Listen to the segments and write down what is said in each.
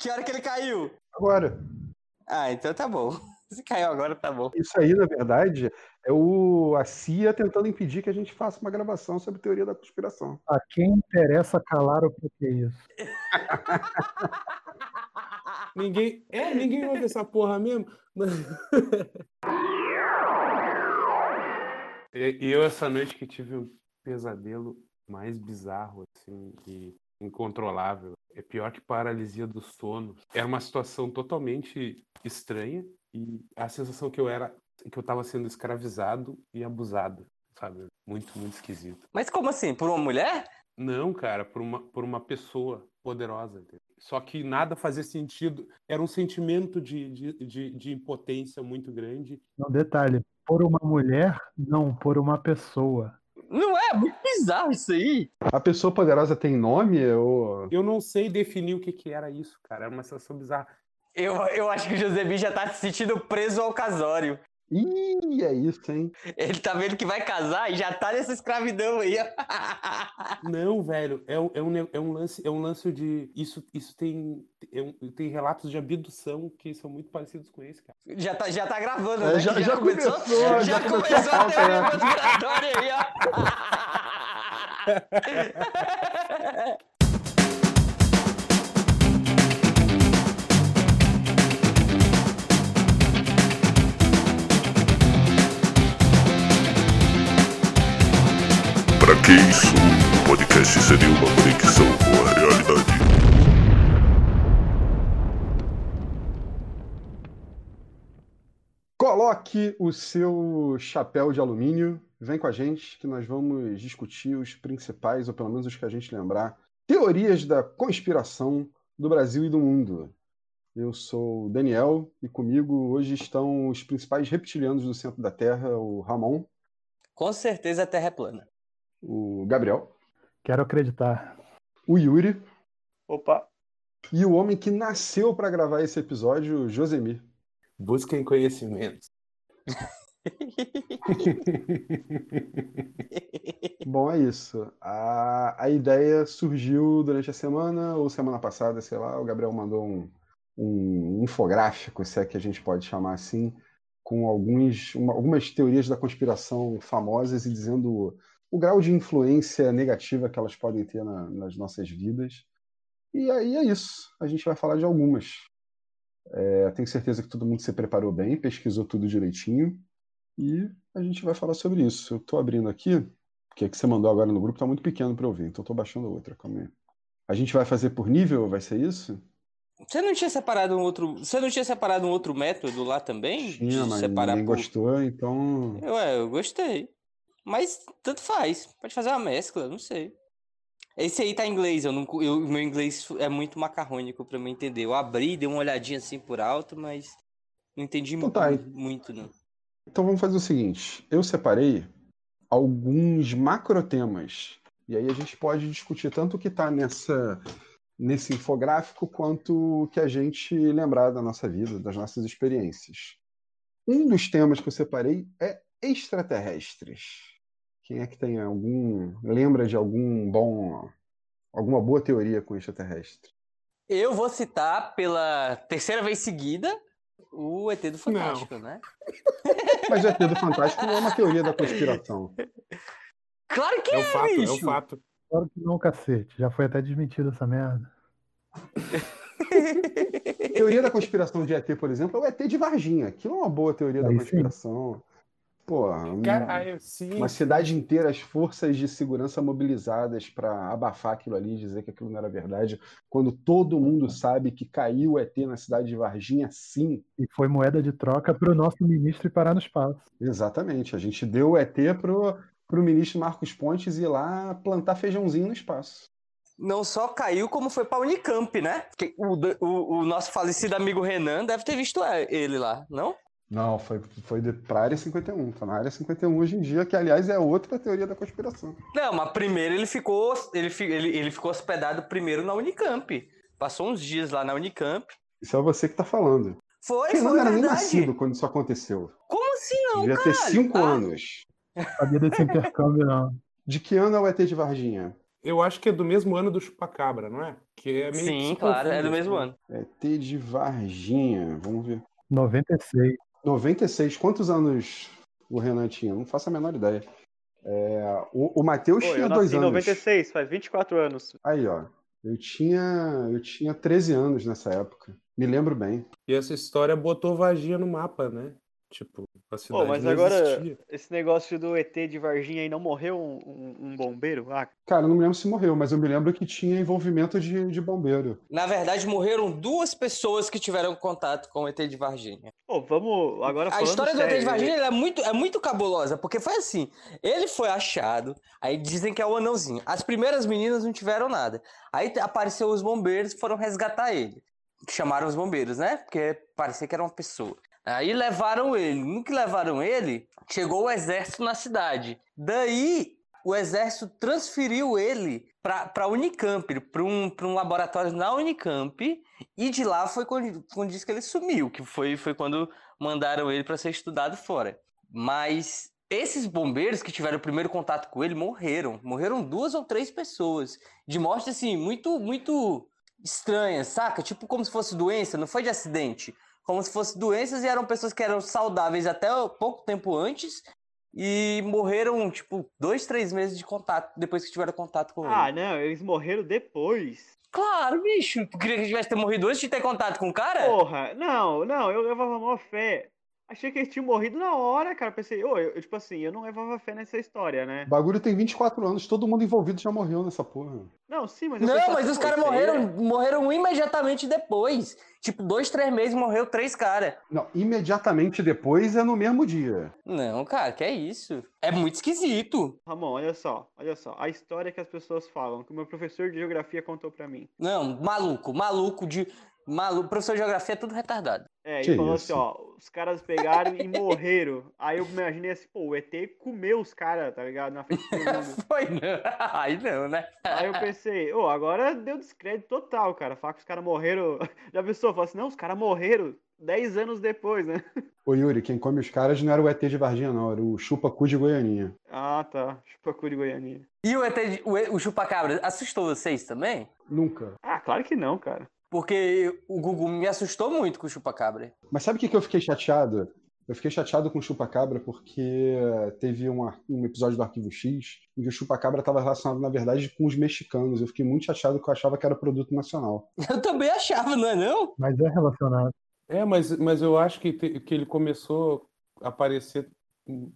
Que hora que ele caiu? Agora. Ah, então tá bom. Se caiu agora, tá bom. Isso aí, na verdade, é o, a CIA tentando impedir que a gente faça uma gravação sobre teoria da conspiração. A quem interessa calar o que é isso? Ninguém. É, ninguém ouve essa porra mesmo. E eu, essa noite que tive um pesadelo mais bizarro, assim, e incontrolável. É pior que paralisia do sono. Era uma situação totalmente estranha e a sensação que eu era que eu tava sendo escravizado e abusado, sabe? Muito, muito esquisito. Mas como assim? Por uma mulher? Não, cara, por uma, por uma pessoa poderosa. entendeu? Só que nada fazia sentido. Era um sentimento de, de, de, de impotência muito grande. Não, detalhe, por uma mulher, não, por uma pessoa. Não é? Muito bizarro isso aí. A pessoa poderosa tem nome? Ou... Eu não sei definir o que, que era isso, cara. Era uma sensação bizarra. Eu, eu acho que o Josebi já tá se sentindo preso ao casório. Ih, é isso, hein? Ele tá vendo que vai casar e já tá nessa escravidão aí. ó. Não, velho, é um, é um, é um lance, é um lance de. Isso, isso tem, é um- tem relatos de abdução que são muito parecidos com esse, cara. Já tá, já tá gravando, É, né? já- já começou, Já, já começou começou a a pauta, teoria conspiratória aí, ó. que isso? O podcast seria uma conexão com a realidade. Coloque o seu chapéu de alumínio, vem com a gente que nós vamos discutir os principais, ou pelo menos os que a gente lembrar, teorias da conspiração do Brasil e do mundo. Eu sou o Daniel e comigo hoje estão os principais reptilianos do centro da Terra, o Ramon, Com certeza a Terra é plana. O Gabriel, Quero acreditar. o Yuri Opa, e o homem que nasceu para gravar esse episódio, o Josemir. Busquem conhecimento. Bom, é isso. A, a ideia surgiu durante a semana ou semana passada, sei lá. O Gabriel mandou um, um infográfico, se é que a gente pode chamar assim, com alguns, uma- algumas teorias da conspiração famosas e dizendo o, grau de influência negativa que elas podem ter na- nas nossas vidas. E aí é isso. A gente vai falar de algumas. É, tenho certeza que todo mundo se preparou bem, pesquisou tudo direitinho. E a gente vai falar sobre isso. Eu estou abrindo aqui, porque a que você mandou agora no grupo está muito pequeno para eu ver, então estou baixando outra. Calma aí. A gente vai fazer por nível? Vai ser isso? Você não tinha separado um outro. Você não tinha separado um outro método lá também? Tinha, de mas separar ninguém por- gostou, então. Ué, eu gostei. Mas tanto faz. Pode fazer uma mescla, não sei. Esse aí tá em inglês, eu não, eu, o meu inglês é muito macarrônico pra me entender. Eu abri, dei uma olhadinha assim por alto, mas não entendi Então mu- tá. muito, não. Então vamos fazer o seguinte: eu separei alguns macrotemas, e aí a gente pode discutir tanto o que está nessa, nesse infográfico quanto o que a gente lembrar da nossa vida, das nossas experiências. Um dos temas que eu separei é extraterrestres. Quem é que tem algum. lembra de algum bom. alguma boa teoria com extraterrestre? Eu vou citar pela terceira vez seguida o ET do Fantástico, né? Mas o ET do Fantástico não é uma teoria da conspiração. Claro que É é, o fato, é o bicho. fato. Claro que não, cacete. Já foi até desmentido essa merda. Teoria da conspiração de ET, por exemplo, é o ET de Varginha. Aquilo é uma boa teoria da Aí sim. Pô, um- Caralho, sim. uma cidade inteira, as forças de segurança mobilizadas para abafar aquilo ali, dizer que aquilo não era verdade, quando todo mundo sabe que caiu o ET na cidade de Varginha, sim. E foi moeda de troca para o nosso ministro ir parar no espaço. Exatamente. A gente deu o ET pro, pro ministro Marcos Pontes ir lá plantar feijãozinho no espaço. Não só caiu, como foi pra Unicamp, né? Porque o, o, o nosso falecido amigo Renan deve ter visto ele lá, não? Não, foi, foi de, pra área 51. Tá na área 51 hoje em dia, que aliás é outra teoria da conspiração. Não, mas primeiro ele ficou, ele, ele, ele ficou hospedado primeiro na Unicamp. Passou uns dias lá na Unicamp. Isso é você que tá falando. Foi, foi não era nem verdade. nascido quando isso aconteceu. Como assim não, Devia cara? ter cinco Ah, anos. Sabia desse intercâmbio, não. De que ano é o ET de Varginha? Eu acho que é do mesmo ano do Chupacabra, não é? Que é meio Sim, claro, é do mesmo ano. ET de Varginha. Vamos ver. 96. 96. Quantos anos o Renan tinha? Não faço a menor ideia. É, o, o Matheus tinha eu dois anos. 96, faz 24 anos. Aí, ó. Eu tinha, eu tinha 13 anos nessa época. Me lembro bem. E essa história botou Varginha no mapa, né? Tipo, Pô, mas não agora, existia. esse negócio do ET de Varginha aí, não morreu um, um- um bombeiro? Ah, Cara, eu não me lembro se morreu, mas eu me lembro que tinha envolvimento de, de bombeiro. Na verdade, morreram duas pessoas que tiveram contato com o ET de Varginha. pô, vamos agora A história do ET de sério, Varginha é, muito, é muito cabulosa, porque foi assim: ele foi achado, aí dizem que é o anãozinho. As primeiras meninas não tiveram nada. Aí apareceu os bombeiros e foram resgatar ele. Chamaram os bombeiros, né? Porque parecia que era uma pessoa. Aí levaram ele. No que levaram ele, chegou o exército na cidade. Daí, o exército transferiu ele para a Unicamp, para um, um laboratório na Unicamp. E de lá foi quando, quando disse que ele sumiu, que foi, foi quando mandaram ele para ser estudado fora. Mas esses bombeiros que tiveram o primeiro contato com ele morreram. Morreram duas ou três pessoas. De morte, assim, muito, muito estranha, saca? Tipo como se fosse doença, não foi de acidente. Como se fosse doenças e eram pessoas que eram saudáveis até pouco tempo antes e morreram, tipo, dois, três meses de contato, depois que tiveram contato com Ah, ele. não, eles morreram depois. Claro, bicho. Tu queria que tivesse ter morrido antes de ter contato com o cara? Porra, não, não, eu levava maior fé. Achei que eles tinham morrido na hora, cara. Pensei, ô, eu, eu, tipo assim, eu não levava fé nessa história, né? O bagulho tem 24 anos, todo mundo envolvido já morreu nessa porra. Não, sim, mas eu Não, pensava, mas os caras morreram, é- morreram imediatamente depois. Tipo, dois, três meses morreu três caras. Não, imediatamente depois é no mesmo dia. Não, cara, que é isso? É muito esquisito. Ramon, olha só, olha só. A história que as pessoas falam, que o meu professor de geografia contou pra mim. Não, maluco, maluco de. Maluco, professor de geografia é tudo retardado. É, Que ele falou isso? assim, ó, os caras pegaram e morreram. Aí eu imaginei assim, pô, o ET comeu os caras, tá ligado? Na frente mundo. Foi não. Aí não, né? Aí eu pensei, ô, agora deu descrédito total, cara. Falar que os caras morreram. Já pensou? Falou assim, não, os caras morreram 10 anos depois, né? Ô Yuri, quem come os caras não era o ET de Varginha, não, era o chupa-cu de Goianinha. Ah, tá. Chupacu de Goianinha. E o ET, de- o, E- o chupacabra assustou vocês também? Nunca. Ah, claro que não, cara. Porque o Gugu me assustou muito com o chupacabra. Mas sabe o que, que eu fiquei chateado? Eu fiquei chateado com o Chupacabra porque teve um, um episódio do Arquivo X em que o Chupacabra estava relacionado, na verdade, com os mexicanos. Eu fiquei muito chateado porque eu achava que era produto nacional. Eu também achava, não é não? Mas é relacionado. É, mas, mas eu acho que, te- que ele começou a aparecer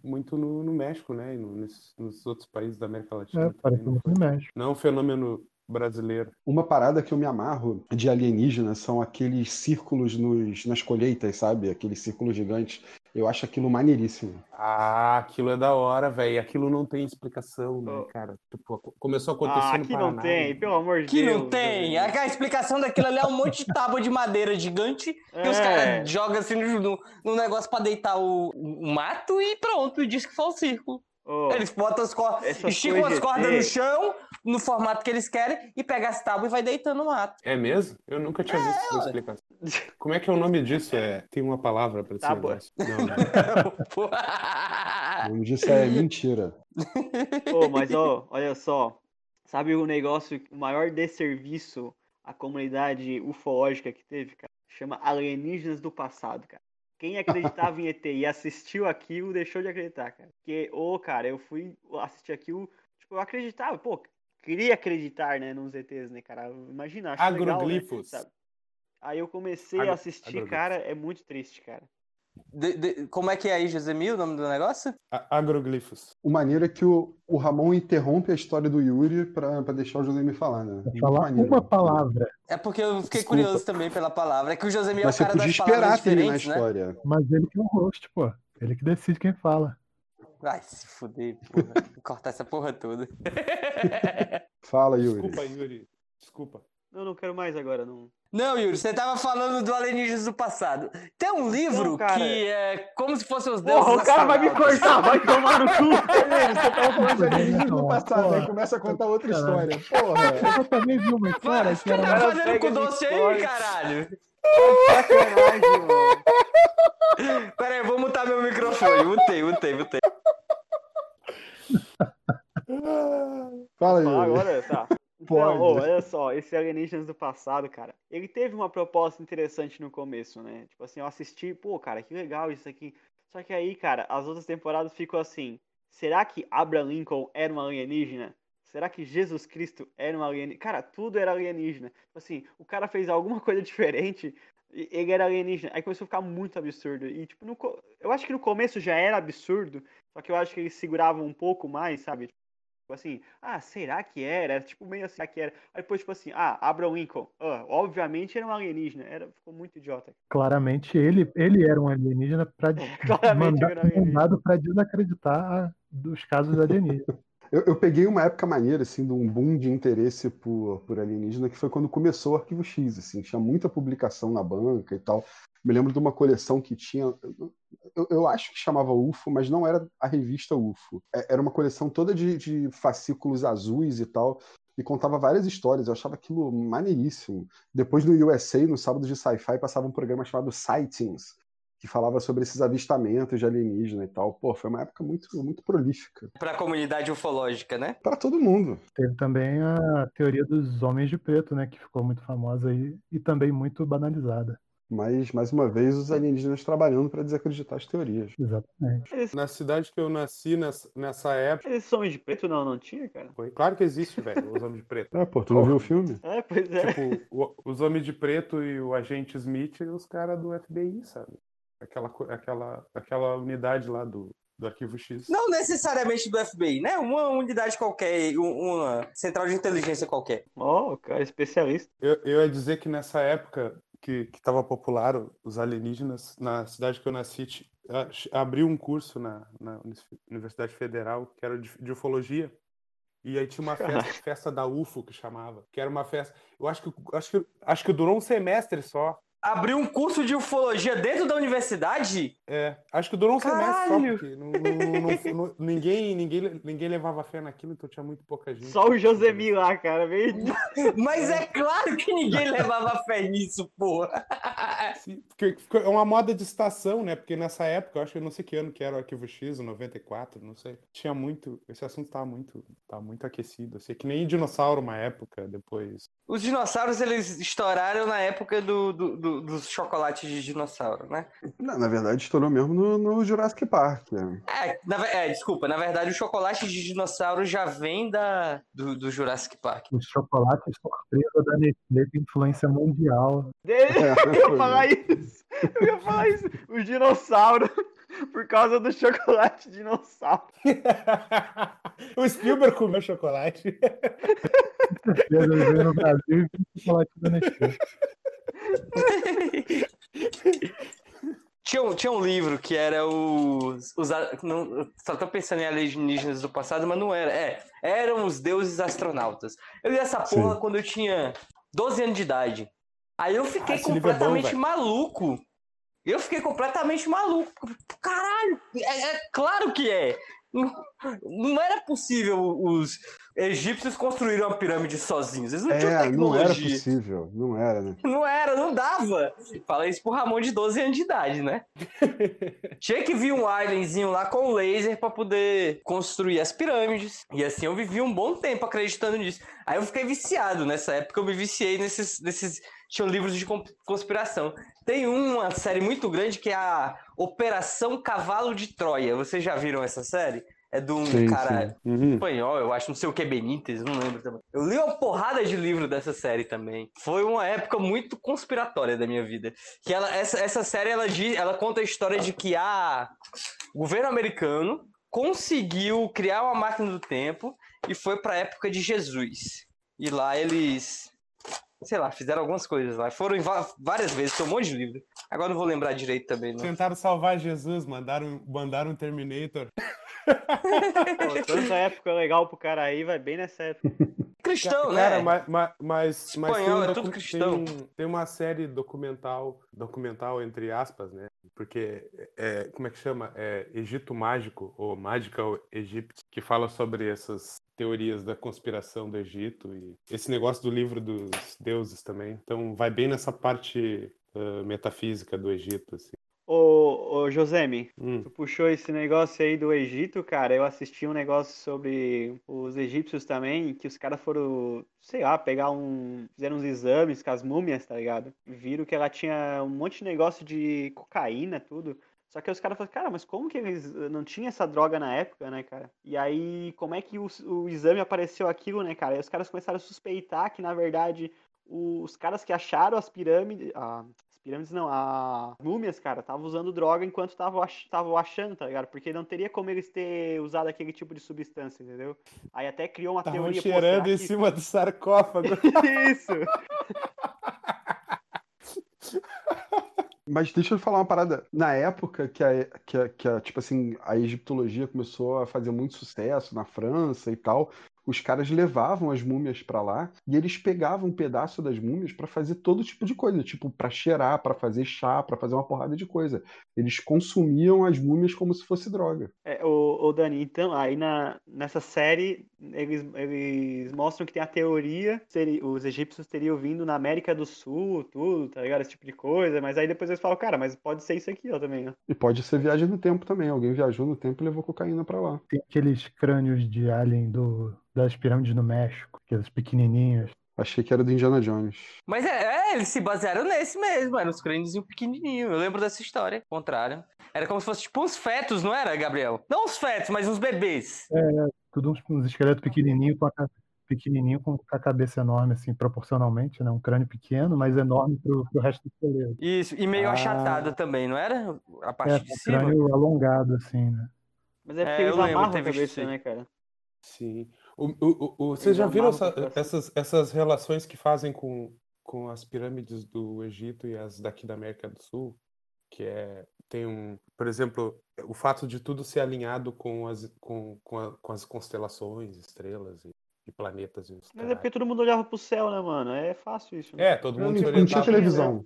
muito no, no México, né? E no- nesses, nos outros países da América Latina. É, também, parece não, muito no México. não é um fenômeno brasileiro. Uma parada que eu me amarro de alienígena são aqueles círculos nos, nas colheitas, sabe? Aqueles círculos gigantes. Eu acho aquilo maneiríssimo. Ah, aquilo é da hora, velho. Aquilo não tem explicação, né, Oh. cara? Tipo, começou a acontecer Ah, no aqui não Paraná, tem, né? pelo amor de Que Deus. não tem. velho. A explicação daquilo ali é um monte de tábua de madeira gigante que os É. caras jogam assim no, no- negócio pra deitar o, o mato e pronto, e diz que foi um círculo. Ô, Eles botam as cordas, esticam as cordas no chão, no formato que eles querem, e pega as tábuas e vai deitando no mato. É mesmo? Eu nunca tinha visto essa explicação. Como é que é o nome disso? É, tem uma palavra pra esse Tábua. negócio. Não, né? O nome disso é mentira. Ô, mas ó, olha só. Sabe o negócio, o maior desserviço à comunidade ufológica que teve, cara? Chama Alienígenas do Passado, cara. Quem acreditava em ET e assistiu aquilo, deixou de acreditar, cara. Porque, ô, cara, eu fui assistir aquilo, tipo, eu acreditava, pô, queria acreditar, né, nos ETs, né, cara? Imagina, acho legal, né, Agroglifos. Aí eu comecei Agro- a assistir, agroglifos. cara, é muito triste, cara. De- de- como é que é aí, Josemil, o nome do negócio? A- Agroglifos. O maneiro é que o, o Ramon interrompe a história do Yuri pra, pra deixar o José me falar, né? Falar maneiro. uma palavra, É porque eu fiquei Desculpa. curioso também pela palavra. É que o Josemil é o cara podia das palavras esperar diferentes, né? história. mas ele que é o host, pô. Ele que decide quem fala. Vai se fuder, porra. Vou cortar essa porra toda. Fala, Yuri. Desculpa, Yuri. Desculpa. Eu não quero mais agora, não. Não, Yuri, você tava falando do Alienígenas do Passado. Tem um livro Não, cara. que é como se fossem os deuses. Porra, o cara vai me cortar, vai tomar no cu! Você tava falando de alienígenas no Não, passado, aí começa a contar outra história. Porra! Eu também vi uma história o que tá fazendo com de doce aí, caralho? Sacanagem, mano. Pera aí, eu vou mutar meu microfone. Mutei, mutei, mutei. Fala aí. Falar agora, tá. Pode. ô, olha só, esse Alienígenas do passado, cara, ele teve uma proposta interessante no começo, né? Tipo assim, eu assisti, pô, cara, que legal isso aqui. Só que aí, cara, as outras temporadas ficou assim, será que Abraham Lincoln era um alienígena? Será que Jesus Cristo era um alienígena? Cara, tudo era alienígena. Tipo assim, o cara fez alguma coisa diferente, e ele era alienígena. Aí começou a ficar muito absurdo. E, tipo, no eu acho que no começo já era absurdo, só que eu acho que eles seguravam um pouco mais, sabe? Tipo assim, ah, será que era? Era tipo meio assim, será que era? Aí depois, tipo assim, ah, Abraham Lincoln, ah, obviamente era um alienígena. Era, ficou muito idiota. Claramente ele, ele era um alienígena pra, Claramente era um alienígena. mandado para desacreditar a- dos casos alienígenas. Eu, eu peguei uma época maneira, assim, de um boom de interesse por, por alienígena, que foi quando começou o Arquivo X, assim, tinha muita publicação na banca e tal. Me lembro de uma coleção que tinha, eu, eu acho que chamava UFO, mas não era a revista UFO. É- Era uma coleção toda de, de fascículos azuis e tal, e contava várias histórias, eu achava aquilo maneiríssimo. Depois no USA, no sábado de sci-fi, passava um programa chamado Sightings, que falava sobre esses avistamentos de alienígena e tal. Pô, foi uma época muito, muito prolífica. Pra comunidade ufológica, né? Para todo mundo. Teve também a teoria dos homens de preto, né? Que ficou muito famosa aí e também muito banalizada. Mas, mais uma vez, os alienígenas trabalhando para desacreditar as teorias. Exatamente. Eles, Na cidade que eu nasci, nessa, nessa época. eles são de preto? Não, não tinha, cara. Foi, claro que existe, velho, os homens de preto. Ah, pô, tu não viu o filme? É, pois é. Tipo, o- os homens de preto e o agente Smith e os caras do FBI, sabe? Aquela, aquela, aquela unidade lá do, do Arquivo X. Não necessariamente do FBI, né? Uma unidade qualquer, um- uma central de inteligência qualquer. Ó, o cara é especialista. Eu, eu ia dizer que nessa época que estava popular os alienígenas, na cidade que eu nasci, abriu um curso na, na Universidade Federal, que era de, de ufologia. E aí tinha uma festa, festa da UFO que chamava, que era uma festa. Eu acho que, acho que, acho que durou um semestre só. Abriu um curso de ufologia dentro da universidade? É, acho que durou um semestre só, Caralho! porque não- não- não- não- ninguém, ninguém, ninguém levava fé naquilo, então tinha muito pouca gente. Só o Josemi lá, cara. Veio... Mas é claro que ninguém levava fé nisso, porra. Sim, porque porque é uma moda de estação, né? Porque nessa época, eu acho que não sei que ano que era o Arquivo X, o 94, não sei. Tinha muito. Esse assunto tava muito, tava muito aquecido. Eu sei que nem dinossauro uma época depois. Os dinossauros, eles estouraram na época do, do- do- dos chocolates de dinossauro, né? Não, na verdade, estourou mesmo no, no Jurassic Park. né? É, na é, desculpa, na verdade o chocolate de dinossauro já vem da, do, do Jurassic Park. Os chocolates surpresa da Nestlé tem influência mundial. Eu ia falar isso. Eu ia falar isso. O dinossauro. Por causa do chocolate dinossauro. o Spielberg comeu chocolate. No Brasil e chocolate da Nestlé. Tinha, um- tinha um livro que era os. os não, só tô pensando em alienígenas do passado, mas não era. É, eram os deuses astronautas. Eu li essa porra Sim. quando eu tinha 12 anos de idade. Aí eu fiquei Ah, livro é bom, completamente maluco. Eu fiquei completamente maluco. Caralho, é, é claro que é. Não, era possível os egípcios construíram a pirâmide sozinhos. Eles não tinham É, não era tecnologia. possível. Não era, né? Não era, não dava. Fala isso pro Ramon de 12 anos de idade, né? Tinha que vir um alienzinho lá com laser pra poder construir as pirâmides. E assim eu vivi um bom tempo acreditando nisso. Aí eu fiquei viciado. Nessa época eu me viciei nesses. nesses... Tinham livros de con- conspiração. Tem uma série muito grande que é a Operação Cavalo de Troia. Vocês já viram essa série? É de um Sim, cara sim. Uhum. espanhol, eu acho, não sei o que, Benítez, não lembro também. Eu li uma porrada de livro dessa série também. Foi uma época muito conspiratória da minha vida. Que ela, essa, essa série, ela, diz, ela conta a história de que a, o governo americano conseguiu criar uma máquina do tempo e foi pra época de Jesus. E lá eles, sei lá, fizeram algumas coisas lá. Foram várias vezes, tem um monte de livro. Agora eu não vou lembrar direito também, não. Tentaram salvar Jesus, mandaram, mandaram um Terminator. Pô, tanta época legal pro cara aí, vai bem nessa época. Cristão, Cara, né? mas, mas, mas, mas tem, Espanhol, um é tudo cristão. tem- tem uma série documental, documental entre aspas, né? Porque, é, como é que chama? É Egito Mágico, ou Magical Egypt, que fala sobre essas teorias da conspiração do Egito e esse negócio do livro dos deuses também. Então vai bem nessa parte ah, metafísica do Egito, assim. Ô, ô Josemi, Hum. tu puxou esse negócio aí do Egito, cara. Eu assisti um negócio sobre os egípcios também, que os caras foram, sei lá, pegar um. Fizeram uns exames com as múmias, tá ligado? Viram que ela tinha um monte de negócio de cocaína, tudo. Só que os caras falaram, cara, mas como que eles não tinham essa droga na época, né, cara? E aí, como é que o, o exame apareceu aquilo, né, cara? Aí os caras começaram a suspeitar que, na verdade, os caras que acharam as pirâmides. ah, pirâmides não, as múmias, cara, estavam usando droga enquanto estavam ach, tavam achando, tá ligado? Porque não teria como eles ter usado aquele tipo de substância, entendeu? Aí até criou uma Estavam teoria. cheirando em que- cima do sarcófago. Isso! Mas deixa eu falar uma parada. Na época que a, que a, que a, tipo assim, a egiptologia começou a fazer muito sucesso na França e tal, os caras levavam as múmias pra lá e eles pegavam um pedaço das múmias pra fazer todo tipo de coisa, tipo pra cheirar, pra fazer chá, pra fazer uma porrada de coisa. Eles consumiam as múmias como se fosse droga. É, ô, ô Dani, então, aí na, nessa série, eles, eles mostram que tem a teoria, seria, os egípcios teriam vindo na América do Sul, tudo, tá ligado? Esse tipo de coisa, mas aí depois eles falam, cara, mas pode ser isso aqui, ó, também, ó. E pode ser viagem no tempo também. Alguém viajou no tempo e levou cocaína pra lá. Tem aqueles crânios de alien do, das pirâmides no México, aqueles pequenininhos. Achei que era do Indiana Jones. Mas é, é, eles se basearam nesse mesmo, era uns crânios pequenininhos. Eu lembro dessa história, ao contrário. Era como se fosse tipo uns fetos, não era, Gabriel? Não uns fetos, mas uns bebês. Tudo uns, uns esqueletos pequenininhos com a, pequenininho com a cabeça enorme, assim, proporcionalmente, né? Um crânio pequeno, mas enorme pro, pro resto do esqueleto. Isso, e meio Ah. achatado também, não era? A É, parte com de o cima. crânio alongado, assim, né? Mas é É, porque eu eles lembro, amarram a cabeça, né, cara? Sim. O, o, o- vocês já viram essa- essas, essas relações que fazem com, com as pirâmides do Egito e as daqui da América do Sul? Que é, tem um, por exemplo, o fato de tudo ser alinhado com as, com, com, a- com as constelações, estrelas e, e planetas. E os Mas é porque todo mundo olhava pro céu, né, mano? É fácil isso. né? É, todo Não, mundo se não tinha televisão.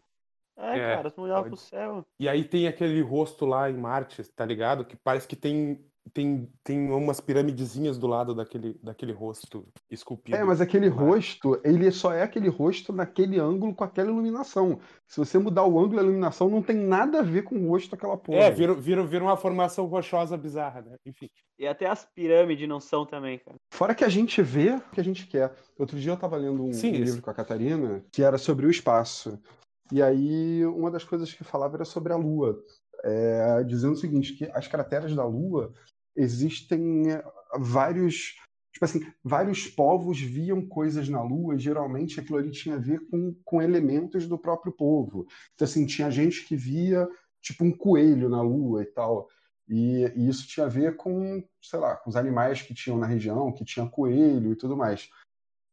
É, É, cara, todo mundo olhava pode. pro céu. E aí tem aquele rosto lá em Marte, tá ligado? Que parece que tem, tem, tem umas piramidezinhas do lado daquele, daquele rosto esculpido. É, mas aquele rosto, ele só é aquele rosto naquele ângulo com aquela iluminação. Se você mudar o ângulo da iluminação, não tem nada a ver com o rosto daquela porra. É, vira, vira, vira uma formação rochosa bizarra, né? Enfim. E até as pirâmides não são também, cara. Fora que a gente vê o que a gente quer. Outro dia eu tava lendo um, Sim, um livro com a Catarina que era sobre o espaço. E aí uma das coisas que falava era sobre a Lua. É, dizendo o seguinte, que as crateras da Lua existem é, vários. Tipo assim, vários povos viam coisas na Lua e geralmente aquilo ali tinha a ver com, com elementos do próprio povo. Então, assim, tinha gente que via tipo um coelho na Lua e tal. E, e isso tinha a ver com, sei lá, com os animais que tinham na região, que tinha coelho e tudo mais.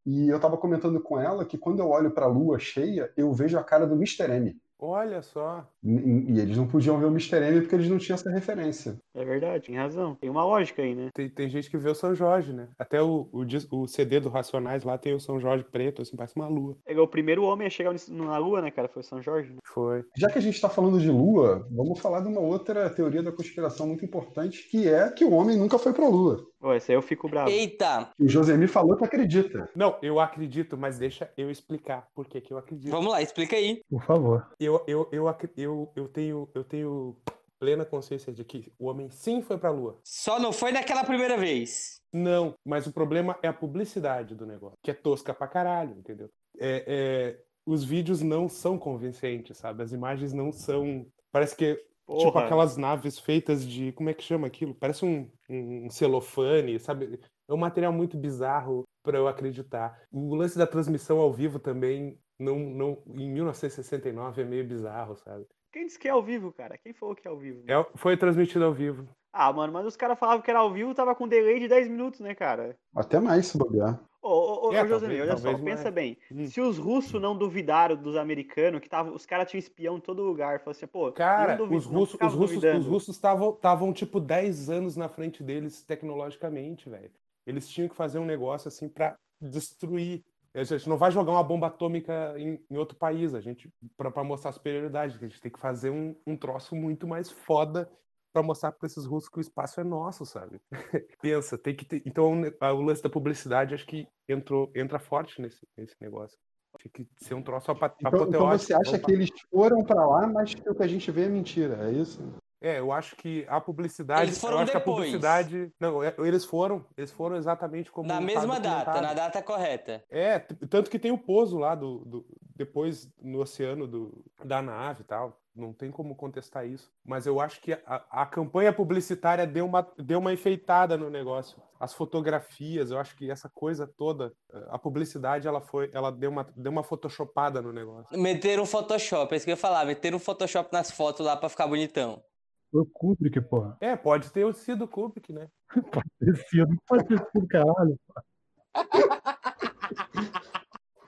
E eu estava comentando com ela que quando eu olho para a lua cheia, eu vejo a cara do Mr. M. Olha só. E, e eles não podiam ver o Mr. M porque eles não tinham essa referência. É verdade, tem razão. Tem uma lógica aí, né? Tem, tem gente que vê o São Jorge, né? Até o, o, o CD do Racionais lá tem o São Jorge preto, assim, parece uma lua. É o primeiro homem a chegar na Lua, né, cara? Foi São Jorge. né? Foi. Já que a gente está falando de lua, vamos falar de uma outra teoria da conspiração muito importante, que é que o homem nunca foi para a lua. Ô, esse aí eu fico bravo. Eita, E o Josemi falou que acredita. Não, eu acredito, mas deixa eu explicar por que, que eu acredito. vamos lá, explica aí. Por favor. Eu, eu, eu, eu, eu, tenho, eu tenho plena consciência de que o homem sim foi pra lua. Só não foi naquela primeira vez. Não, mas o problema é a publicidade do negócio, que é tosca pra caralho, entendeu? É, é, os vídeos não são convincentes, sabe? As imagens não são. Parece que Tipo Porra. aquelas naves feitas de. Como é que chama aquilo? Parece um, um celofane, sabe? É um material muito bizarro para eu acreditar. O lance da transmissão ao vivo também, não, não, em 1969, é meio bizarro, sabe? Quem disse que é ao vivo, cara? Quem falou que é ao vivo? É, foi transmitido ao vivo. Ah, mano, mas os caras falavam que era ao vivo, tava com delay de 10 minutos, né, cara? Até mais se bobear. Ô, ô, ô, É, ô José, talvez- olha só, talvez pensa mais. bem. Hum. Se os russos não duvidaram dos americanos, que tava, os caras tinham espião em todo lugar, falaram assim, pô, Cara, não duvi- os russos, os russos, duvidando. os russos estavam estavam tipo 10 anos na frente deles tecnologicamente, velho. Eles tinham que fazer um negócio assim pra destruir. A gente não vai jogar uma bomba atômica em, em outro país, a gente para mostrar a superioridade, a gente tem que fazer um, um troço muito mais foda pra mostrar pra esses russos que o espaço é nosso, sabe? Pensa, tem que ter. Então o lance da publicidade acho que entrou entra forte nesse, nesse negócio. Tinha que ser um troço apa- Então, então apoteótico. você acha que eles foram pra lá, mas que o que a gente vê é mentira, é isso? É, eu acho que a publicidade. Eles foram eu acho que a depois. publicidade. Não, é- eles foram. Eles foram exatamente como. Na mesma data, na data correta. É, tanto que tem o pouso lá do, do- depois no oceano do, da nave e tal. Não tem como contestar isso. Mas eu acho que a, a campanha publicitária deu uma, deu uma enfeitada no negócio. As fotografias, eu acho que essa coisa toda, eh, a publicidade, ela foi, ela deu uma, deu uma photoshopada no negócio. Meteram um Photoshop, é isso que eu ia falar. Meteram um Photoshop nas fotos lá pra ficar bonitão. Foi o Kubrick, porra. É, pode ter sido o Kubrick, né? Pode ter sido, pode ter sido, caralho.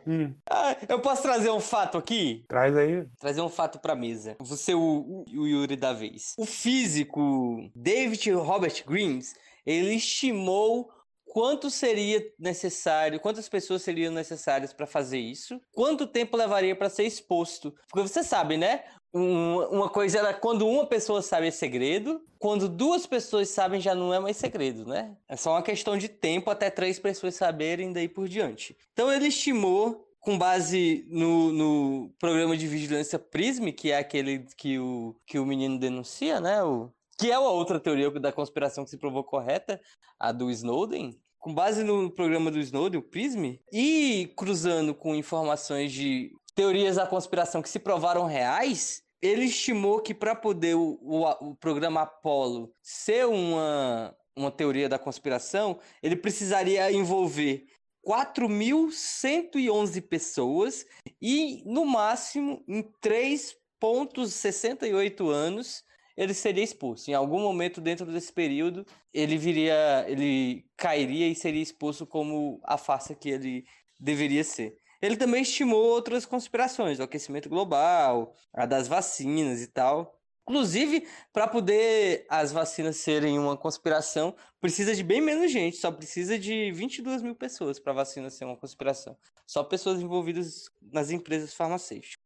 Hum, Ah, eu posso trazer um fato aqui? traz aí. Trazer um fato pra mesa. Você, o, o, o Yuri da vez. O físico David Robert Grimes, ele estimou quanto seria necessário, quantas pessoas seriam necessárias pra fazer isso, quanto tempo levaria pra ser exposto. Porque você sabe, né? Um- uma coisa era quando uma pessoa sabe é segredo, quando duas pessoas sabem já não é mais segredo, né? É só uma questão de tempo até três pessoas saberem daí por diante. Então ele estimou com base no, no programa de vigilância PRISM, que é aquele que o, que o menino denuncia, né? O, que é a outra teoria da conspiração que se provou correta, a do Snowden. Com base no programa do Snowden, o PRISM, e cruzando com informações de teorias da conspiração que se provaram reais, ele estimou que para poder o, o, o programa Apollo ser uma, uma teoria da conspiração, ele precisaria envolver 4.111 pessoas e, no máximo, em 3,68 anos, ele seria exposto. Em algum momento dentro desse período, ele viria, ele cairia e seria exposto como a farsa que ele deveria ser. Ele também estimou outras conspirações, o aquecimento global, a das vacinas e tal. Inclusive, para poder as vacinas serem uma conspiração, precisa de bem menos gente, só precisa de 22 mil pessoas para a vacina ser uma conspiração. Só pessoas envolvidas nas empresas farmacêuticas.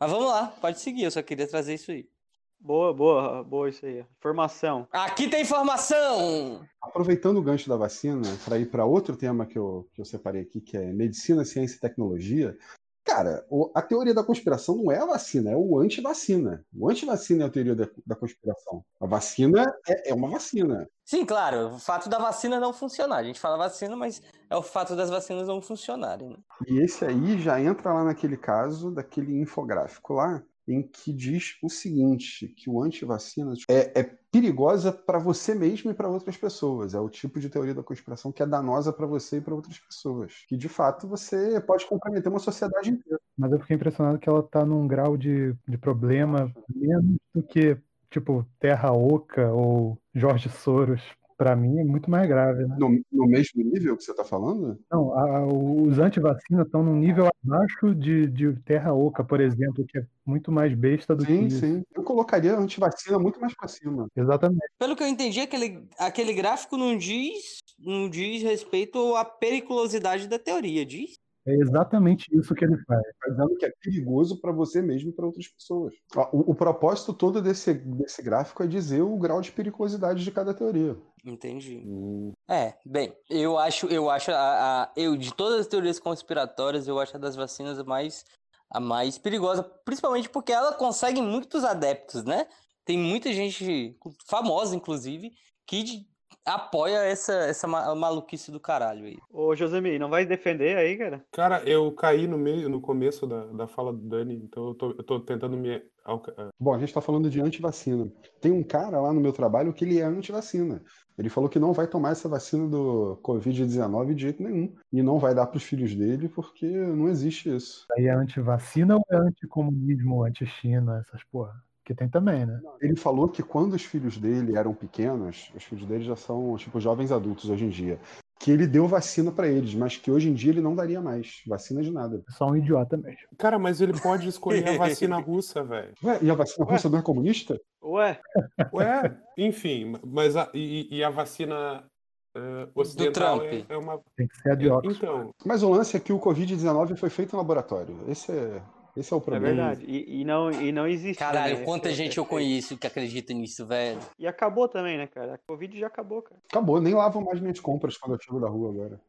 Mas vamos lá, pode seguir, eu só queria trazer isso aí. Boa, boa, boa isso aí. Informação. Aqui tem informação! Aproveitando o gancho da vacina, para ir para outro tema que eu, que eu separei aqui, que é medicina, ciência e tecnologia. Cara, o- a teoria da conspiração não é a vacina, é o anti-vacina. O anti-vacina é a teoria da, da conspiração. A vacina é, é uma vacina. Sim, claro, o fato da vacina não funcionar. A gente fala vacina, mas é o fato das vacinas não funcionarem. Né? E esse aí já entra lá naquele caso daquele infográfico lá, em que diz o seguinte, que o anti-vacina é, é perigosa para você mesmo e para outras pessoas. É o tipo de teoria da conspiração que é danosa para você e para outras pessoas. Que, de fato, você pode comprometer uma sociedade inteira. Mas eu fiquei impressionado que ela tá num grau de, de problema menos do que, tipo, Terra Oca ou Jorge Soros. Pra mim é muito mais grave, né? No, no mesmo nível que você está falando? Não, a- os antivacinas estão num nível abaixo de, de Terra Oca, por exemplo, que é muito mais besta do Sim, que isso. sim. Eu colocaria antivacina muito mais para cima. Exatamente. Pelo que eu entendi, aquele, aquele gráfico não diz, não diz respeito à periculosidade da teoria, diz? É exatamente isso que ele faz. Dizendo que é perigoso para você mesmo e para outras pessoas. O, o propósito todo desse, desse gráfico é dizer o grau de periculosidade de cada teoria. Entendi. Hum, É, bem, eu acho, eu acho a, a- eu de todas as teorias conspiratórias, eu acho a das vacinas a mais a mais perigosa, principalmente porque ela consegue muitos adeptos, né? Tem muita gente famosa, inclusive, que de- apoia essa essa ma- maluquice do caralho aí. Ô, Josemi, não vai defender aí, cara? Cara, eu caí no meio, no começo da, da fala do Dani, então eu tô, eu tô tentando me. ah, Bom, a gente está falando de antivacina. Tem um cara lá no meu trabalho que ele é antivacina. Ele falou que não vai tomar essa vacina do Covid-19 de jeito nenhum. E não vai dar para os filhos dele porque não existe isso. Aí é antivacina ou é anticomunismo, anti-China, essas porra? Que tem também, né? Ele falou que quando os filhos dele eram pequenos, os filhos dele já são tipo jovens adultos hoje em dia, que ele deu vacina para eles, mas que hoje em dia ele não daria mais vacina de nada. É só um idiota mesmo. Cara, mas ele pode escolher a vacina russa, velho. Ué, e a vacina Ué? russa não é comunista? Ué, Ué, enfim, mas a, e, e a vacina eh, ocidental é, Trump. é uma. Tem que ser a de Oxford. Então, Mas o lance é que o Covid-19 foi feito em laboratório. Esse é, esse é o é problema. verdade. E, e não, e não existe. Caralho, né? quanta É- gente é- eu conheço que acredita nisso, velho. E acabou também, né, cara? A Covid já acabou, cara. Acabou, nem lavam mais minhas compras quando eu chego da rua agora.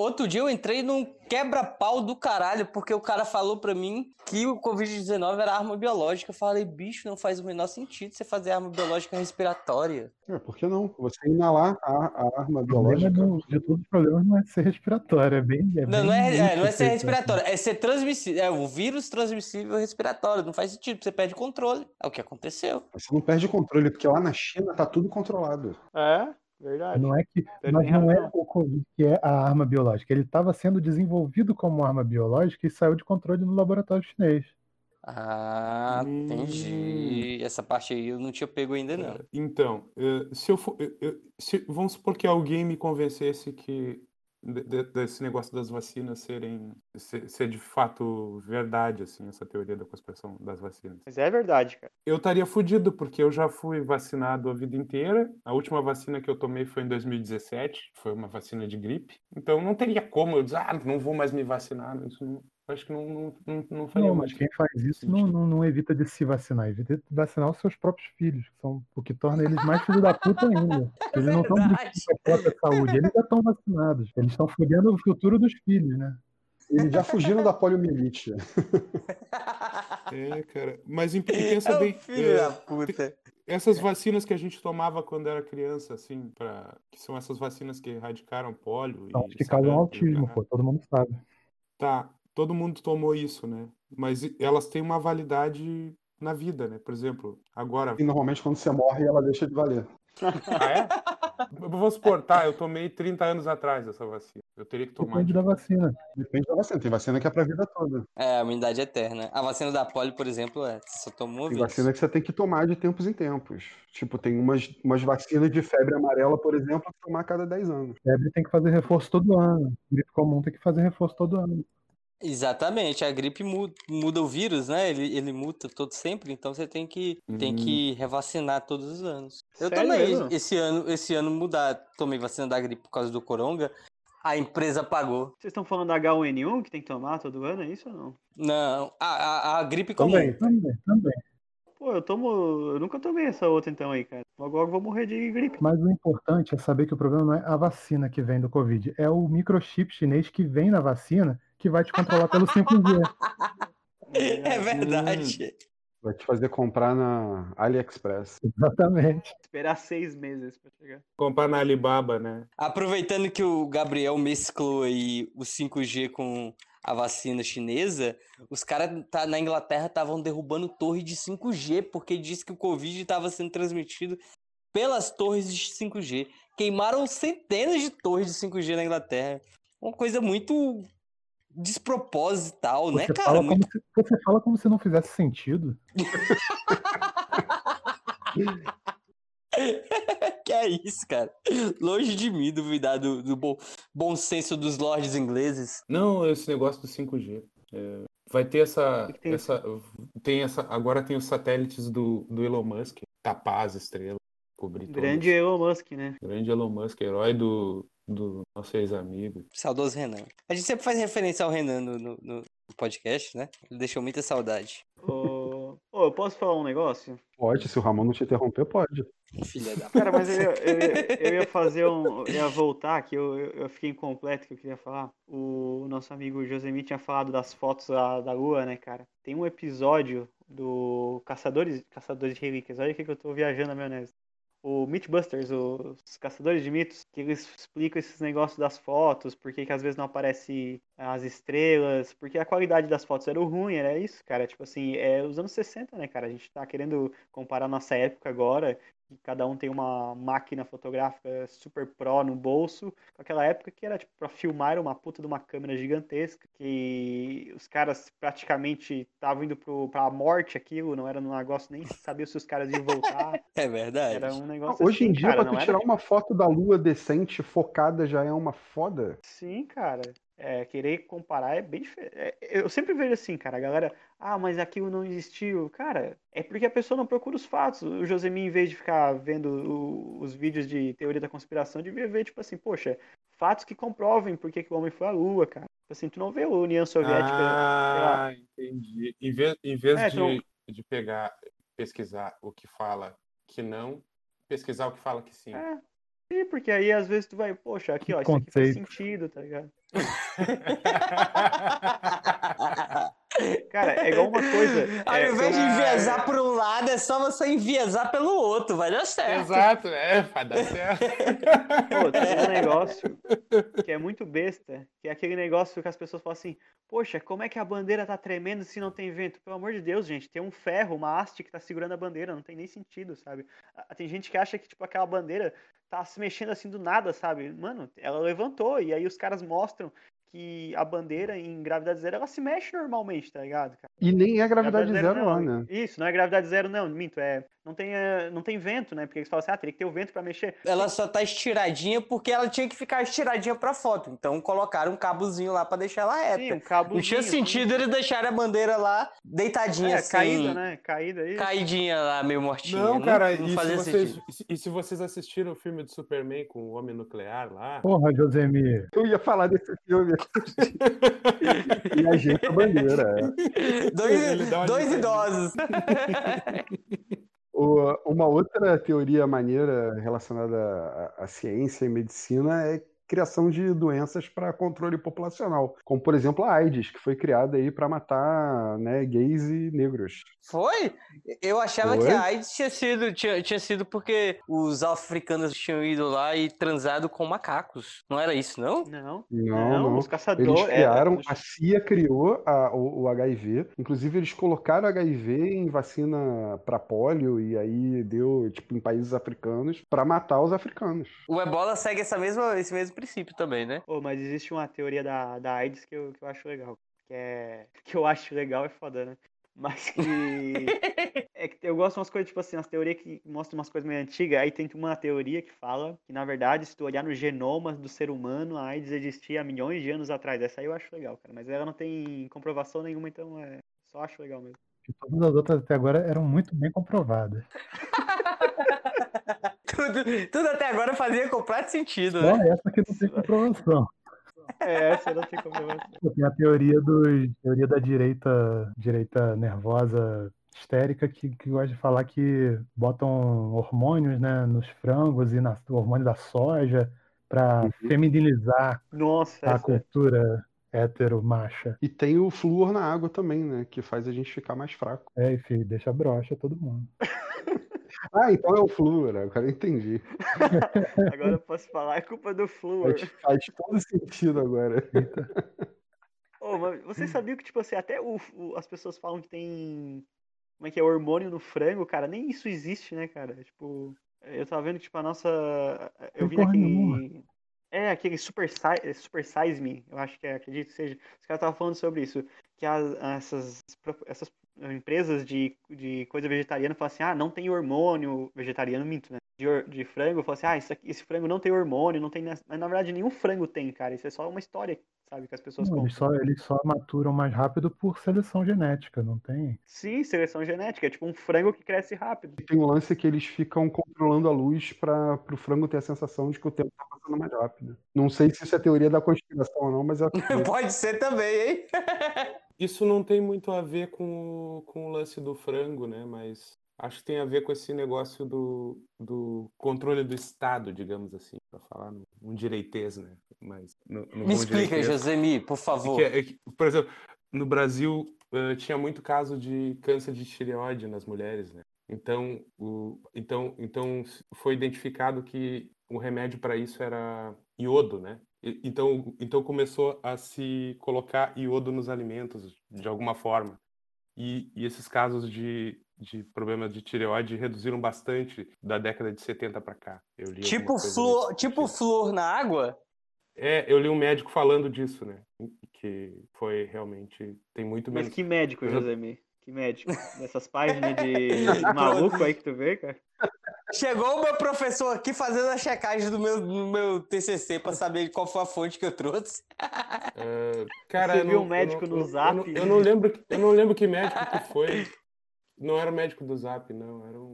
Outro dia eu entrei num quebra-pau do caralho, porque o cara falou pra mim que o Covid-19 era arma biológica. Eu falei, bicho, não faz o menor sentido você fazer arma biológica respiratória. É, por que não? Você inalar a, a arma O problema biológica. do- de todos os problemas não é ser respiratório, é bem. É Não, bem não é, é, não é ser feito, respiratório, é ser transmissível. É o vírus transmissível respiratório. Não faz sentido, você perde controle. É o que aconteceu. Você não perde controle, porque lá na China tá tudo controlado. É, assim. Verdade. Não é que, mas não é o Covid que é a arma biológica. Ele estava sendo desenvolvido como arma biológica e saiu de controle no laboratório chinês. Ah, Hum. entendi. Essa parte aí eu não tinha pego ainda, não. Então, eh, se eu for, eu- eu- se- vamos supor que alguém me convencesse que de- de- desse negócio das vacinas serem ser, ser de fato verdade, assim, essa teoria da conspiração das vacinas. Mas é verdade, cara. Eu estaria fudido, porque eu já fui vacinado a vida inteira. A última vacina que eu tomei foi em 2017, foi uma vacina de gripe. Então não teria como eu dizer, ah, não vou mais me vacinar. Isso não, acho que não, não, não, não faria Não, mas quem faz isso não, não, não evita de se vacinar, evita de vacinar os seus próprios filhos, que são, o que torna eles mais filhos da puta ainda. Eles não estão com a própria saúde, eles já estão vacinados. Eles estão fudendo o futuro dos filhos, né? Eles já fugiram da poliomielite. É, cara. Mas em- pensa É bem, filho é, da puta. essas vacinas que a gente tomava quando era criança, assim, para que são essas vacinas que erradicaram pólio São e que causam o autismo, pô, todo mundo sabe. Tá, todo mundo tomou isso, né? Mas elas têm uma validade na vida, né? Por exemplo, agora. E normalmente quando você morre, ela deixa de valer. Ah, é? Vamos supor, tá, eu tomei 30 anos atrás essa vacina. Eu teria que tomar. Depende de- da vacina. Depende da vacina. Tem vacina que é pra vida toda. É, a imunidade eterna. A vacina da polio, por exemplo, é, você só toma uma Tem vez. vacina que você tem que tomar de tempos em tempos. Tipo, tem umas, umas vacinas de febre amarela, por exemplo, que tomar a cada 10 anos. Febre tem que fazer reforço todo ano. Gripe comum tem que fazer reforço todo ano. Exatamente, a gripe muda, muda o vírus, né? Ele, ele muta todo sempre, então você tem que, tem que revacinar todos os anos. Eu Sério tomei mesmo? esse ano, esse ano mudar, tomei vacina da gripe por causa do coronga, a empresa pagou. Vocês estão falando da H1N1 que tem que tomar todo ano, é isso ou não? Não, a, a, a gripe comum. Também, também, também. Pô, eu tomo. Eu nunca tomei essa outra então aí, cara. Logo logo eu vou morrer de gripe. Mas o importante é saber que o problema não é a vacina que vem do Covid, é o microchip chinês que vem na vacina que vai te controlar pelo 5G. É verdade. Vai te fazer comprar na AliExpress. Exatamente. Esperar seis meses pra chegar. Comprar na Alibaba, né? Aproveitando que o Gabriel mesclou aí o 5G com a vacina chinesa, os caras tá, na Inglaterra estavam derrubando torre de 5G, porque disse que o Covid estava sendo transmitido pelas torres de 5G. Queimaram centenas de torres de 5G na Inglaterra. Uma coisa muito desproposital, né, Você, cara? fala Muito- se, você fala como se não fizesse sentido. que é isso, cara? Longe de mim duvidar do, do bom, bom senso dos lords ingleses. Não, esse negócio do 5G. É, vai ter essa. que que tem? essa tem essa agora tem os satélites do, do Elon Musk, tapar as estrelas, cobrir todas. Grande Elon Musk, né? Grande Elon Musk, herói do, do nosso ex-amigo. Saudoso Renan. A gente sempre faz referência ao Renan no, no- no podcast, né? Ele deixou muita saudade. Ô, ô, eu posso falar um negócio? Pode, se o Ramon não te interromper, pode. Filha da. Cara, mas eu, ia- eu, eu ia fazer um. Eu ia voltar, que eu, eu fiquei incompleto que eu queria falar. O nosso amigo Josemi tinha falado das fotos da, da Lua, né, cara? Tem um episódio do Caçadores, Caçadores de Relíquias. Olha o que que eu tô viajando na maionese. O Mythbusters, os Caçadores de Mitos, que eles explicam esses negócios das fotos, por que às vezes não aparece as estrelas, porque a qualidade das fotos era ruim, era isso, cara. Tipo assim, é os anos 60, né, cara? A gente tá querendo comparar nossa época agora, que cada um tem uma máquina fotográfica super pro no bolso, com aquela época que era tipo para filmar uma puta de uma câmera gigantesca, que os caras praticamente estavam indo pro, pra morte aquilo, não era um negócio nem saber se os caras iam voltar, É verdade. era um negócio Hoje em assim, dia, cara, pra tirar tipo- uma foto da lua decente, focada, já é uma foda. Sim, cara. É, querer comparar é bem diferente. eu sempre vejo assim, cara, a galera, ah, mas aquilo não existiu. Cara, é porque a pessoa não procura os fatos. O Josemi, em vez de ficar vendo o- os vídeos de teoria da conspiração, devia ver, tipo assim, poxa, fatos que comprovem por que o homem foi à Lua, cara. Tipo assim, tu não vê a União Soviética. Ah, entendi. Em vez, em vez É, de, então- de pegar, pesquisar o que fala que não, pesquisar o que fala que sim. É, sim, porque aí às vezes tu vai, poxa, aqui, ó, Que isso aqui faz sentido, tá ligado? Cara, é igual uma coisa. Ao é, invés de Ah, enviesar por um lado, é só você enviesar pelo outro, vai dar certo. Exato, é, vai dar certo. Pô, tem um negócio que é muito besta, que é aquele negócio que as pessoas falam assim, poxa, como é que a bandeira tá tremendo se não tem vento? Pelo amor de Deus, gente, tem um ferro, uma haste que tá segurando a bandeira, não tem nem sentido, sabe? Ah, Tem gente que acha que, tipo, aquela bandeira tá se mexendo assim do nada, sabe? Mano, ela levantou, e aí os caras mostram que a bandeira em gravidade zero, ela se mexe normalmente, tá ligado, cara? E nem é gravidade zero não. lá, né? Isso, não é gravidade zero, não, minto, é. Não tem, eh, não tem vento, né? Porque eles falam assim, ah, teria que ter o vento pra mexer. Ela só tá estiradinha porque ela tinha que ficar estiradinha pra foto. Então colocaram um cabozinho lá pra deixar ela reta. Sim, um cabo. Não tinha sentido eles deixarem a bandeira lá deitadinha É, assim. caída, né? Caída aí. Caidinha lá, meio mortinha. Não, cara, não e, se fazia vocês, sentido. e se- vocês assistiram o filme do Superman com o Homem Nuclear lá? Porra, Josemir. Eu ia falar desse filme. e ajeita a bandeira. é. Dois, dois idosos. Uma outra teoria maneira relacionada à, à ciência e medicina é criação de doenças para controle populacional, como por exemplo a AIDS, que foi criada aí para matar né, gays e negros. Foi? Eu achava Foi? que a AIDS tinha sido, tinha, tinha sido porque os africanos tinham ido lá e transado com macacos. Não era isso, não? Não, Não, não, não. os caçadores. Eles é, criaram, a CIA criou a- o, o HIV, inclusive eles colocaram HIV em vacina para polio e aí deu tipo em países africanos para matar os africanos. O ebola segue essa mesma, esse mesmo princípio também, né? Ô, mas existe uma teoria da, da AIDS que eu, que eu acho legal. Que é. Que eu acho legal é foda, né? Mas que. é que eu gosto de umas coisas, tipo assim, umas teorias que mostram umas coisas meio antigas. Aí tem uma teoria que fala que, na verdade, se tu olhar no genoma do ser humano, a AIDS existia há milhões de anos atrás. Essa aí eu acho legal, cara. Mas ela não tem comprovação nenhuma, então é. Só acho legal mesmo. Que todas as outras até agora eram muito bem comprovadas. Tudo, tudo até agora fazia completo sentido, né? essa que não tem comprovação. É, essa não tem comprovação. Tem a teoria dos teoria da direita, direita nervosa histérica que, que gosta de falar que botam hormônios né, nos frangos e na, o hormônio da soja para Uhum. feminilizar Nossa, a essa. cultura hétero macha. E tem o flúor na água também, né? Que faz a gente ficar mais fraco. É, enfim, deixa broxa todo mundo. Ah, então é o flúor, agora eu entendi. Agora eu posso falar, é culpa do flúor. Faz, faz todo sentido agora. Ô, mas você sabia que, tipo assim, até o, o- as pessoas falam que tem. Como é que é? Hormônio no frango, cara? Nem isso existe, né, cara? Tipo, eu tava vendo que, tipo, a nossa. Eu vi naquele. É, aquele Super, Size, Super Size Me, eu acho que é, acredito que seja. Os caras estavam falando sobre isso. Que as, essas, essas empresas de, de coisa vegetariana falam assim: ah, não tem hormônio. Vegetariano, minto, né? De, de frango, falam assim: ah, isso aqui- esse frango não tem hormônio, não tem. nes-" Mas na verdade nenhum frango tem, cara. Isso é só uma história, sabe? Que as pessoas Não, eles, só, eles só maturam mais rápido por seleção genética, não tem? Sim, seleção genética. É tipo um frango que cresce rápido. E tem um lance que eles ficam controlando a luz para o frango ter a sensação de que o tempo tá passando mais rápido. Não sei se isso é teoria da conspiração ou não, mas acredito. Pode ser também, hein? Isso não tem muito a ver com, o- com o lance do frango, né? Mas acho que tem a ver com esse negócio do, do controle do Estado, digamos assim, para falar num direitês, né? Mas no, no Me explica. Josemi, por É favor. que- é que, por exemplo, no Brasil eh, tinha muito caso de câncer de tireoide nas mulheres, né? Então, o, então, então foi identificado que o remédio para isso era iodo, né? Então, então começou a se colocar iodo nos alimentos de alguma forma. E, e esses casos de, de problemas de tireoide reduziram bastante da década de 70 para cá. Eu li Tipo flor, tipo sentido. flor na água? É, eu li um médico falando disso, né? Que foi realmente. Tem muito Mas menos. que médico, Josemi? Que médico? Dessas páginas de, de maluco aí que tu vê, cara? Chegou o meu professor aqui fazendo a checagem do meu, do meu TCC pra saber qual foi a fonte que eu trouxe. Ah, cara, Você eu viu não- um médico eu no não, eu Zap? não- Eu não, lembro, eu não lembro que médico que foi. Não era o médico do Zap, não. Era um,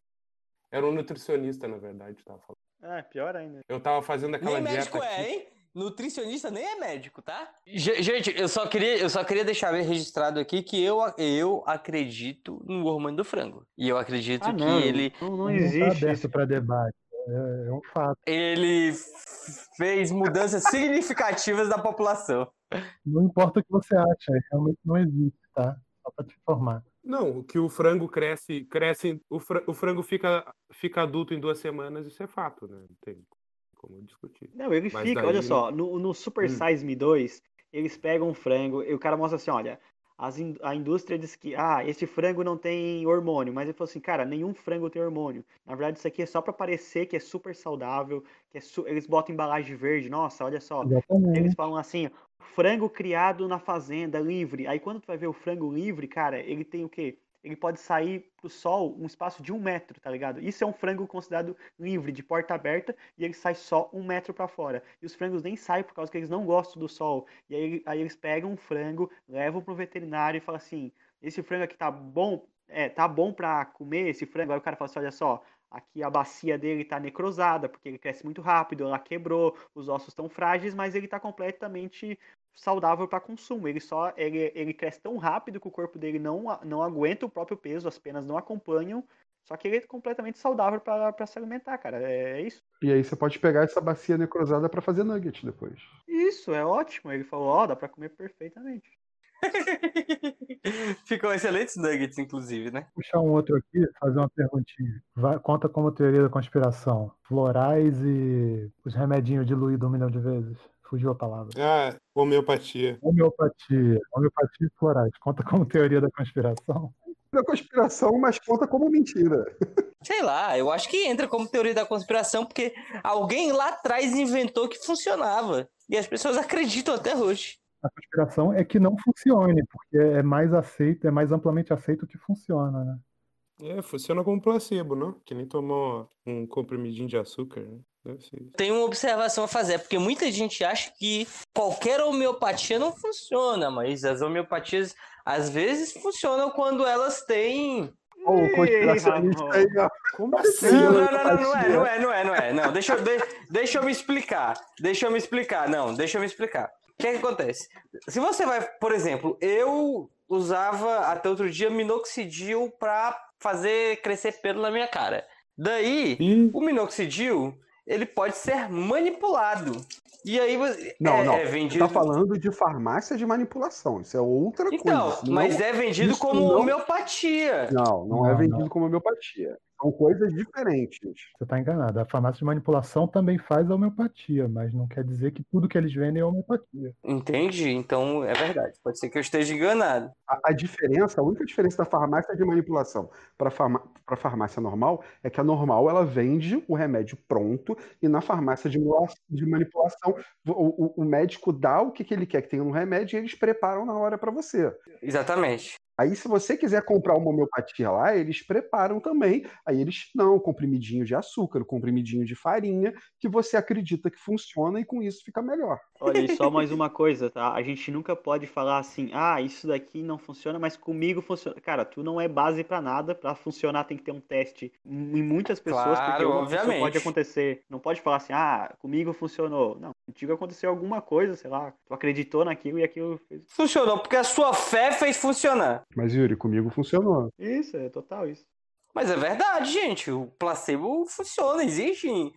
era um nutricionista, na verdade. Tava falando. Ah, pior ainda. Eu tava fazendo aquela Nem médico dieta. é, aqui. hein? Nutricionista nem é médico, tá? Ge- Gente, eu só queria, eu só queria deixar bem registrado aqui que eu, eu acredito no hormônio do frango. E eu acredito Ah, que não. ele. Não, não tá existe aberto isso. para debate. É, é um fato. Ele fez mudanças significativas da população. Não importa o que você acha, realmente não existe, tá? Só pra te informar. Não, que o frango cresce, cresce, o, fra- o frango fica, fica adulto em duas semanas, isso é fato, né? Não tem como discutir. Não, ele Mas fica, daí- olha só, no, no Super Hum. Size Me 2, eles pegam um frango e o cara mostra assim, olha, as in- a indústria diz que, ah, esse frango não tem hormônio, mas ele falou assim, cara, nenhum frango tem hormônio. Na verdade, isso aqui é só pra parecer que é super saudável, que é su- eles botam embalagem verde, nossa, olha só. Eles falam assim, frango criado na fazenda, livre. Aí quando tu vai ver o frango livre, cara, ele tem o quê? Ele pode sair pro sol um espaço de um metro, tá ligado? Isso é um frango considerado livre, de porta aberta, e ele sai só um metro pra fora. E os frangos nem saem por causa que eles não gostam do sol. E aí, aí eles pegam um frango, levam pro veterinário e falam assim: esse frango aqui tá bom, é, tá bom pra comer esse frango. Aí o cara fala assim: olha só, aqui a bacia dele tá necrosada, porque ele cresce muito rápido, ela quebrou, os ossos estão frágeis, mas ele tá completamente saudável para consumo. Ele só ele, ele cresce tão rápido que o corpo dele não, não aguenta o próprio peso, as penas não acompanham. Só que ele é completamente saudável para se alimentar, cara. É isso. E aí você pode pegar essa bacia necrosada pra fazer nugget depois. Isso, é ótimo. Ele falou, ó, dá para comer perfeitamente. Ficam excelentes nuggets, inclusive, né? puxar um outro aqui, fazer uma perguntinha. Vai- conta como teoria da conspiração. Florais e os remedinhos diluídos um milhão de vezes. Fugiu a palavra. Ah, homeopatia. Homeopatia. Homeopatia e florais. Conta como teoria da conspiração. Da conspiração, mas conta como mentira. Sei lá, eu acho que entra como teoria da conspiração, porque alguém lá atrás inventou que funcionava. E as pessoas acreditam até hoje. A conspiração é que não funcione, porque é mais aceito, é mais amplamente aceito que funciona, né? É, funciona como placebo, não? Que nem tomou um comprimidinho de açúcar, né? Tem uma observação a fazer, porque muita gente acha que qualquer homeopatia não funciona, mas as homeopatias às vezes funcionam quando elas têm. Ó, o conspiracionista Ramon. aí. Como Não, assim? não, não, não, não é, não é, não é, não é. Não, deixa, eu- de- deixa eu me explicar. Deixa eu me explicar. Não, deixa eu me explicar. O que é que acontece? Se você vai, por exemplo, eu usava até outro dia minoxidil pra fazer crescer pelo na minha cara. Daí, Ih, o minoxidil, ele pode ser manipulado. E aí você- Não, é, não. é Você vendido. tá falando de farmácia de manipulação. Isso é outra Então, coisa. Isso mas não, é vendido isso como não- homeopatia. não, não é Não, vendido como homeopatia. São coisas diferentes. Você está enganado. A farmácia de manipulação também faz a homeopatia, mas não quer dizer que tudo que eles vendem é homeopatia. Entendi? Então é verdade. Pode ser que eu esteja enganado. A, a diferença, a única diferença da farmácia de manipulação para a farmácia normal é que a normal ela vende o remédio pronto e na farmácia de, de manipulação o, o- o médico dá o que, que ele quer que tenha no remédio e eles preparam na hora para você. Exatamente. Aí, se você quiser comprar uma homeopatia lá, eles preparam também. Aí eles um comprimidinho de açúcar, um comprimidinho de farinha, que você acredita que funciona e com isso fica melhor. Olha, e só mais uma coisa, tá? A gente nunca pode falar assim, ah, isso daqui não funciona, mas comigo funciona. Cara, tu não é base pra nada, pra funcionar tem que ter um teste em muitas pessoas, porque Claro, pessoa obviamente. pode acontecer. Não pode falar assim, ah, comigo funcionou. Não, contigo aconteceu alguma coisa, sei lá, tu acreditou naquilo e aquilo fez. Funcionou porque a sua fé fez funcionar. Mas, Yuri, comigo funcionou. Isso, é total isso. Mas é verdade, gente. O placebo funciona. Existem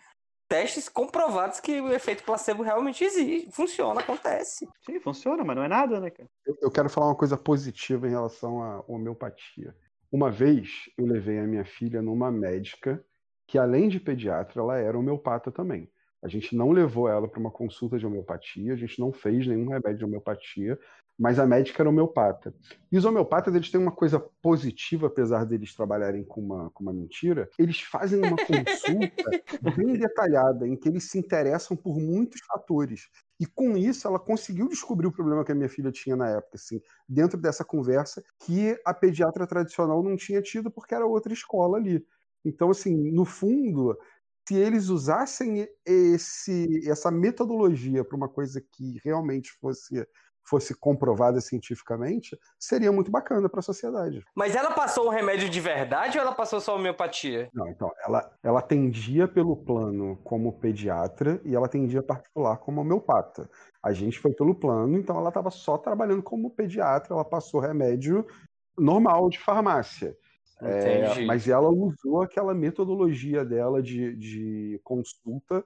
testes comprovados que o efeito placebo realmente existe. Funciona, acontece. Sim, funciona, mas não é nada, né, cara? Eu, eu quero falar uma coisa positiva em relação à homeopatia. Uma vez eu levei a minha filha numa médica que, além de pediatra, ela era homeopata também. A gente não levou ela para uma consulta de homeopatia, a gente não fez nenhum remédio de homeopatia, mas a médica era homeopata. E os homeopatas, eles têm uma coisa positiva, apesar deles trabalharem com uma, com uma mentira, eles fazem uma consulta bem detalhada, em que eles se interessam por muitos fatores. E com isso, ela conseguiu descobrir o problema que a minha filha tinha na época, assim, dentro dessa conversa, que a pediatra tradicional não tinha tido, porque era outra escola ali. Então, assim, no fundo, se eles usassem esse, essa metodologia para uma coisa que realmente fosse, fosse comprovada cientificamente, seria muito bacana para a sociedade. Mas ela passou o remédio de verdade ou ela passou só homeopatia? Não, então, ela, ela atendia pelo plano como pediatra e ela atendia particular como homeopata. A gente foi pelo plano, então ela estava só trabalhando como pediatra, ela passou remédio normal de farmácia. É, mas ela usou aquela metodologia dela de, de consulta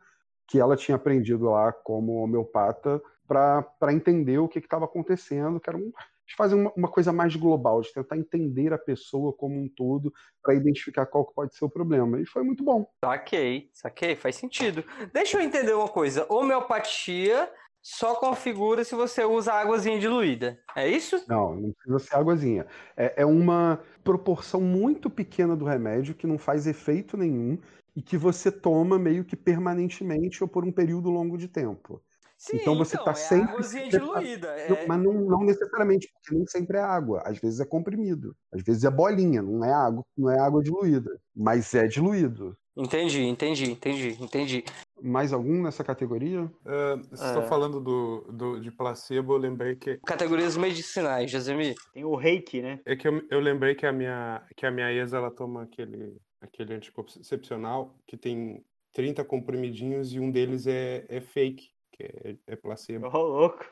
que ela tinha aprendido lá como homeopata para entender o que estava acontecendo, que era um, de fazer uma, uma coisa mais global, de tentar entender a pessoa como um todo para identificar qual que pode ser o problema. E foi muito bom. Saquei, saquei, faz sentido. Deixa eu entender uma coisa. Homeopatia só configura se você usa águazinha diluída. É isso? Não, não precisa ser águazinha. É, é uma proporção muito pequena do remédio que não faz efeito nenhum e que você toma meio que permanentemente ou por um período longo de tempo. Sim, Então você tá é sempre águazinha se diluída. Não, É... Mas não, não necessariamente, porque nem sempre é água. Às vezes é comprimido. Às vezes é bolinha, não é água, não é água diluída. Mas é diluído. Entendi, entendi, entendi, entendi. Mais algum nessa categoria? Vocês estão É. falando do, do, de placebo, eu lembrei que. Categorias medicinais, Jazemi. Tem o reiki, né? É que eu, eu lembrei que a minha, que a minha ex ela toma aquele, aquele anticoncepcional que tem 30 comprimidinhos e um deles é, é fake, que é, é placebo. Ô, louco.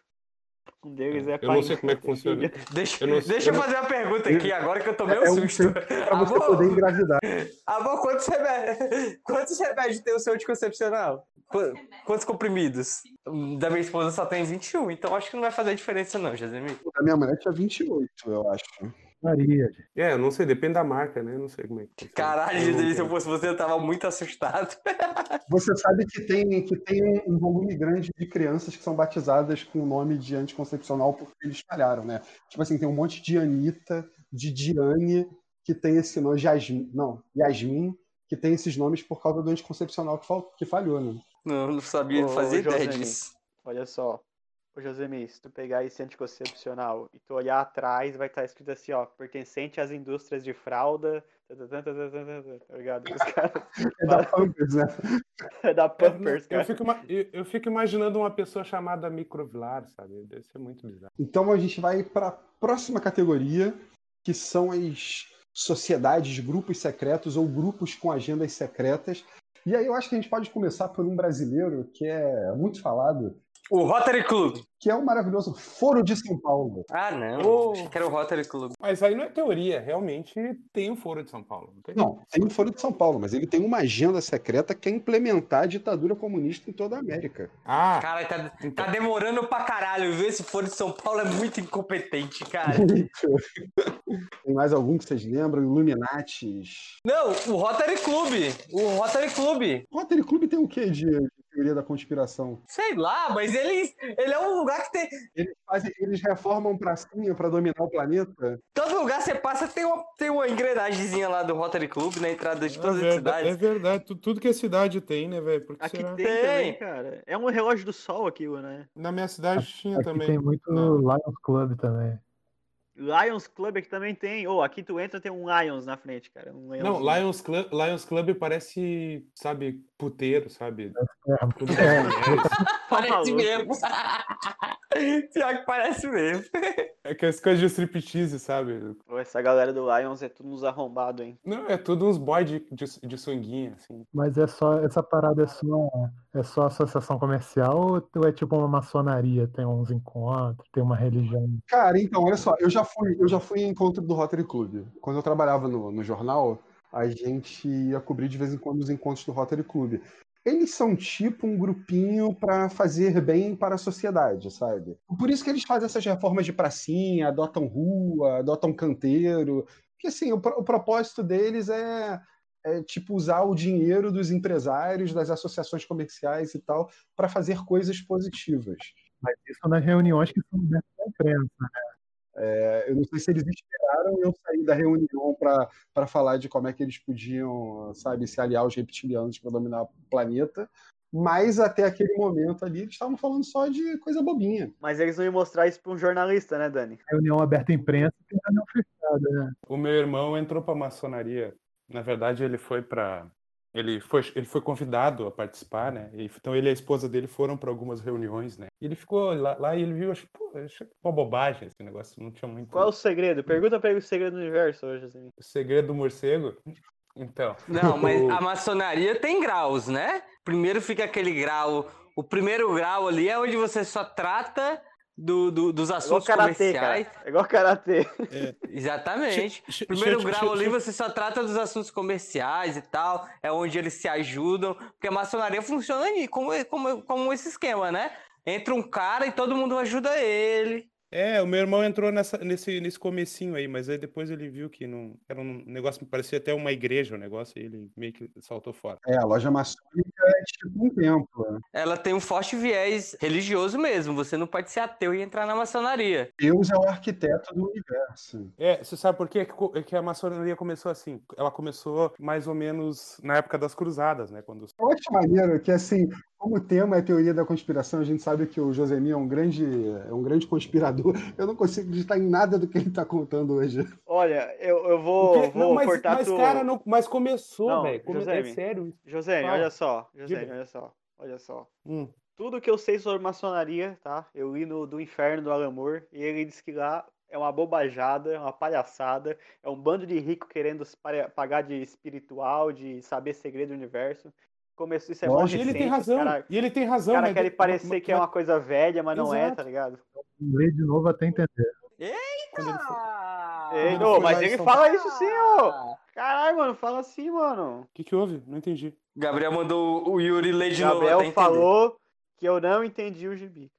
Um deles é Eu não sei como é que funciona. Deixa, Eu não- deixa eu eu não- fazer uma pergunta aqui agora que eu tomei um É um susto. Para você Amor, poder engravidar. amor, quantos remédios, quantos remédios tem o seu anticoncepcional? Qu- Quantos comprimidos? Da minha esposa só tem 21, então acho que não vai fazer diferença não, Jazemi. A minha mulher tinha 28, eu acho. Maria. É, eu não sei, depende da marca, né? Não sei como é que. Caralho, se eu fosse você, eu tava muito assustado. Você sabe que tem, que tem um volume grande de crianças que são batizadas com o nome de anticoncepcional porque eles falharam, né? Tipo assim, tem um monte de Anitta, de Diane, que tem esse nome, Jasmin, não, Yasmin, que tem esses nomes por causa do anticoncepcional que, fal- que falhou, né? Não, não sabia, não Ô, fazia ô, ideia disso. Olha só. Ô, Josemir, se tu pegar esse anticoncepcional e tu olhar atrás, vai estar escrito assim, ó, pertencente às indústrias de fralda, tá, tá, tá ligado? Os caras... É da Pampers, né? É da Pampers, cara. Eu fico, eu fico imaginando uma pessoa chamada microvilar, sabe? Deve ser muito bizarro. Então a gente vai para a próxima categoria, que são as sociedades, grupos secretos ou grupos com agendas secretas. E aí eu acho que a gente pode começar por um brasileiro que é muito falado, o Rotary Club. que é o maravilhoso Foro de São Paulo. Ah, não. Ô. Achei que era o Rotary Club. Mas aí não é teoria, realmente tem o Foro de São Paulo. Não, tem? Não, tem o Foro de São Paulo, mas ele tem uma agenda secreta que é implementar a ditadura comunista em toda a América. Ah, Cara, tá, tá demorando pra caralho, viu? Esse foro de São Paulo é muito incompetente, cara. Tem mais algum que vocês lembram? Illuminatis. Não, o Rotary Club. O Rotary Club. O Rotary Club tem o quê de, de teoria da conspiração? Sei lá, mas ele, ele é um lugar que tem. Eles, fazem, eles reformam pracinha para dominar o planeta? Todo lugar que você passa tem uma, tem uma engrenagemzinha lá do Rotary Club na entrada de todas é, as verdade, é cidades. verdade. Tu- Tudo que a cidade tem, né, velho? Aqui será? tem, Tem. também, cara. É um relógio do sol aquilo, né? Na minha cidade tinha Aqui também. tem muito. Lions Club também. Lions Club aqui também tem. Ou aqui tu entra tem um Lions na frente, cara. Um Não, leãozinho. Lions Club, Lions Club parece, sabe, puteiro, sabe? É, Tudo com mulheres. Parece maluco. mesmo. Pior que parece mesmo. É que as coisas de striptease, sabe? Pô, essa galera do Lions é tudo uns arrombados, hein? Não, é tudo uns boy de, de, de sunguinha, assim. Mas é só essa parada é só, é só associação comercial ou é tipo uma maçonaria? Tem uns encontros, tem uma religião. Cara, então, olha só, eu já fui, eu já fui em encontro do Rotary Club. Quando eu trabalhava no, no jornal, a gente ia cobrir de vez em quando os encontros do Rotary Club. Eles são tipo um grupinho para fazer bem para a sociedade, sabe? Por isso que eles fazem essas reformas de pracinha, adotam rua, adotam canteiro. Porque assim, o, o propósito deles é, é tipo usar o dinheiro dos empresários, das associações comerciais e tal, para fazer coisas positivas. Mas isso nas reuniões que são à imprensa. É, eu não sei se eles esperaram eu sair da reunião para falar de como é que eles podiam, sabe, se aliar aos reptilianos para dominar o planeta, mas até aquele momento ali eles estavam falando só de coisa bobinha. Mas eles não iam mostrar isso pra um jornalista, né, Dani? Reunião aberta à imprensa e tem reunião fechada, né? O meu irmão entrou pra maçonaria. Na verdade, ele foi pra. Ele foi, ele foi convidado a participar, né? Então ele e a esposa dele foram para algumas reuniões, né? E ele ficou lá, lá e ele viu, acho, pô, achei uma bobagem esse negócio, não tinha muito. Qual é o segredo? Pergunta pra ele o segredo do universo hoje, assim. O segredo do morcego? Então. Não, mas a maçonaria tem graus, né? Primeiro fica aquele grau. O primeiro grau ali é onde você só trata do, do- dos É igual assuntos karatê, comerciais. cara. É igual karatê. Exatamente. Che- che- Primeiro grau ali você só trata dos assuntos comerciais e tal, é onde eles se ajudam, porque a maçonaria funciona aí, como, como, como esse esquema, né? Entra um cara e todo mundo ajuda ele. É, o meu irmão entrou nessa, nesse, nesse comecinho aí, mas aí depois ele viu que não era um negócio, parecia até uma igreja o negócio, e ele meio que saltou fora. É, a loja maçônica é tipo um templo. Ela tem um forte viés religioso mesmo, você não pode ser ateu e entrar na maçonaria. Deus é o arquiteto do universo. É, você sabe por quê que, co- que a maçonaria começou assim? Ela começou mais ou menos na época das cruzadas, né? Quando os- Eu acho maneiro que, assim, como o tema é teoria da conspiração, a gente sabe que o Josemi é um grande, é um grande conspirador. Eu não consigo acreditar em nada do que ele está contando hoje. Olha, eu, eu O vou, quê? vou Não, mas, cortar mas tu... cara, não, mas começou, velho. Come... É sério. José, olha só. José, olha só. Olha só. Hum. Tudo que eu sei sobre maçonaria, tá? Eu li no Do Inferno do Alan Moore, e ele diz que lá é uma bobajada, é uma palhaçada, é um bando de rico querendo pagar de espiritual, de saber segredo do universo. Começou, isso é Lógico. E ele tem recente, razão. Os caras E ele tem razão. cara mas- querem parecer mas- que é uma coisa velha, mas não é, Exato. tá ligado? Ler de novo até entender. quando ele foi- Ei, foi mas ele São fala isso sim, ô! Caralho, mano, fala assim, mano. O que, que houve? Não entendi. Gabriel mandou o Yuri ler de novo Gabriel até entender. falou que eu não entendi o gibi.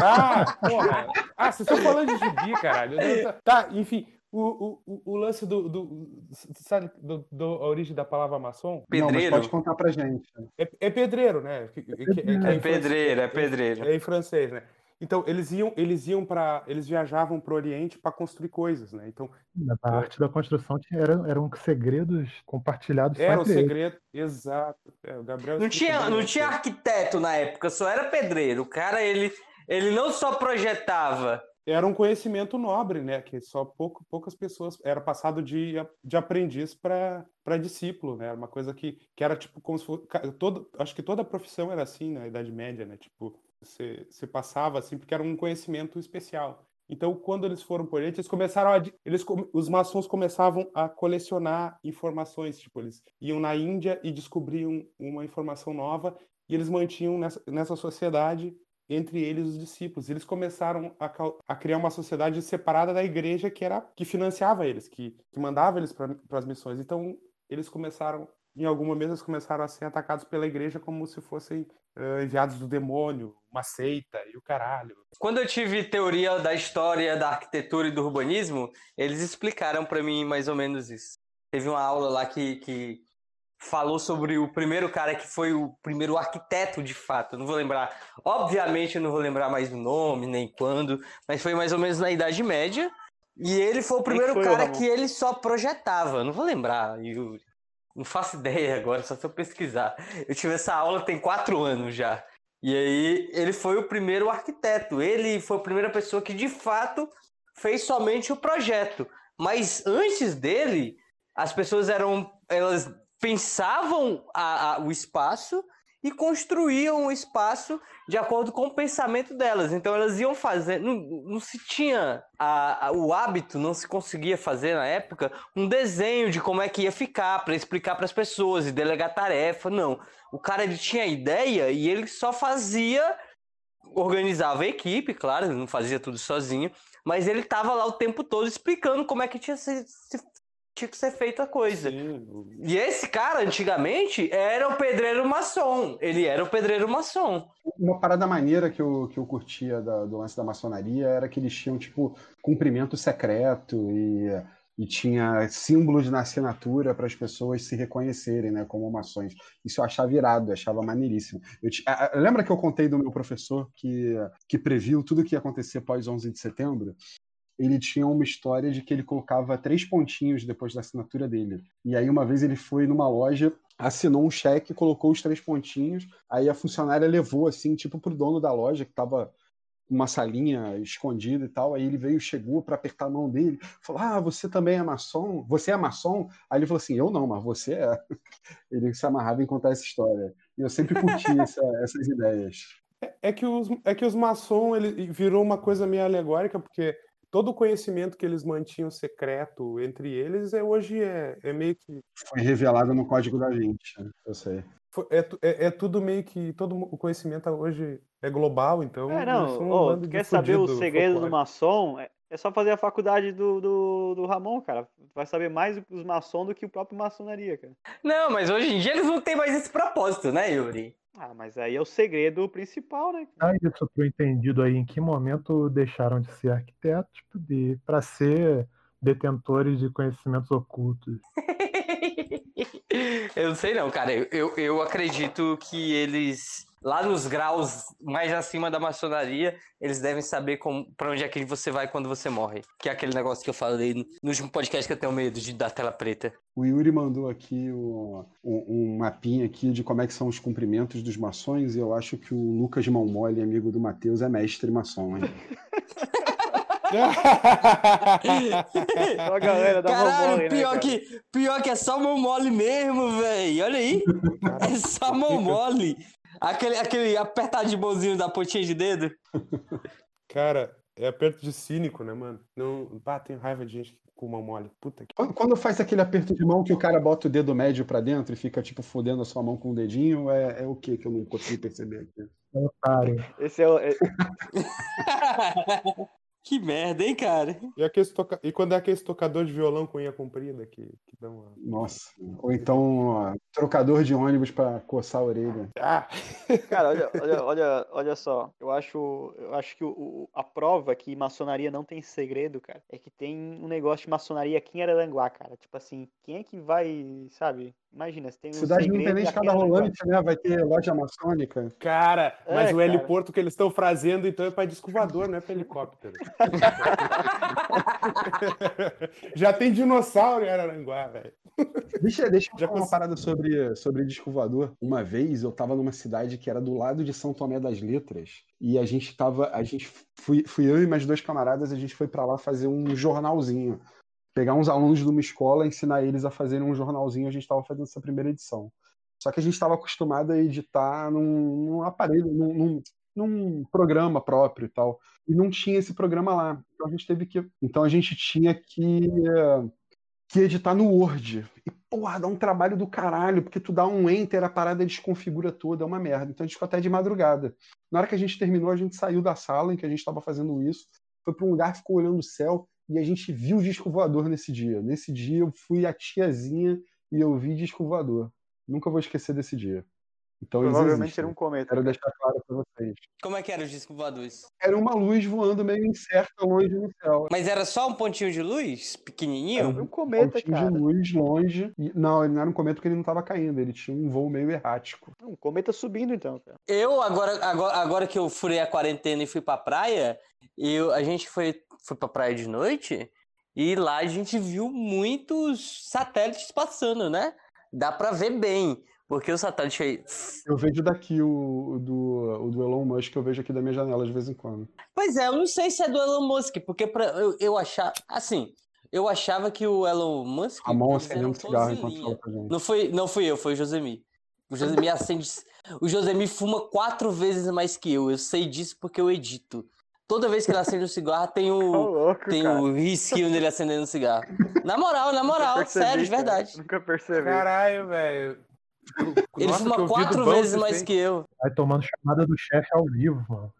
Ah, porra. Ah, vocês estão falando de gibi, caralho. Tá, enfim. O, o, o- o lance do, do. Sabe do, do- a origem da palavra maçom? Não, mas Pedreiro? pode contar pra gente. É, é pedreiro, né? É francês- pedreiro, é pedreiro. É em francês, né? Então, eles iam, eles iam para, eles viajavam pro Oriente para construir coisas, né? Então, Na arte da construção tinha- eram, eram segredos compartilhados era o eles. segredo, exato. É, o Gabriel Não tinha, não tinha arquiteto na época, só era pedreiro. O cara, ele, ele não só projetava. Era um conhecimento nobre, né? Que só pouco, poucas pessoas era passado de, de aprendiz para discípulo, né? Era uma coisa que, que era tipo como se fosse todo, acho que toda profissão era assim na Idade Média, né? Tipo, você, passava assim porque era um conhecimento especial. Então, quando eles foram por Oriente, eles começaram a, eles os maçons começavam a colecionar informações, tipo, eles iam na Índia e descobriam uma informação nova e eles mantinham nessa, nessa sociedade entre eles os discípulos. Eles começaram a, a criar uma sociedade separada da igreja que era que financiava eles, que, que mandava eles para as missões. Então, eles começaram, em algum momento, eles começaram a ser atacados pela igreja como se fossem eh, enviados do demônio, uma seita e o caralho. Quando eu tive teoria da história da arquitetura e do urbanismo, eles explicaram pra mim mais ou menos isso. Teve uma aula lá que, que falou sobre o primeiro cara que foi o primeiro arquiteto de fato. Eu não vou lembrar, obviamente eu não vou lembrar mais o nome, nem quando, mas foi mais ou menos na Idade Média. E ele foi o primeiro foi, cara que ele só projetava. Eu Não vou lembrar, Yuri. Não faço ideia agora, só se eu pesquisar. Eu tive essa aula tem quatro anos já. E aí ele foi o primeiro arquiteto. Ele foi a primeira pessoa que de fato fez somente o projeto. Mas antes dele, as pessoas eram. Elas pensavam a- a- o espaço e construíam o espaço de acordo com o pensamento delas. Então elas iam fazer. Não, não se tinha a- a- o hábito, não se conseguia fazer na época um desenho de como é que ia ficar para explicar para as pessoas e delegar tarefa. Não. O cara ele tinha ideia e ele só fazia. Organizava a equipe, claro, não fazia tudo sozinho, mas ele tava lá o tempo todo explicando como é que tinha, se- se- tinha que ser feita a coisa. Sim, E esse cara, antigamente, era o pedreiro maçom. Ele era o pedreiro maçom. Uma parada maneira que eu, que eu curtia da- do lance da maçonaria era que eles tinham, tipo, cumprimento secreto e, e tinha símbolos na assinatura para as pessoas se reconhecerem, né, como maçons. Isso eu achava irado, eu achava maneiríssimo. Eu a- a- lembra que eu contei do meu professor que, que previu tudo o que ia acontecer pós 11 de setembro? Ele tinha uma história de que ele colocava três pontinhos depois da assinatura dele. E aí, uma vez, ele foi numa loja, assinou um cheque, colocou os três pontinhos, aí a funcionária levou, assim, tipo, pro dono da loja, que tava uma salinha escondida e tal. Aí ele veio, chegou para apertar a mão dele, falou: Ah, você também é maçom? Você é maçom? Aí ele falou assim: Eu não, mas você é. Ele se amarrava em contar essa história. E eu sempre curti essa- essas ideias. É que os, é que os maçom ele virou uma coisa meio alegórica, porque todo o conhecimento que eles mantinham secreto entre eles é, hoje é, é meio que. Foi revelado no Código da Vinci, eu sei. Foi- É, é- é tudo meio que. Todo o conhecimento hoje é global, então. É, não, um de quer saber o segredo do maçom? É, é só fazer a faculdade do, do, do Ramon, cara. Tu vai saber mais os maçons do que o próprio maçonaria, cara. Não, mas hoje em dia eles não têm mais esse propósito, né, Yuri? Ah, mas aí é o segredo principal, né? Ah, isso pro entendido aí, em que momento deixaram de ser arquitetos para ser detentores de conhecimentos ocultos? eu não sei não, cara. Eu, eu, acredito que eles, lá nos graus mais acima da maçonaria, eles devem saber como, pra onde é que você vai quando você morre. Que é aquele negócio que eu falei no, no último podcast que eu tenho medo de dar tela preta. O Yuri mandou aqui o- um, um mapinha aqui de como é que são os cumprimentos dos maçons, e eu acho que o Lucas Mão Mole, amigo do Matheus, é mestre maçom, hein? A galera da Caralho, Mamole, né, pior, cara? que, pior que é só mão mole mesmo, velho. Olha aí. É só mão mole. Aquele, aquele apertar de mãozinho da pontinha de dedo. Cara, é aperto de cínico, né, mano? Não. Bah, tenho raiva de gente com mão mole. Puta que. Quando, faz aquele aperto de mão que o cara bota o dedo médio pra dentro e fica, tipo, fodendo a sua mão com o dedinho, é, é o que que eu não consegui perceber aqui? Otário. Esse é o. que merda, hein, cara? E, aqueles toca... e quando é aquele tocador de violão com unha comprida que, que dá uma. Nossa. Ou então, ó, trocador de ônibus pra coçar a orelha. Ah! Cara, olha, olha, olha, olha só. Eu acho, eu acho que o, o- a prova que maçonaria não tem segredo, cara, é que tem um negócio de maçonaria aqui em Araranguá, cara. Tipo assim, quem é que vai, sabe? Imagina, se tem um Cidade não tem nem escada rolante, né? Vai ter loja maçônica. Cara, É, mas o cara. heliporto que eles estão fazendo, então é pra disco voador, não é pra helicóptero. Já tem dinossauro em Araranguá, velho. Deixa, deixa eu Já falar uma parada sobre, sobre disco voador. Uma vez eu tava numa cidade que era do lado de São Tomé das Letras e a gente tava, a gente fui, fui eu e mais dois camaradas, a gente foi pra lá fazer um jornalzinho. Pegar uns alunos de uma escola, ensinar eles a fazerem um jornalzinho, a gente tava fazendo essa primeira edição. Só que a gente estava acostumado a editar num, num aparelho, num, num, num programa próprio e tal. E não tinha esse programa lá. Então a gente teve que. Então a gente tinha que, que editar no Word. E, porra, dá um trabalho do caralho, porque tu dá um enter, a parada desconfigura toda, é uma merda. Então a gente ficou até de madrugada. Na hora que a gente terminou, a gente saiu da sala em que a gente estava fazendo isso, foi para um lugar, ficou olhando o céu, e a gente viu o disco voador nesse dia. Nesse dia eu fui a tiazinha e eu vi disco voador. Nunca vou esquecer desse dia. Então Provavelmente era um cometa. Quero deixar claro para vocês. Como é que era o disco voadores? Era uma luz voando meio incerta longe no céu. Mas era só um pontinho de luz? Pequenininho? Era um cometa, Pontinho cara. de luz longe. E- não, ele não era um cometa porque ele não estava caindo. Ele tinha um voo meio errático. Um cometa subindo, então, cara. Eu, agora, agora, agora que eu furei a quarentena e fui pra praia, eu, a gente foi, foi pra praia de noite e lá a gente viu muitos satélites passando, né? Dá pra ver bem, porque o satélite aí. Eu vejo daqui o, o do, o do Elon Musk, eu vejo aqui da minha janela de vez em quando. Pois é, eu não sei se é do Elon Musk, porque pra, eu, eu achava. Assim, eu achava que o Elon Musk. A mão eram acendendo cigarro enquanto pra gente. Não foi, não fui eu, foi o Josemi. O Josemi acende. O Josemi fuma quatro vezes mais que eu. Eu sei disso porque eu edito. Toda vez que ele acende um cigarro, tem o, louco, tem cara. o risquinho dele acendendo um cigarro. Na moral, na moral, percebi, sério, de verdade. Nunca percebi. Caralho, velho. Ele fuma quatro vezes mais tem. que eu. Vai tomando chamada do chefe ao vivo, mano.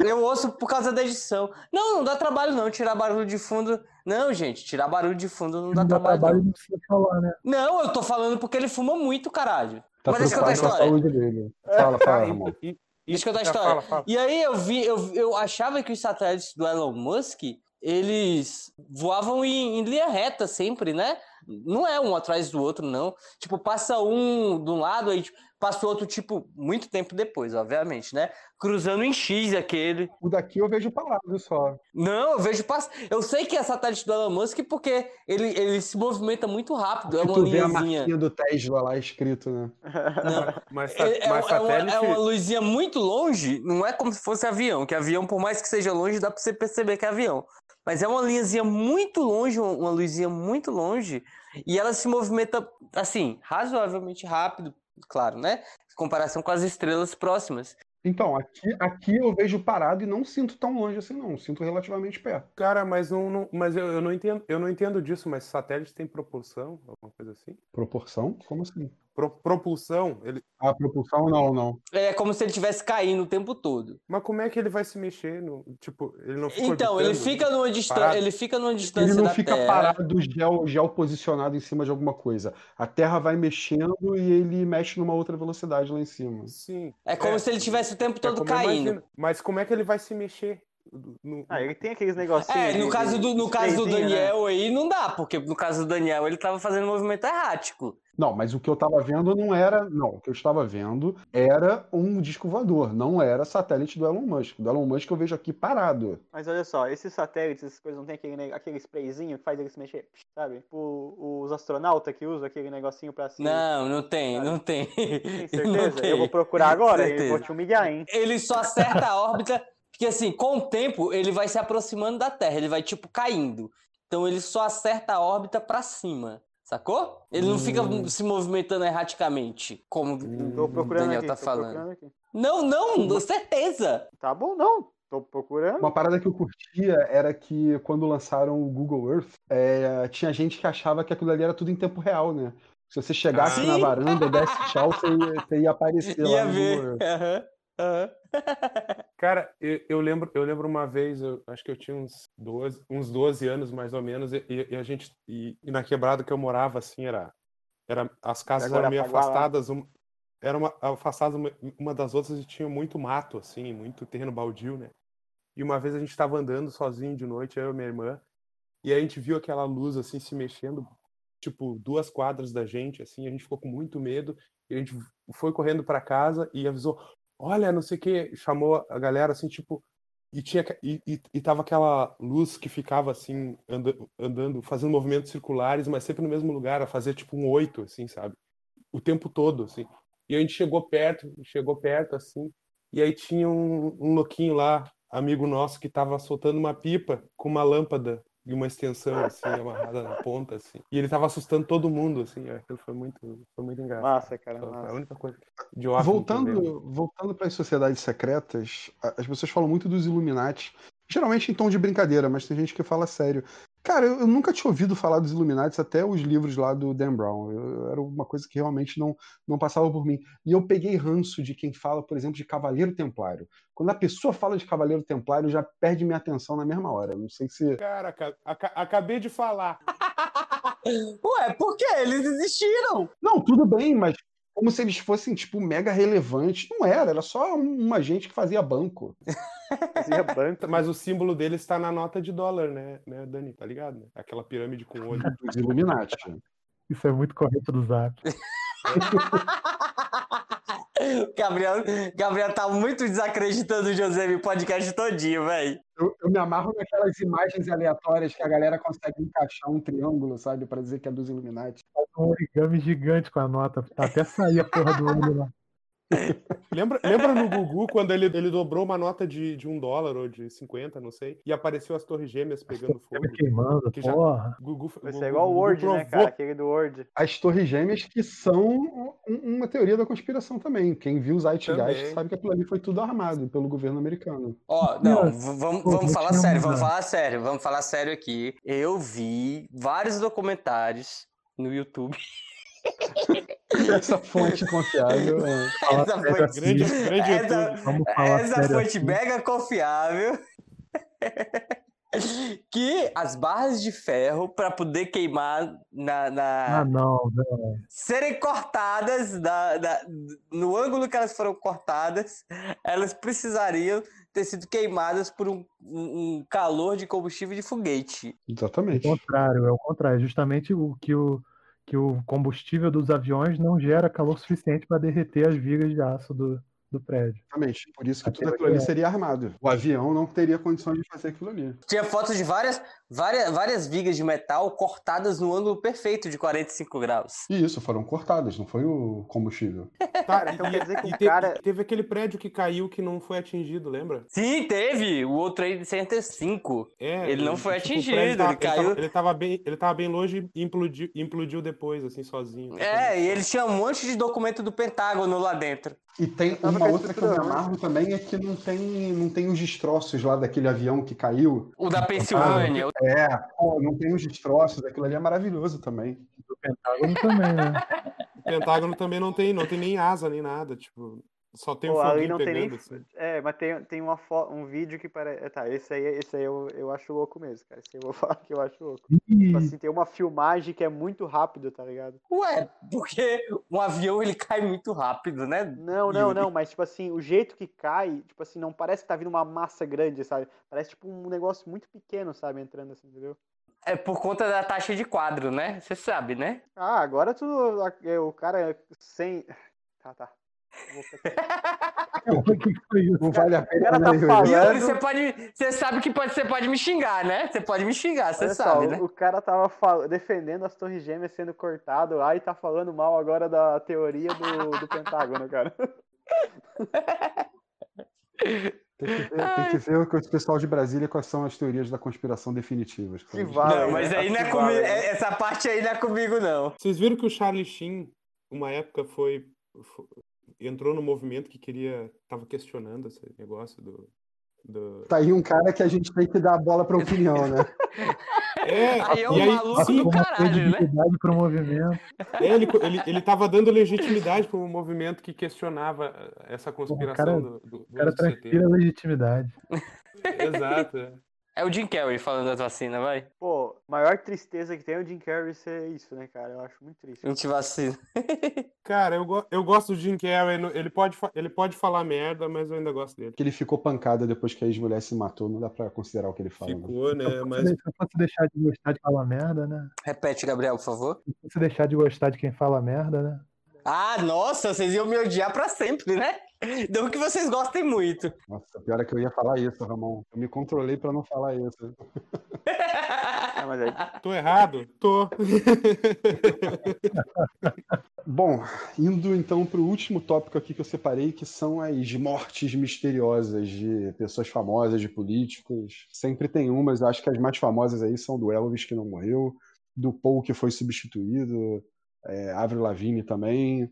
Eu ouço por causa da edição. Não, não dá trabalho não, tirar barulho de fundo. Não, gente, tirar barulho de fundo não dá Não dá trabalho. trabalho não. não precisa falar, né? Não, eu tô falando porque ele fuma muito, caralho. Tá Mas deixa eu contar a preocupado com a história. saúde dele. Fala, fala, Ah, Ramon. e- e- Deixa eu contar a ah, história. Fala, fala. E aí eu vi, eu, eu achava que os satélites do Elon Musk, eles voavam em, em linha reta sempre, né? Não é um atrás do outro, não. Tipo, passa um de um lado, aí tipo, passa o outro, tipo, muito tempo depois, obviamente, né? Cruzando em X aquele. O daqui eu vejo parado só. Não, eu vejo pass... Eu sei que é satélite do Elon Musk porque ele, ele se movimenta muito rápido. É uma tu vê a linhazinha. marquinha do Tesla lá escrito, né? Não, Mas, É, é, mas é uma, é uma luzinha muito longe, não é como se fosse avião, que avião, por mais que seja longe, dá pra você perceber que é avião. Mas é uma linhazinha muito longe, uma, uma luzinha muito longe, e ela se movimenta, assim, razoavelmente rápido, claro, né? Em comparação com as estrelas próximas. Então, aqui, aqui eu vejo parado e não sinto tão longe assim, não. Sinto relativamente perto. Cara, mas não, não- mas eu, eu não entendo, eu não entendo disso, mas satélite tem propulsão, alguma coisa assim? Proporção? Como assim? Pro- propulsão, ele, A propulsão, não, não. É como se ele estivesse caindo o tempo todo. mas como é que ele vai se mexer? No, tipo, ele não fica Então, ele fica numa distância, ele fica numa distância Ele não da fica Terra. parado, gel, gel posicionado em cima de alguma coisa. A Terra vai mexendo e ele mexe numa outra velocidade lá em cima. Sim. É como se ele tivesse o tempo é todo eu caindo. imagino. Mas como é que ele vai se mexer? No- Ah, ele tem aqueles negocinhos. É, no caso do, no caso do né? Daniel aí não dá, porque no caso do Daniel ele tava fazendo movimento errático. Não, mas o que eu estava vendo não era. Não, o que eu estava vendo era um disco voador, não era satélite do Elon Musk. Do Elon Musk eu vejo aqui parado. Mas olha só, esses satélites, essas coisas, não tem aquele, aquele sprayzinho que faz ele se mexer, sabe? Tipo, os astronautas que usam aquele negocinho pra se... Não, não tem, não tem. Tem Não certeza? tem. Eu vou procurar agora e vou te humilhar, hein? Ele só acerta a órbita, porque assim, com o tempo ele vai se aproximando da Terra, ele vai tipo caindo. Então ele só acerta a órbita pra cima. Sacou? Ele não fica Hum. se movimentando erraticamente, como Tô o procurando Daniel aqui, tá tô falando. procurando aqui. Não, não, com certeza. Tá bom, não. Tô procurando. Uma parada que eu curtia era que quando lançaram o Google Earth, é, tinha gente que achava que aquilo ali era tudo em tempo real, né? Se você chegasse Ah. na varanda, desse tchau, você ia, você ia aparecer lá Ia no ver. Google Earth. Aham, aham. Cara, eu, eu lembro, eu lembro uma vez, eu acho que eu tinha uns 12, uns 12 anos mais ou menos, e, e a gente e, e na quebrada que eu morava assim era era as casas agora eram meio afastadas, um, eram uma, afastadas uma, uma das outras e tinha muito mato assim, muito terreno baldio, né? E uma vez a gente estava andando sozinho de noite, eu e minha irmã, e a gente viu aquela luz assim se mexendo, tipo, duas quadras da gente, assim, a gente ficou com muito medo, e a gente foi correndo para casa e avisou, olha, não sei o que, chamou a galera assim, tipo, e tinha e, e, e tava aquela luz que ficava assim, anda, andando, fazendo movimentos circulares, mas sempre no mesmo lugar, a fazer tipo um oito, assim, sabe? O tempo todo, assim. E a gente chegou perto, chegou perto, assim, e aí tinha um, um louquinho lá, amigo nosso, que tava soltando uma pipa com uma lâmpada e uma extensão, assim, amarrada na ponta, assim. E ele tava assustando todo mundo, assim, aquilo foi muito, foi muito engraçado. Massa, cara, Foi a massa. única coisa de ótimo que eu lembro. Voltando, voltando para as sociedades secretas, a- as pessoas falam muito dos Illuminati, geralmente em tom de brincadeira, mas tem gente que fala sério. Cara, eu, eu nunca tinha ouvido falar dos Illuminati até os livros lá do Dan Brown. Eu- era uma coisa que realmente não, não passava por mim. E eu peguei ranço de quem fala, por exemplo, de Cavaleiro Templário. Quando a pessoa fala de Cavaleiro Templário, já perde minha atenção na mesma hora. Não sei se. Cara, aca- aca- acabei de falar. Ué, por que? Eles existiram. Não, tudo bem, mas como se eles fossem, tipo, mega relevantes. Não era, era só uma gente que fazia banco. Fazia banco. Mas o símbolo dele está na nota de dólar, né, né Dani? Tá ligado? né? Aquela pirâmide com olho. Dos Illuminati. Isso é muito correto do Zap. Gabriel, Gabriel tá muito desacreditando o José no podcast todinho, velho. Eu, eu me amarro naquelas imagens aleatórias que a galera consegue encaixar um triângulo, sabe? Pra dizer que é dos Illuminati. Um origami gigante com a nota. Até sair a porra do olho lá. Lembra, lembra no Gugu quando ele, ele dobrou uma nota de, de um dólar ou de 50, não sei, e apareceu as torres gêmeas pegando fogo? Me queimando, Que já- porra. Gugu, Vai Gugu- ser igual o Word, né, cara? Aquele do Word. As Torres Gêmeas, que são um- uma teoria da conspiração também. Quem viu os Zeitgeist Também. sabe que aquilo ali foi tudo armado pelo governo americano. Ó, não, Meu, v- vamos, pô, vamos não falar sério, vamos falar sério, vamos falar sério aqui. Eu vi vários documentários no YouTube. Essa fonte confiável. é. Essa foi, assim, Grande, grande essa. Vamos falar essa sério fonte assim. mega confiável. que as barras de ferro para poder queimar na, na- Ah, não, velho. serem cortadas da, da- no ângulo que elas foram cortadas, elas precisariam ter sido queimadas por um, um- calor de combustível de foguete. É Exatamente. o contrário, é o contrário. Justamente o que o, que o combustível dos aviões não gera calor suficiente para derreter as vigas de aço do, do prédio. Exatamente. Por isso que A tudo aquilo ali seria armado. O avião não teria condições de fazer aquilo ali. Tinha fotos de várias, várias, várias vigas de metal cortadas no ângulo perfeito de 45 graus. E isso, foram cortadas, não foi o combustível. Tá, Então quer dizer que o te- cara- Teve aquele prédio que caiu que não foi atingido, lembra? Sim, teve! O outro aí de 105. É, Ele não foi tipo, atingido, prédio tava- ele caiu- Tava, ele, tava bem, ele tava bem longe e implodiu, implodiu depois, assim, sozinho. É, e eles tinham um monte de documento do Pentágono lá dentro. E tem uma outra que eu me amarro também é que não tem, não tem os destroços lá daquele avião que caiu. O da Pensilvânia. É, pô, não tem os destroços, aquilo ali é maravilhoso também. Do Pentágono também, né? O Pentágono também não tem, não tem nem asa nem nada, tipo, só tem Pô, ali não tem pegando. nem. assim. É, mas tem, tem uma fo... um vídeo que parece. Tá, esse aí, esse aí eu, eu acho louco mesmo, cara. Esse aí eu vou falar que eu acho louco. Tipo assim, tem uma filmagem que é muito rápido, tá ligado? Ué, porque um avião ele cai muito rápido, né? Não, não, Yuri? não, mas tipo assim, o jeito que cai, tipo assim, não parece que tá vindo uma massa grande, sabe? Parece tipo um negócio muito pequeno, sabe? Entrando assim, entendeu? É por conta da taxa de quadro, né? Você sabe, né? Ah, agora tu. é, O cara sem. Tá, tá. O? Não vale a pena, cara né, tá falando- Yuri, você pode. Você sabe que pode, você pode me xingar, né? Você pode me xingar, você Olha só, sabe, o- né? o cara tava fal- defendendo as torres gêmeas sendo cortado, aí tá falando mal agora da teoria do, do Pentágono, cara. Tem que, ver, tem que ver com esse pessoal de Brasília quais são as teorias da conspiração definitivas. Que vale. Não, mas né? aí não é comigo. vale, né? Essa parte aí não é comigo, não. Vocês viram que o Charlie Sheen, uma época, foi, fo- entrou no movimento que queria, tava questionando esse negócio do, do... Tá aí um cara que a gente tem que dar a bola pra opinião, né? É, Aí é um aí, maluco sim, do caralho, né? pro movimento. é, ele, ele, ele tava dando legitimidade para um movimento que questionava essa conspiração cara- do, do, do O cara 11 de setembro. transpira legitimidade. Exato. É. O Jim Carrey falando das vacinas, vai. Pô, maior tristeza que tem é o Jim Carrey ser isso, né, cara? Eu acho muito triste. Antivacina. Cara, eu, go- eu gosto do Jim Carrey. Ele pode, ele pode falar merda, mas eu ainda gosto dele. Que ele ficou pancada depois que a ex-mulher se matou, não dá pra considerar o que ele fala. né? Ficou, né? Se Mas eu fosse deixar de gostar de falar merda, né? Repete, Gabriel, por favor. Se eu fosse deixar de gostar de quem fala merda, né? Ah, nossa, vocês iam me odiar pra sempre, né? Não que vocês gostem muito. Nossa, pior é que eu ia falar isso, Ramon. Eu me controlei pra não falar isso. Ah, mas aí, tô errado? Tô. Bom, indo então para o último tópico aqui que eu separei, que são as mortes misteriosas de pessoas famosas, de políticos. Sempre tem umas, eu acho que as mais famosas aí são do Elvis, que não morreu, do Paul, que foi substituído, é, Avril Lavigne também.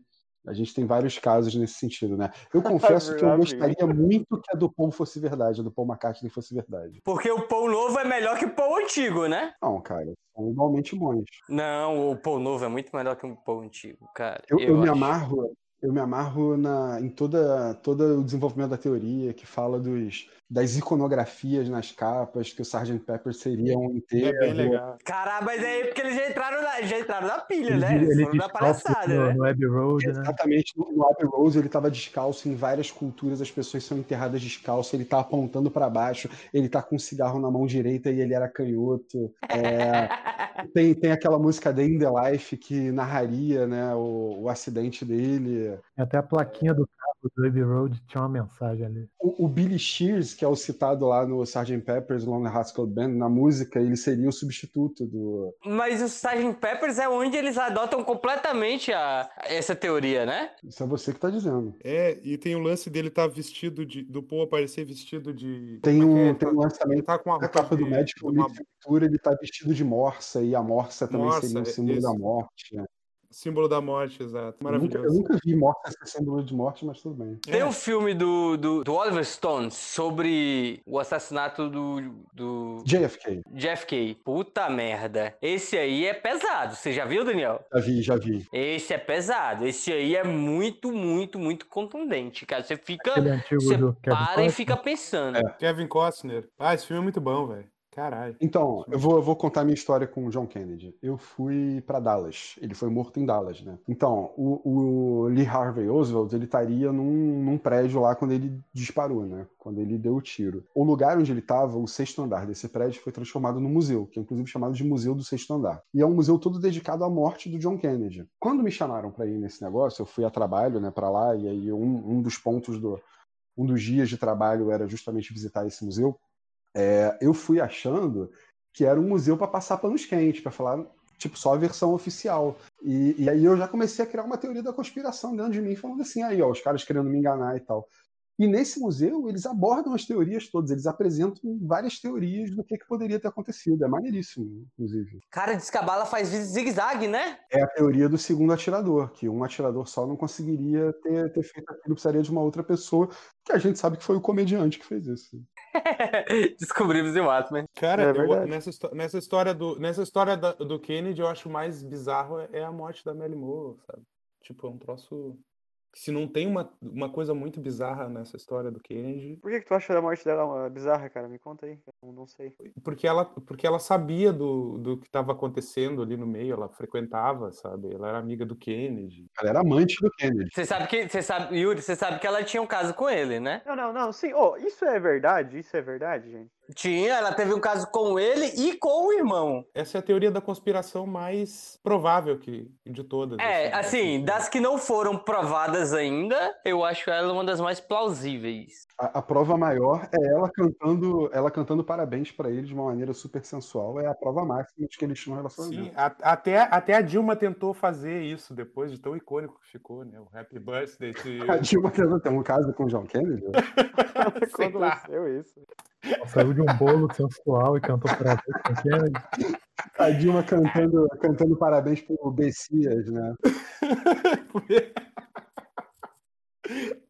A gente tem vários casos nesse sentido, né? Eu confesso que eu gostaria muito que a do Paul fosse verdade, a do Paul McCartney fosse verdade. Porque o pão novo é melhor que o pão antigo, né? Não, cara, são igualmente bons. Não, o pão novo é muito melhor que um pão antigo, cara. Eu, eu me acho. amarro, eu me amarro na, em toda, todo o desenvolvimento da teoria que fala dos, das iconografias nas capas, que o Sgt. Pepper seria um É inteiro. bem legal. Caralho, mas aí é porque eles já entraram na, já entraram na pilha, Ele, né? Eles ele foram na descalço palhaçada, no, né? no Abbey Road, né? Exatamente, no no Abbey Rose ele estava descalço, em várias culturas as pessoas são enterradas descalço, ele tá apontando para baixo, ele tá com um cigarro na mão direita e ele era canhoto. É, tem, tem aquela música Day in the Life que narraria né, o, o acidente dele. Até a plaquinha do carro do Abbey Road tinha uma mensagem ali. O, o Billy Shears, que é o citado lá no Sgt. Pepper's Lonely Hearts Club Band, na música, ele seria o substituto do. Mas o Sgt. Peppers é onde eles adotam completamente a, essa teoria, né? Isso é você que tá dizendo. É, e tem o lance dele estar vestido de. Do Paul aparecer vestido de. Tem é um, é? tem um Ele lançamento tá com na roupa capa do de- Magic de uma Cultura, ele tá vestido de morsa, e a morsa também Morsa, seria um símbolo isso. da morte. né? Símbolo da morte, exato. Eu nunca, eu Maravilhoso. nunca vi morsa ser símbolo de morte, mas tudo bem. Tem É. um filme do, do, do Oliver Stone sobre o assassinato do, do JFK, JFK. Puta merda. Esse aí é pesado. Você já viu, Daniel? já vi, já vi. Esse é pesado. Esse aí é muito, muito, muito contundente, cara. Você fica. Você do Kevin para e Costner. fica pensando. É. Kevin Costner. Ah, esse filme é muito bom, velho. Caralho. Então, eu vou, eu vou contar minha história com o John Kennedy. Eu fui pra Dallas. Ele foi morto em Dallas, né? Então, o, o Lee Harvey Oswald, ele estaria num, num prédio lá quando ele disparou, né? Quando ele deu o tiro. O lugar onde ele estava, o sexto andar desse prédio, foi transformado num museu, que é inclusive chamado de Museu do Sexto Andar. E é um museu todo dedicado à morte do John Kennedy. Quando me chamaram para ir nesse negócio, eu fui a trabalho, né, para lá, e aí um, um dos pontos do. Um dos dias de trabalho era justamente visitar esse museu. É, eu fui achando que era um museu para passar panos quentes, para falar, tipo, só a versão oficial. E, e aí eu já comecei a criar uma teoria da conspiração dentro de mim, falando assim, aí, ó, os caras querendo me enganar e tal. E nesse museu, eles abordam as teorias todas, eles apresentam várias teorias do que, que poderia ter acontecido. É maneiríssimo, inclusive. Cara, diz que a bala faz zigue-zague, né? É a teoria do segundo atirador, que um atirador só não conseguiria ter, ter feito aquilo, precisaria de uma outra pessoa, que a gente sabe que foi o comediante que fez isso. Descobrimos em Watchmen. Cara, É eu- nessa, nessa história, do, nessa história da- do Kennedy, eu acho mais bizarro é- é a morte da Melly Moore, sabe? Tipo, é um troço. Se não tem uma, uma coisa muito bizarra nessa história do Kennedy, Por que, que tu acha a morte dela bizarra, cara? Me conta aí. Eu não sei. porque ela, porque ela sabia do, do que estava acontecendo ali no meio, ela frequentava, sabe? Ela era amiga do Kennedy. Ela era amante do Kennedy. Você sabe que. Você sabe, Yuri, você sabe que ela tinha um caso com ele, né? Não, não, não. Sim, oh, isso é verdade? Isso é verdade, gente? Tinha, ela teve um caso com ele e com o irmão. Essa é a teoria da conspiração mais provável que, de todas. É, assim, das que não foram provadas ainda, eu acho ela uma das mais plausíveis. A, a prova maior é ela cantando, ela cantando parabéns pra ele de uma maneira super sensual. É a prova máxima de que eles tinham um relacionamento. Sim, a- até, até a Dilma tentou fazer isso depois de tão icônico que ficou, né? O Happy Birthday to you. A Dilma tendo tem um caso com o John Kennedy? Aconteceu isso? Saiu de um bolo sensual e cantou pra ver com Kennedy. A Dilma cantando, cantando parabéns pro Bessias, né?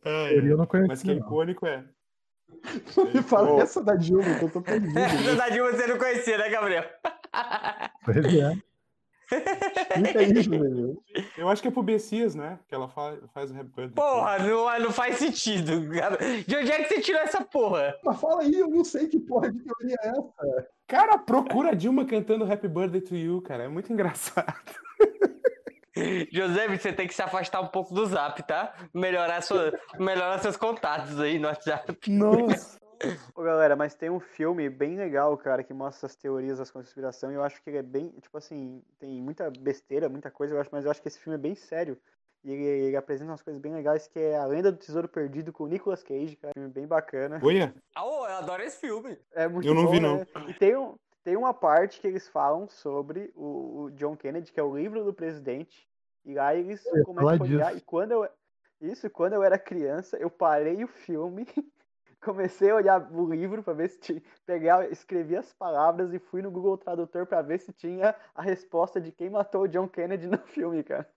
Ai, eu não mas que é conhecia, não. icônico é. Me fala Ô. essa da Dilma, que eu tô perdido. Essa né? da Dilma você não conhecia, né, Gabriel? Pois é. Explica isso, velho. Eu acho que é pro Bessias, né? Que ela fa- faz o Happy Birthday. Porra, não, não faz sentido. De onde é que você tirou essa porra? Mas fala aí, eu não sei que porra de teoria é essa. Cara, procura a Dilma cantando Happy Birthday to You, cara. É muito engraçado. José, você tem que se afastar um pouco do zap, tá? Melhorar, sua, melhorar seus contatos aí no WhatsApp. Nossa. Ô, galera, mas tem um filme bem legal, cara, que mostra as teorias da conspiração. E eu acho que ele é bem, tipo assim, tem muita besteira, muita coisa, eu acho, mas eu acho que esse filme é bem sério. E ele, ele apresenta umas coisas bem legais, que é A Lenda do Tesouro Perdido com o Nicolas Cage, cara. Filme bem bacana. Olha, Ah, ô, eu adoro esse filme. É muito Eu não bom, vi, né? não. E tem, um, tem uma parte que eles falam sobre o, o John Kennedy, que é o livro do presidente. E lá eles começam a falar olhar. E quando eu. Isso, quando eu era criança, eu parei o filme, comecei a olhar o livro pra ver se tinha. Pegar, escrevi as palavras e fui no Google Tradutor pra ver se tinha a resposta de quem matou o John Kennedy no filme, cara.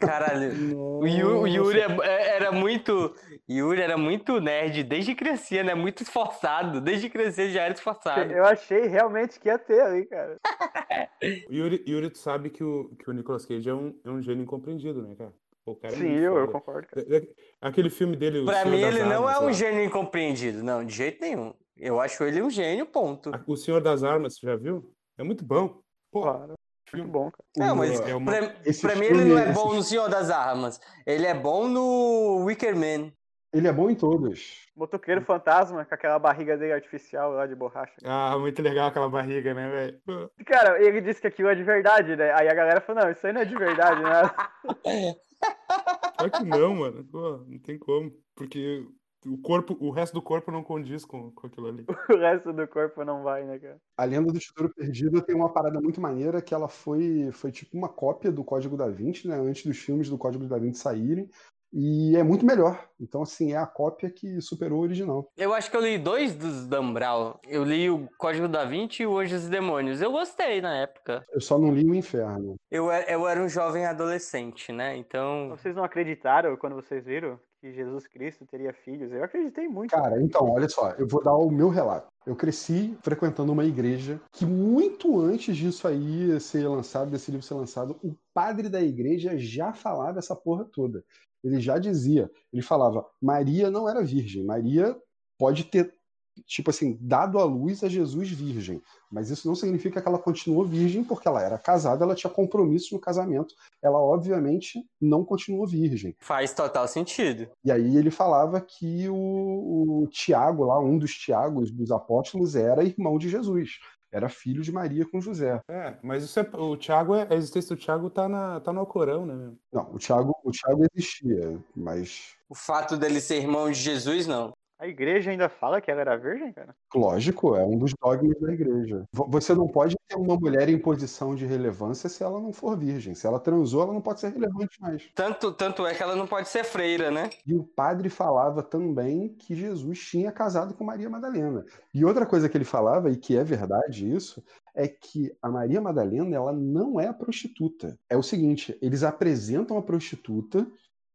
Caralho. O, Yu- o Yuri é- é- era muito. Yuri era muito nerd desde criancinha, né? Muito esforçado. Desde criancinha já era esforçado. Eu achei realmente que ia ter ali, cara. Yuri, Yuri, tu sabe que o, que o Nicolas Cage é um, é um gênio incompreendido, né, cara? O cara é Sim, muito eu, eu concordo, cara. É- é- Aquele filme dele, Pra Senhor mim, das ele não Armas, é um lá. gênio incompreendido, não, de jeito nenhum. Eu acho ele um gênio, ponto. O Senhor das Armas, você já viu? É muito bom. Pô, Claro. filme. Bom, cara. Não, mas é uma- pra, pra mim ele não é bom no Senhor das Armas. Ele é bom no Wicker Man. Ele é bom em todos. Motoqueiro fantasma com aquela barriga dele artificial lá de borracha. Ah, muito legal aquela barriga, né, velho? Cara, ele disse que aquilo é de verdade, né? Aí a galera falou, não, isso aí não é de verdade, né? Claro que não, mano. Pô, não tem como. Porque o corpo, o resto do corpo não condiz com, com aquilo ali. o resto do corpo não vai, né, cara? A Lenda do Tesouro Perdido tem uma parada muito maneira que ela foi, foi tipo uma cópia do Código da Vinci, né? Antes dos filmes do Código da Vinci saírem. E é muito melhor. Então, assim, é a cópia que superou o original. Eu acho que eu li dois dos Dan Brown. Eu li o Código da Vinci e o Anjos e Demônios. Eu gostei na época. Eu só não li o Inferno. Eu, era- eu era um jovem adolescente, né? Então. Vocês não acreditaram quando vocês viram que Jesus Cristo teria filhos? Eu acreditei muito. Cara, então, olha só, eu vou dar o meu relato. Eu cresci frequentando uma igreja que, muito antes disso aí ser lançado, desse livro ser lançado, o padre da igreja já falava essa porra toda. Ele já dizia, ele falava, Maria não era virgem, Maria pode ter, tipo assim, dado à luz a Jesus virgem, mas isso não significa que ela continuou virgem, porque ela era casada, ela tinha compromisso no casamento, ela obviamente não continuou virgem. Faz total sentido. E aí ele falava que o, o Tiago, lá, um dos Tiagos dos apóstolos, era irmão de Jesus. Era filho de Maria com José. É, mas isso é, o Thiago, é- a existência do Thiago tá, na, tá no Alcorão, né? Não, o Tiago, o Tiago existia, mas O fato dele ser irmão de Jesus, não. A igreja ainda fala que ela era virgem, cara? Lógico, é um dos dogmas da igreja. Vo- Você não pode ter uma mulher em posição de relevância se ela não for virgem. Se ela transou, ela não pode ser relevante mais. Tanto, tanto é que ela não pode ser freira, né? E o padre falava também que Jesus tinha casado com Maria Madalena. E outra coisa que ele falava, e que é verdade isso, é que a Maria Madalena ela não é a prostituta. É o seguinte, eles apresentam a prostituta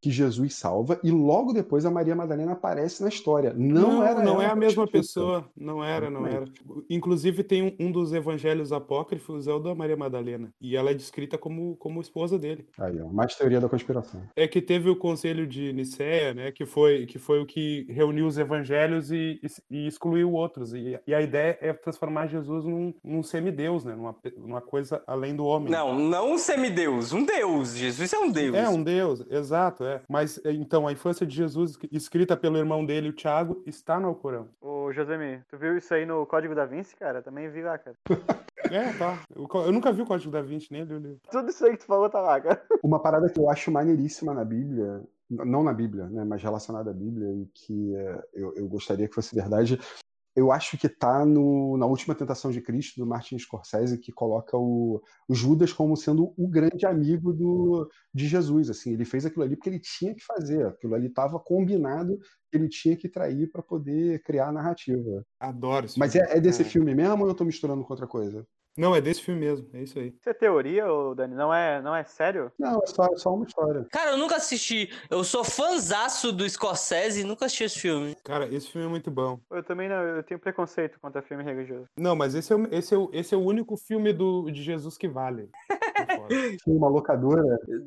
que Jesus salva e logo depois a Maria Madalena aparece na história. Não, era não ela é a mesma pessoa. Não era, não era. Inclusive, tem um, um dos evangelhos apócrifos, é o da Maria Madalena. E ela é descrita como, como esposa dele. Aí, ó, mais teoria da conspiração. É que teve o conselho de Nicéia, né? Que foi, que foi o que reuniu os evangelhos e, e- e excluiu outros. E, e a ideia é transformar Jesus num, num semideus, né? Numa, numa coisa além do homem. Não, não um semideus, um deus. Jesus é um deus. É um Deus, exato, é. Mas é, então a infância de Jesus, escrita pelo irmão dele, o Tiago, está no Alcorão. Ô, Josemi, tu viu isso aí no Código da Vinci, cara? Também vi lá, cara. É, tá. Eu, eu nunca vi o Código da Vinci, nem li o livro. Tudo isso aí que tu falou tá lá, cara. Uma parada que eu acho maneiríssima na Bíblia, não na Bíblia, né, mas relacionada à Bíblia, e que eh, eu, eu gostaria que fosse verdade, eu acho que tá no, na última tentação de Cristo, do Martin Scorsese, que coloca o, o Judas como sendo o grande amigo do, de Jesus. Assim, ele fez aquilo ali porque ele tinha que fazer, aquilo ali estava combinado, ele tinha que trair para poder criar a narrativa. Adoro esse Mas é, é desse É. filme mesmo ou eu tô misturando com outra coisa? Não, é desse filme mesmo, é isso aí. Isso é teoria, ô, Dani? Não é, não é sério? Não, é só, é só uma história. Cara, eu nunca assisti. Eu sou fãzaço do Scorsese e nunca assisti esse filme. Cara, esse filme é muito bom. Eu também não, eu tenho preconceito contra filme religioso. Não, mas esse é, o- esse é, o- esse é o único filme do, de Jesus que vale. Fora. Tinha uma locadora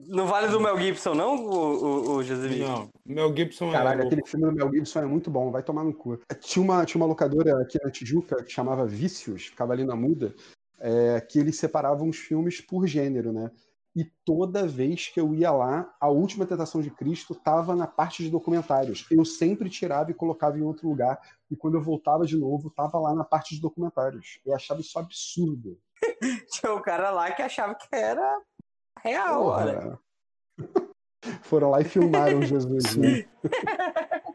Não vale do Mel Gibson, não, o, o, o José Não, Mel Gibson é Caralho, louco. aquele filme do Mel Gibson é muito bom, vai tomar no cu. Tinha uma, tinha uma locadora aqui na Tijuca que chamava Vícios, ficava ali na muda, é, que eles separavam os filmes por gênero, né? E toda vez que eu ia lá, a última tentação de Cristo estava na parte de documentários. Eu sempre tirava e colocava em outro lugar. E quando eu voltava de novo, estava lá na parte de documentários. Eu achava isso absurdo. Tinha um cara lá que achava que era real. Porra. Foram lá e filmaram Jesus. Né?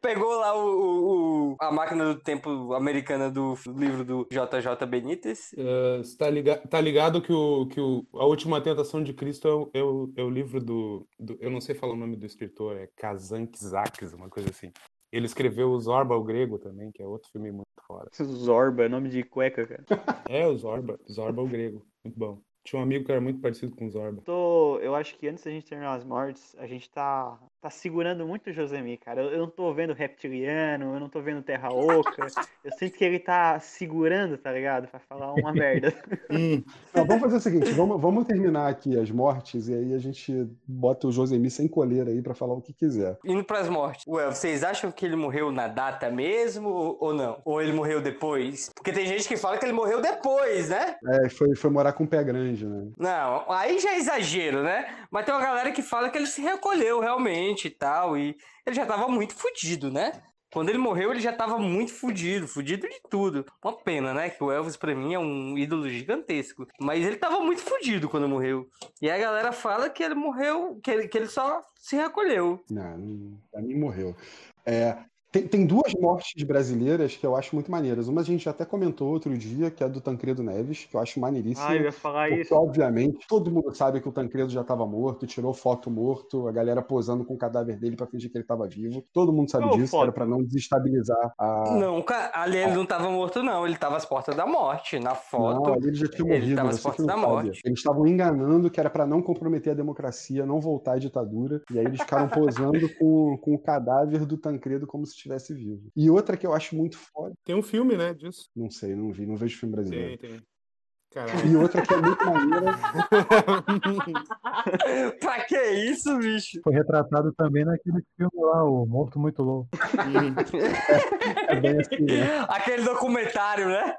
Pegou lá o, o- o- a máquina do tempo americana do livro do JJ Benítez. Você tá, liga, tá ligado que, o, que o, A Última Tentação de Cristo é o, é o, é o livro do, do- Eu não sei falar o nome do escritor, é Kazantzakis, uma coisa assim. Ele escreveu o Zorba, o Grego, também, que é outro filme muito fora. Zorba, é nome de cueca, cara. É, o Zorba, Zorba, o Grego, muito bom. Tinha um amigo que era muito parecido com o Zorba. Tô, eu acho que antes da gente terminar as mortes, a gente tá, tá segurando muito o Josemi, cara. Eu, eu não tô vendo reptiliano, eu não tô vendo terra oca. Eu sinto que ele tá segurando, tá ligado? Pra falar uma merda. Hum, Não, vamos fazer o seguinte, vamos, vamos terminar aqui as mortes e aí a gente bota o Josemi sem coleira aí pra falar o que quiser. Indo pras mortes. Ué, vocês acham que ele morreu na data mesmo ou, ou não? Ou ele morreu depois? Porque tem gente que fala que ele morreu depois, né? É, foi, foi morar com o pé grande, né? Não, aí já é exagero, né? Mas tem uma galera que fala que ele se recolheu realmente e tal. E ele já tava muito fudido, né? Quando ele morreu, ele já tava muito fudido, fudido de tudo. Uma pena, né? Que o Elvis, pra mim, é um ídolo gigantesco. Mas ele tava muito fudido quando morreu. E a galera fala que ele morreu, que ele, que ele só se recolheu. Não pra mim morreu. É, tem, tem duas mortes brasileiras que eu acho muito maneiras. Uma a gente até comentou outro dia, que é a do Tancredo Neves, que eu acho maneiríssima. Ah, eu ia falar Porque, isso. obviamente, todo mundo sabe que o Tancredo já estava morto, tirou foto morto, a galera posando com o cadáver dele pra fingir que ele estava vivo. Todo mundo sabe disso, foto? era pra não desestabilizar a. Não, ali ele não tava morto, não. Ele tava às portas da morte. Na foto. Não, ali ele já tinha ele morrido, tava às você que portas da sabe. morte. Eles estavam enganando que era pra não comprometer a democracia, não voltar à ditadura, e aí eles ficaram posando com, com o cadáver do Tancredo como se estivesse vivo. E outra que eu acho muito foda, tem um filme, né, disso. não sei, não vi, não vejo filme brasileiro. Tem, tem. Caralho. E outra que é muito maneira, pra que isso, bicho? Foi retratado também naquele filme lá, o Morto Muito Louco. é bem assim, né? Aquele documentário, né?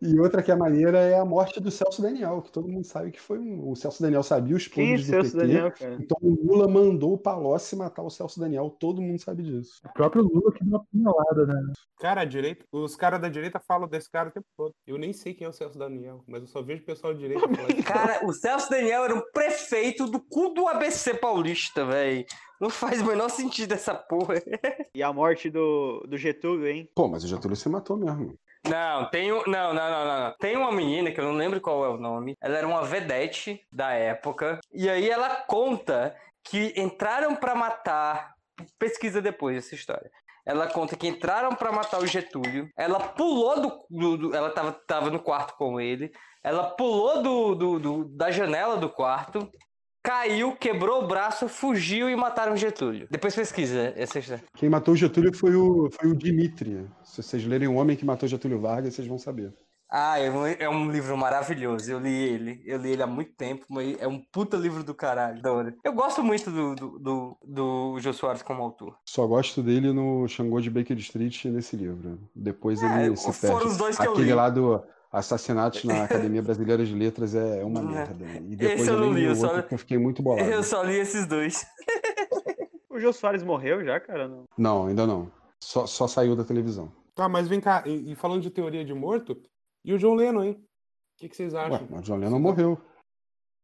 E outra que é maneira é a morte do Celso Daniel, que todo mundo sabe que foi um. O Celso Daniel sabia os Quem é planos do Celso PT. Daniel, cara? Então o Lula mandou o Palocci matar o Celso Daniel, todo mundo sabe disso. O próprio Lula que deu uma pinelada, né? Cara, a direita, os caras da direita falam desse cara o tempo todo. Eu nem sei quem é o Celso Daniel, mas eu só vejo o pessoal isso. Cara, o Celso Daniel era um prefeito do cu do ABC paulista, velho. Não faz o menor sentido essa porra. E a morte do, do Getúlio, hein? Pô, mas o Getúlio se matou mesmo. Não, tem um. Não, não, não, não. Tem uma menina que eu não lembro qual é o nome. Ela era uma vedete da época. E aí ela conta que entraram pra matar. Pesquisa depois essa história. Ela conta que entraram pra matar o Getúlio. Ela pulou do. do- do- ela tava, tava no quarto com ele. Ela pulou do, do- do- da janela do quarto. Caiu, quebrou o braço, fugiu e mataram o Getúlio. Depois pesquisa essa história. Quem matou o Getúlio foi o, foi o Dimitri. Se vocês lerem O Homem que Matou Getúlio Vargas, vocês vão saber. Ah, é um, é um livro maravilhoso. Eu li ele. Eu li ele há muito tempo, mas é um puta livro do caralho. Da hora. Eu gosto muito do, do, do, do Jô Soares como autor. Só gosto dele no Xangô de Baker Street nesse livro. Depois É, ele se foram perde. os dois que eu Aquele li. lá do Assassinatos na Academia Brasileira de Letras é uma é. merda. E depois Esse eu não li li, eu só- eu fiquei muito bolado. Eu só li esses dois. O Jô Soares morreu já, cara? Não. Não, ainda não. Só, só saiu da televisão. Tá, mas vem cá, e, e falando de teoria de morto, e o John Lennon, hein? O que, que vocês acham? Ué, mas o John Lennon morreu.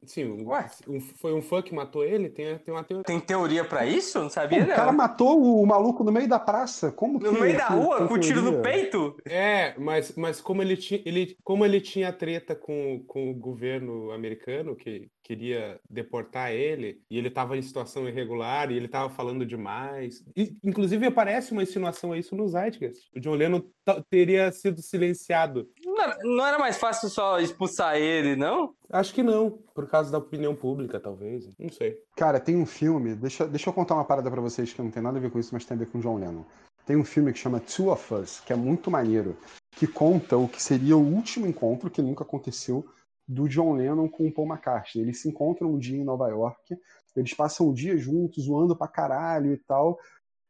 Sim, um- Ué? um- foi um fã que matou ele? Tem, tem uma teoria. Tem teoria pra isso? Não Pô, sabia, o cara matou o maluco no meio da praça. Como que No meio da rua, com tiro no peito? É, mas, mas como, ele tinha, ele, como ele tinha treta com, com o governo americano, que queria deportar ele, e ele estava em situação irregular, e ele estava falando demais. E, inclusive, aparece uma insinuação a isso no Zeitgeist. O John Lennon teria sido silenciado. Não era, não era mais fácil só expulsar ele, não? Acho que não, por causa da opinião pública, talvez. Não sei. Cara, tem um filme. Deixa, deixa eu contar uma parada pra vocês que não tem nada a ver com isso, mas tem a ver com o John Lennon. Tem um filme que chama Two of Us, que é muito maneiro, que conta o que seria o último encontro, que nunca aconteceu, do John Lennon com o Paul McCartney. Eles se encontram um dia em Nova York, eles passam o dia juntos, zoando pra caralho e tal.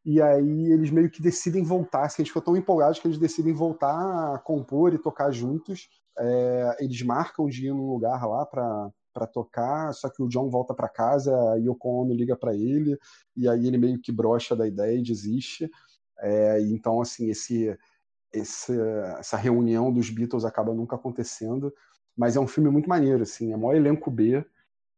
E aí eles meio que decidem voltar, assim, eles ficam tão empolgados que eles decidem voltar a compor e tocar juntos. É, eles marcam de ir num lugar lá pra, pra tocar, só que o John volta pra casa, a Yoko Ono liga pra ele, e aí ele meio que brocha da ideia e desiste. É, então, assim, esse, esse, essa reunião dos Beatles acaba nunca acontecendo, mas é um filme muito maneiro, assim, é maior elenco B,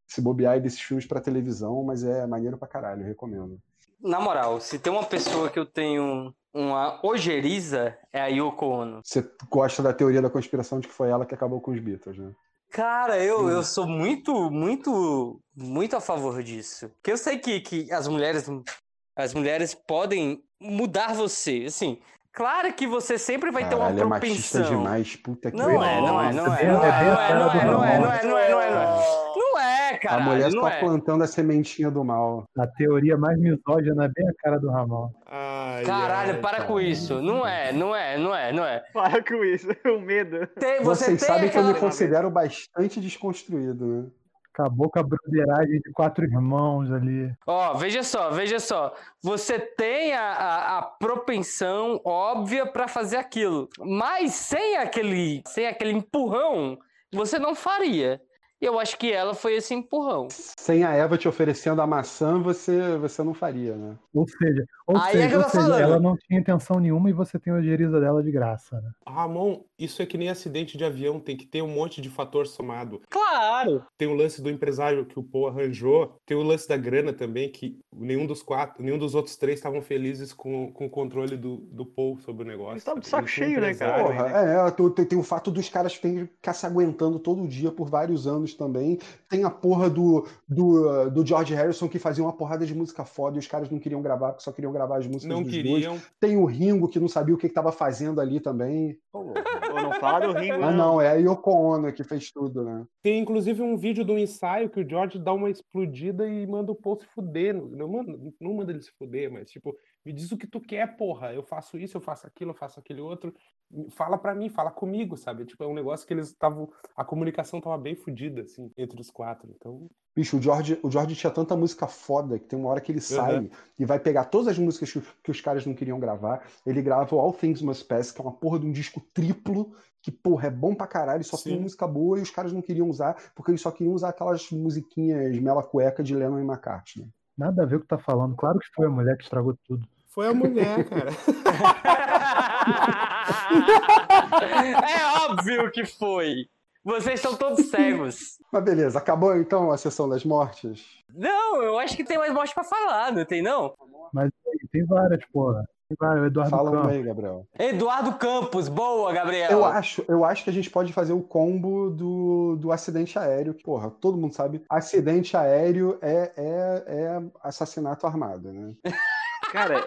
se bobear é desses filmes pra televisão, mas é maneiro pra caralho, recomendo. Na moral, se tem uma pessoa que eu tenho uma ojeriza, é a Yoko Ono. Você gosta da teoria da conspiração de que foi ela que acabou com os Beatles, né? Cara, eu, eu sou muito, muito, muito a favor disso. Porque eu sei que, que as mulheres, as mulheres podem mudar você. Assim, claro que você sempre vai ter uma Caralho, é propensão. demais, puta que Não é, não é, não é, não é, não é, não é, não é, não é, não é, não é, não é. É, A cara, mulher só é. plantando a sementinha do mal. A teoria mais misógina é bem a cara do Ramon. Ai, Caralho, ai, para cara. com isso. Não é, não é, não é, não é. Para com isso, o medo. Tem- você Vocês tem sabem que eu me aquela... considero bastante desconstruído, né? Acabou com a broderagem de quatro irmãos ali. Ó, veja só, veja só. Você tem a, a, a propensão óbvia pra fazer aquilo, mas sem aquele, sem aquele empurrão, você não faria. Eu acho que ela foi esse empurrão. Sem a Eva te oferecendo a maçã, você, você não faria, né? Ou seja, ou Aí é seja, que eu tô seja falando. ela não tinha intenção nenhuma e você tem a ojeriza dela de graça, né? Ramon, isso é que nem acidente de avião, tem que ter um monte de fator somado. Claro. Tem o lance do empresário que o Paul arranjou, tem o lance da grana também, que nenhum dos quatro, nenhum dos outros três estavam felizes com, com o controle do, do Paul sobre o negócio. Eles estavam de saco um cheio, né, cara? Porra, né? é, tu- tem, tem o fato dos caras terem que ficar se aguentando todo dia por vários anos também. Tem a porra do, do, do George Harrison que fazia uma porrada de música foda e os caras não queriam gravar, porque só queriam gravar as músicas Não dos dois. queriam. Tem o Ringo que não sabia o que estava fazendo ali também. Pô, não fala do Ringo, Ah, não, é a Yoko Ono que fez tudo, né? Tem inclusive um vídeo do ensaio que o George dá uma explodida e manda o Paul se fuder. Não, não manda, não manda ele se fuder, mas tipo, me diz o que tu quer, porra. Eu faço isso, eu faço aquilo, eu faço aquele outro. Fala pra mim, fala comigo, sabe? Tipo, é um negócio que eles estavam. A comunicação tava bem fodida, assim, entre os quatro. Então. Bicho, o George, o George tinha tanta música foda que tem uma hora que ele sai e vai pegar todas as músicas que, que os caras não queriam gravar. Ele grava o All Things Must Pass, que é uma porra de um disco triplo, que, porra, é bom pra caralho, só tem Sim. música boa e os caras não queriam usar, porque eles só queriam usar aquelas musiquinhas mela cueca de Lennon e McCartney. Nada a ver com o que tá falando. Claro que foi a mulher que estragou tudo. Foi a mulher, cara. é óbvio que foi. Vocês estão todos cegos. Mas beleza, acabou então a sessão das mortes? Não, eu acho que tem mais morte pra falar, não tem não? Mas tem várias, porra. O Eduardo Fala uma Campos. aí, Gabriel. Eduardo Campos, boa, Gabriel. Eu acho, eu acho que a gente pode fazer o combo do, do acidente aéreo. Porra, todo mundo sabe. Acidente aéreo é, é, é assassinato armado, né? Cara,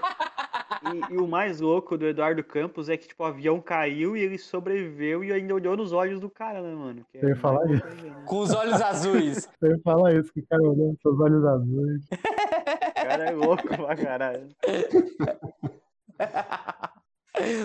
e, e o mais louco do Eduardo Campos é que, tipo, o avião caiu e ele sobreviveu e ainda olhou nos olhos do cara, né, mano? Que é Eu ia falar isso. né? Com os olhos azuis. Eu ia falar isso, que o cara olhando seus olhos azuis. O cara é louco pra caralho.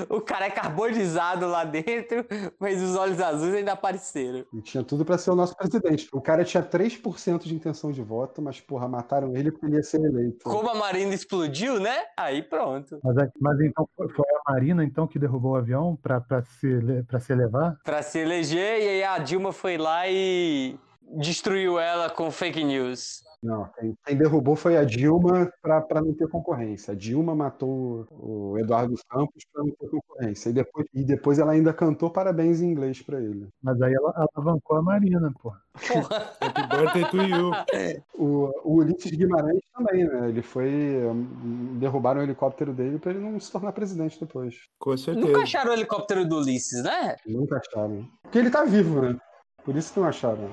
O cara é carbonizado lá dentro, mas os olhos azuis ainda apareceram. E tinha tudo pra ser o nosso presidente. O cara tinha 3% de intenção de voto, mas, porra, mataram ele porque ele ia ser eleito. Como a Marina explodiu, né? Aí pronto. Mas, é- mas então foi, a Marina então que derrubou o avião pra, pra, se, pra se elevar? Pra se eleger, e aí a Dilma foi lá e destruiu ela com fake news. Não, quem, quem derrubou foi a Dilma pra, pra não ter concorrência. A Dilma matou o Eduardo Campos pra não ter concorrência. E depois, e depois ela ainda cantou parabéns em inglês pra ele. Mas aí ela alavancou a Marina. Porra, Happy birthday to you. O, o Ulisses Guimarães também, né? Ele foi. Derrubaram o helicóptero dele pra ele não se tornar presidente depois. Com certeza. nunca acharam o helicóptero do Ulisses, né? Nunca acharam. Porque ele tá vivo, né? Por isso que não acharam.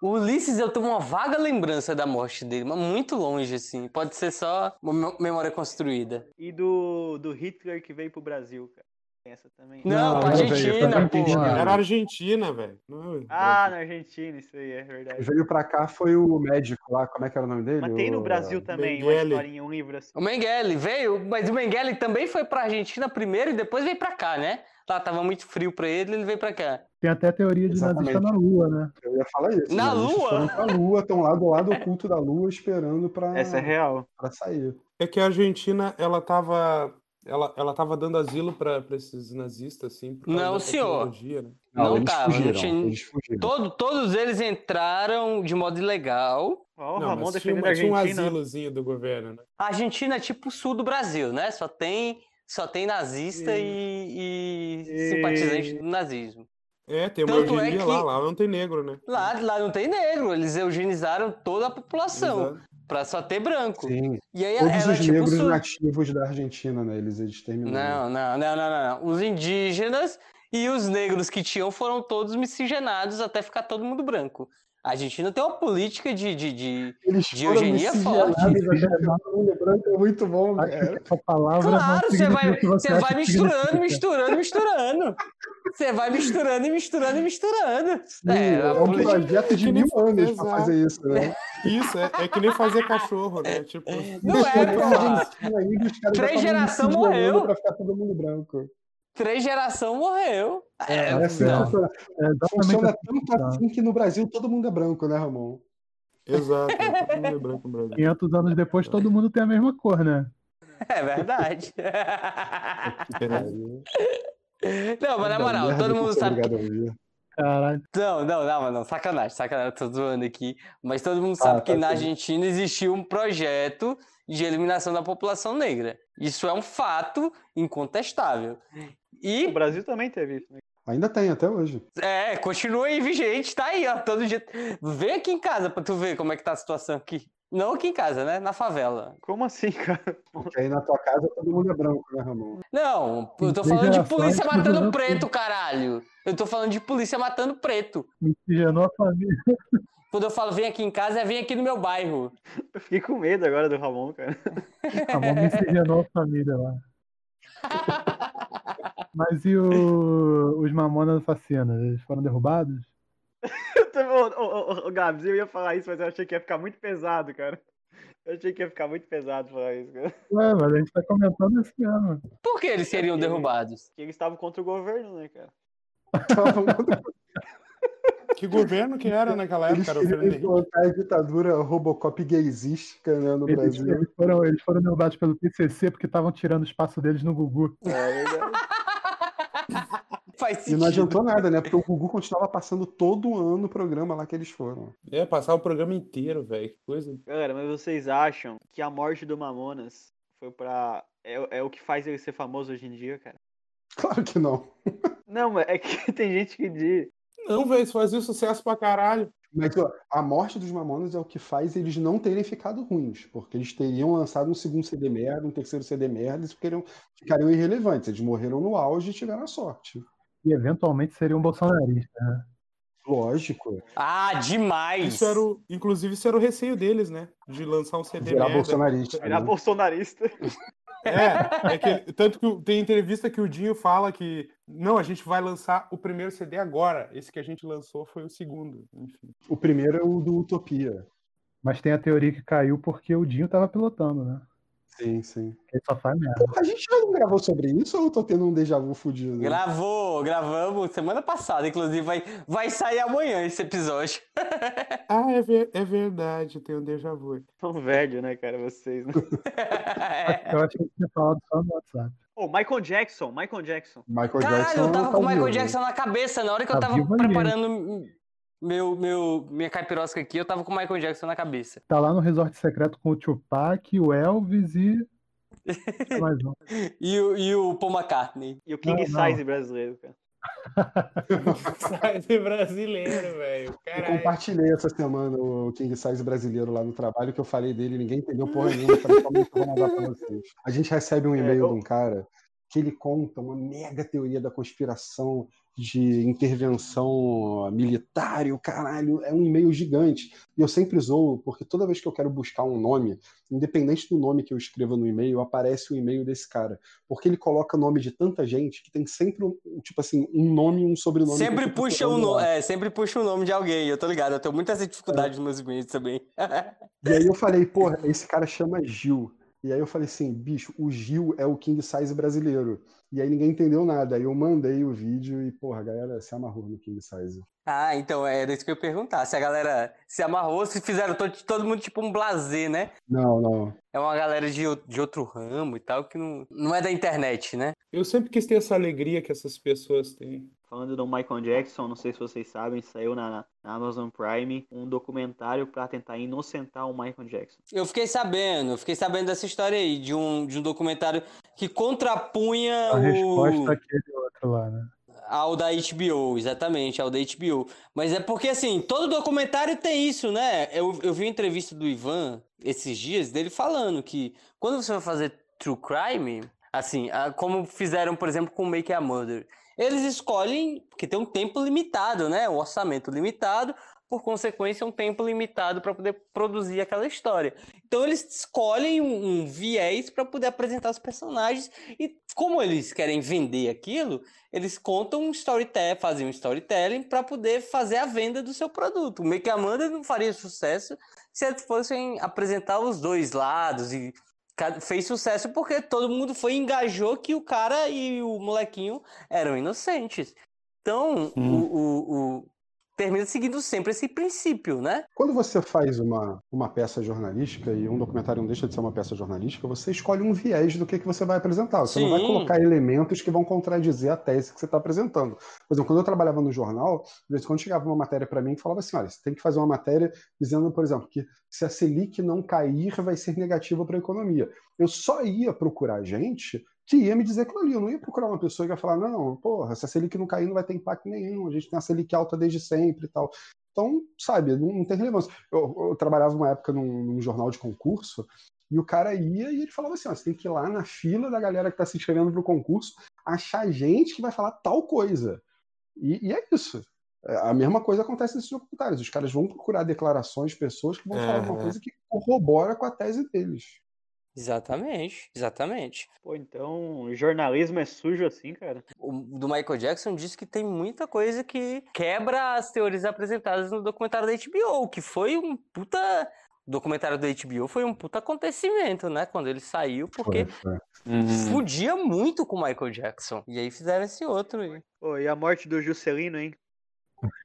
O Ulisses, eu tenho uma vaga lembrança da morte dele, mas muito longe, assim. Pode ser só memória construída. E do, do Hitler que veio pro Brasil, cara. Essa também. Não, Não, não, Argentina, porra. Era Argentina, velho. Não Ah, na Argentina, isso aí, é verdade. Veio pra cá foi o médico lá, como é que era o nome dele? Mas tem no O- Brasil também uma Mengele. historinha, um livro assim. O Mengele veio, mas o Mengele também foi pra Argentina primeiro e depois veio pra cá, né? Lá tava muito frio pra ele, ele veio pra cá. Tem até a teoria de Exatamente. nazista na Lua, né? Eu ia falar isso. Na né? Lua? pra Lua, estão lá do lado oculto da Lua esperando pra, Essa é real. pra sair. É que a Argentina, ela tava. Ela, ela tava dando asilo pra esses nazistas, assim. por causa Não, da senhor. tecnologia, né? Não eles tava, não fugiram, tinha- Eles fugiram. Todo- todos eles entraram de modo ilegal. Ó, o Não, Ramon mas tinha, tinha um Argentina. asilozinho do governo, né? A Argentina é tipo o sul do Brasil, né? Só tem, só tem nazista e, e E- simpatizante do nazismo. É, tem uma Tanto é que- lá, lá não tem negro, né? Lá, lá não tem negro, eles eugenizaram toda a população Exato. Pra só ter branco. Sim. E aí Todos ela é os tipo negros sul. nativos da Argentina, né? Eles exterminaram. Não, não, não, não, não. Os indígenas e os negros que tinham foram todos miscigenados até ficar todo mundo branco. A Argentina tem uma política de, de, de... Eles De eugenia forte. branco, é muito bom, cara. que essa palavra não Claro, você vai, você vai misturando, misturando, misturando. Você vai misturando e misturando e misturando. Sim, É, é, a um política- projeto de nem mil anos pra fazer isso, né? Isso, é, é que nem fazer cachorro, né? Tipo, Não é, Chegou a pô. Argentina aí, os caras já Três miscigenando morreu. Pra ficar todo mundo branco. Três geração morreu. É, É, não. funciona, É exatamente funciona assim. tanto assim que no Brasil todo mundo é branco, né, Ramon? exato. é, Todo mundo é branco no Brasil. 500 anos depois todo mundo tem a mesma cor, né? É verdade. É. Não, mas na moral, todo mundo é sabe. Caralho. Não, não, não, não, sacanagem, sacanagem, eu tô zoando aqui. Mas todo mundo Ah, sabe tá que na. Argentina existiu um projeto de eliminação da população negra. Isso é um fato incontestável. O E Brasil também teve isso, né? Ainda tem, até hoje. é, continua aí vigente, tá aí, ó, todo dia. Vem aqui em casa pra tu ver como é que tá a situação aqui. Não aqui em casa, né? Na favela. Como assim, cara? Porque aí na tua casa todo mundo é branco, né, Ramon? Não, eu tô falando de polícia que matando preto, caralho. Eu tô falando de polícia matando preto. Miscigenou a família. Quando eu falo vem aqui em casa, é vem aqui no meu bairro. Eu fiquei com medo agora do Ramon, cara. A mão miscigenou a família lá. Mas e o- os mamonas assassinas? Eles foram derrubados? Ô, ô, ô, ô, Gabs, eu ia falar isso, mas eu achei que ia ficar muito pesado, cara. Eu achei que ia ficar muito pesado falar isso, cara. Ué, mas a gente tá comentando isso mesmo. Por que eles seriam derrubados? Que eles estavam contra o governo, né, cara? Que governo que era naquela Eles época? Queriam implantar a ditadura Robocop gaysística né, no Eles, Brasil. eles foram, eles foram derrubados pelo PCC porque estavam tirando o espaço deles no Gugu. É verdade. Faz E sentido. não adiantou nada, né? Porque o Gugu continuava passando todo ano o programa lá que eles foram. É, passar o programa inteiro, velho. Que coisa. Galera, mas vocês acham que a morte do Mamonas foi pra. É, é o que faz ele ser famoso hoje em dia, cara? Claro que não. Não, mas é que tem gente que diz. Não, velho, isso fazia sucesso pra caralho. Mas ó, a morte dos Mamonas é o que faz eles não terem ficado ruins, porque eles teriam lançado um segundo CD merda, um terceiro CD merda, eles ficariam, ficariam irrelevantes. Eles morreram no auge e tiveram a sorte. E eventualmente seria um bolsonarista, né? Lógico. Ah, demais! Isso era o, inclusive, isso era o receio deles, né? De lançar um CD Virar merda. bolsonarista. Virar né? bolsonarista. É, é que, tanto que tem entrevista que o Dinho fala que não, a gente vai lançar o primeiro CD agora. Esse que a gente lançou foi o segundo. Enfim. O primeiro é o do Utopia. Mas tem a teoria que caiu porque o Dinho tava pilotando, né? Sim, sim. Ele só faz merda. A gente já não gravou sobre isso ou eu tô tendo um déjà vu fudido? Gravou, gravamos semana passada, inclusive vai, vai sair amanhã esse episódio. Ah, é, ver- é verdade, tem um déjà vu. Tão velho, né, cara, vocês, né? Eu acho que ele tinha falado só no WhatsApp. Ô, Michael Jackson, Michael Jackson. Michael Caralho, Jackson. eu tava tá com o Michael vivo. Jackson na cabeça. Na hora que eu Tá tava vivo ainda. Meu, meu, minha caipirosca aqui, eu tava com o Michael Jackson na cabeça. Tá lá no resort secreto com o Tupac, o Elvis e. Mais um. E, o- e o Paul McCartney. E o King Não, não. Size brasileiro, cara. Sai de brasileiro, velho. Eu compartilhei essa semana o King Size brasileiro lá no trabalho, que eu falei dele, ninguém entendeu porra nenhuma, eu falei, "Calma aí que eu vou mandar pra vocês. A gente recebe um e-mail eu- de um cara que ele conta uma mega teoria da conspiração de intervenção militar e o caralho, é um e-mail gigante. E eu sempre zoo, porque toda vez que eu quero buscar um nome, independente do nome que eu escreva no e-mail, aparece o e-mail desse cara. Porque ele coloca nome de tanta gente que tem sempre, um, tipo assim, um nome e um sobrenome. Sempre puxa, o procurando no... lá. é, sempre puxa o nome de alguém, eu tô ligado. Eu tenho muita dificuldade nos meus e-mails também. E aí eu falei, porra, esse cara chama Gil. E aí eu falei assim, bicho, o Gil é o King Size brasileiro. E aí ninguém entendeu nada. Aí eu mandei o vídeo e, porra, a galera se amarrou no King Size. ah, então era isso que eu ia perguntar. Se a galera se amarrou, se fizeram todo, todo mundo tipo um blazer, né? Não, não. É uma galera de, de outro ramo e tal, que não, não é da internet, né? Eu sempre quis ter essa alegria que essas pessoas têm. Falando do Michael Jackson, não sei se vocês sabem, saiu na, na Amazon Prime um documentário pra tentar inocentar o Michael Jackson. Eu fiquei sabendo, eu fiquei sabendo dessa história aí, de um, de um documentário que contrapunha A resposta o, àquele outro lá, né? ao da HBO, exatamente, ao da HBO. Mas é porque, assim, todo documentário tem isso, né? Eu, eu vi uma entrevista do Ivan esses dias, dele falando que quando você vai fazer true crime, assim, como fizeram, por exemplo, com Make a Murder, eles escolhem, porque tem um tempo limitado, né? Um orçamento limitado, por consequência, um tempo limitado para poder produzir aquela história. Então eles escolhem um, um viés para poder apresentar os personagens e como eles querem vender aquilo, eles contam um storytelling, fazem um storytelling para poder fazer a venda do seu produto. O Make a Murder não faria sucesso se eles fossem apresentar os dois lados e fez sucesso porque todo mundo foi e engajou que o cara e o molequinho eram inocentes. Então, o, o- o- termina seguindo sempre esse princípio, né? Quando você faz uma, uma peça jornalística, e um documentário não deixa de ser uma peça jornalística, você escolhe um viés do que, que você vai apresentar. Você não vai Sim. colocar elementos que vão contradizer a tese que você está apresentando. Por exemplo, quando eu trabalhava no jornal, de vez em quando chegava uma matéria para mim que falava assim: olha, você tem que fazer uma matéria dizendo, por exemplo, que se a Selic não cair, vai ser negativa para a economia. Eu só ia procurar gente que ia me dizer aquilo ali. Eu não ia procurar uma pessoa que ia falar, não, porra, se a Selic não cair, não vai ter impacto nenhum. A gente tem a Selic alta desde sempre e tal. Então, sabe, não, não tem relevância. Eu, eu trabalhava uma época num, num jornal de concurso e o cara ia e ele falava assim: ó, você tem que ir lá na fila da galera que está se inscrevendo para o concurso, achar gente que vai falar tal coisa. E, e é isso. É, A mesma coisa acontece nesses documentários. Os caras vão procurar declarações de pessoas que vão falar uma Aham. coisa que corrobora com a tese deles. Exatamente, exatamente. Pô, então, jornalismo é sujo assim, cara? O do Michael Jackson diz que tem muita coisa que quebra as teorias apresentadas no documentário da HBO, que foi um puta. O documentário da HBO foi um puta acontecimento, né? Quando ele saiu, porque Foi, foi. fudia muito com o Michael Jackson. E aí fizeram esse outro aí. Pô, e a morte do Juscelino, hein?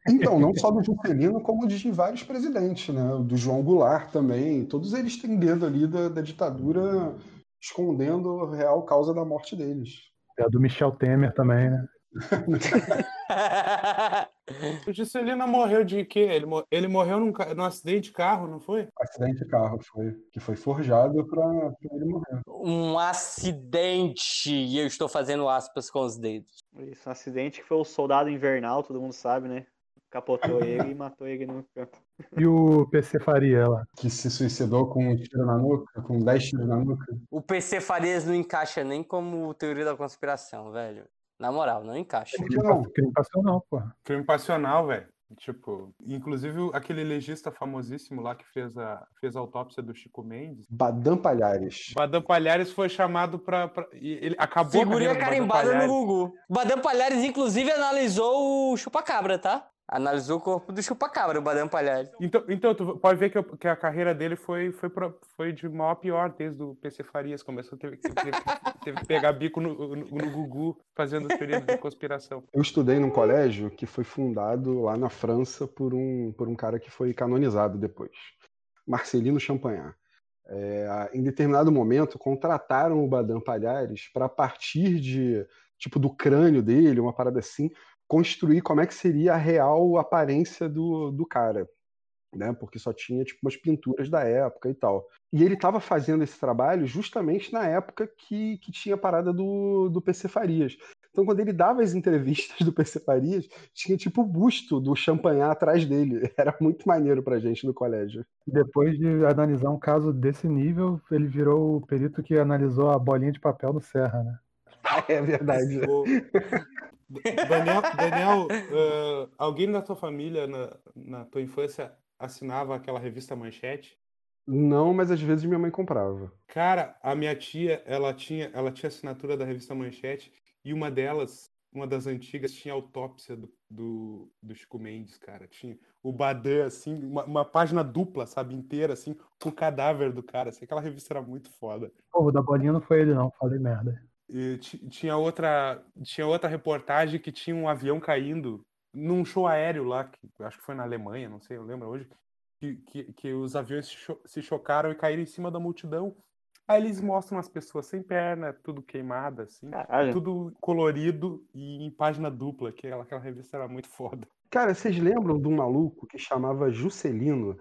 Então, não só do Juscelino, como de vários presidentes, né? Do João Goulart também. Todos eles têm dedo ali da, da ditadura escondendo a real causa da morte deles. É a do Michel Temer também, né? O Juscelino morreu de quê? Ele, ele morreu num, num acidente de carro, não foi? Acidente de carro foi, que foi forjado para ele morrer. um acidente. E eu estou fazendo aspas com os dedos. Isso, um acidente que foi o soldado invernal, todo mundo sabe, né? capotou ele e matou ele no canto. E o PC Faria lá? Que se suicidou com um tiro na nuca, com 10 tiros na nuca. O PC Farias não encaixa nem como teoria da conspiração, velho. Na moral, não encaixa. Por que não? Crime passional, porra. Crime passional, velho. Tipo, inclusive aquele legista famosíssimo lá que fez a, fez a autópsia do Chico Mendes. Badam Palhares. Badam Palhares foi chamado pra. pra- ele acabou Figurinha carimbada no. Gugu. Badam Palhares, inclusive, analisou o chupacabra, tá? Analisou o corpo do chupacabra, o Badam Palhares. Então, então, tu pode ver que, o- que a carreira dele foi, foi, pro- foi de mal a pior desde o PC Farias. Começou, teve, teve, teve- teve que pegar bico no, no, no Gugu fazendo teoria de conspiração. Eu estudei num colégio que foi fundado lá na França por um, por um cara que foi canonizado depois, Marcelino Champagnat. É, em determinado momento, contrataram o Badam Palhares para, a partir de tipo do crânio dele, uma parada assim, construir como é que seria a real aparência do, do cara. Né, porque só tinha tipo umas pinturas da época e tal. E ele estava fazendo esse trabalho justamente na época que, que tinha a parada do, do PC Farias. Então, quando ele dava as entrevistas do PC Farias, tinha tipo o busto do Champagnat atrás dele. Era muito maneiro pra gente no colégio. Depois de analisar um caso desse nível, ele virou o perito que analisou a bolinha de papel do Serra, né? É verdade. Daniel, Daniel ah, alguém da tua família, na, na tua infância, assinava aquela revista Manchete? Não, mas às vezes minha mãe comprava. Cara, a minha tia, ela tinha, ela tinha assinatura da revista Manchete e uma delas, uma das antigas, tinha autópsia do, do, do Chico Mendes, cara. Tinha o Badan, assim, uma, uma página dupla, sabe, inteira, assim, com o cadáver do cara. Assim, aquela revista era muito foda. Pô, o da bolinha não foi ele, não. Falei merda. E ti- tinha outra, tinha outra reportagem que tinha um avião caindo num show aéreo lá, que acho que foi na Alemanha, não sei, eu lembro hoje, que, que, que os aviões se cho- se chocaram e caíram em cima da multidão. Aí eles mostram as pessoas sem perna, tudo queimada, assim, Caralho. tudo colorido e em página dupla, que aquela, aquela revista era muito foda. Cara, vocês lembram de um maluco que chamava Juscelino?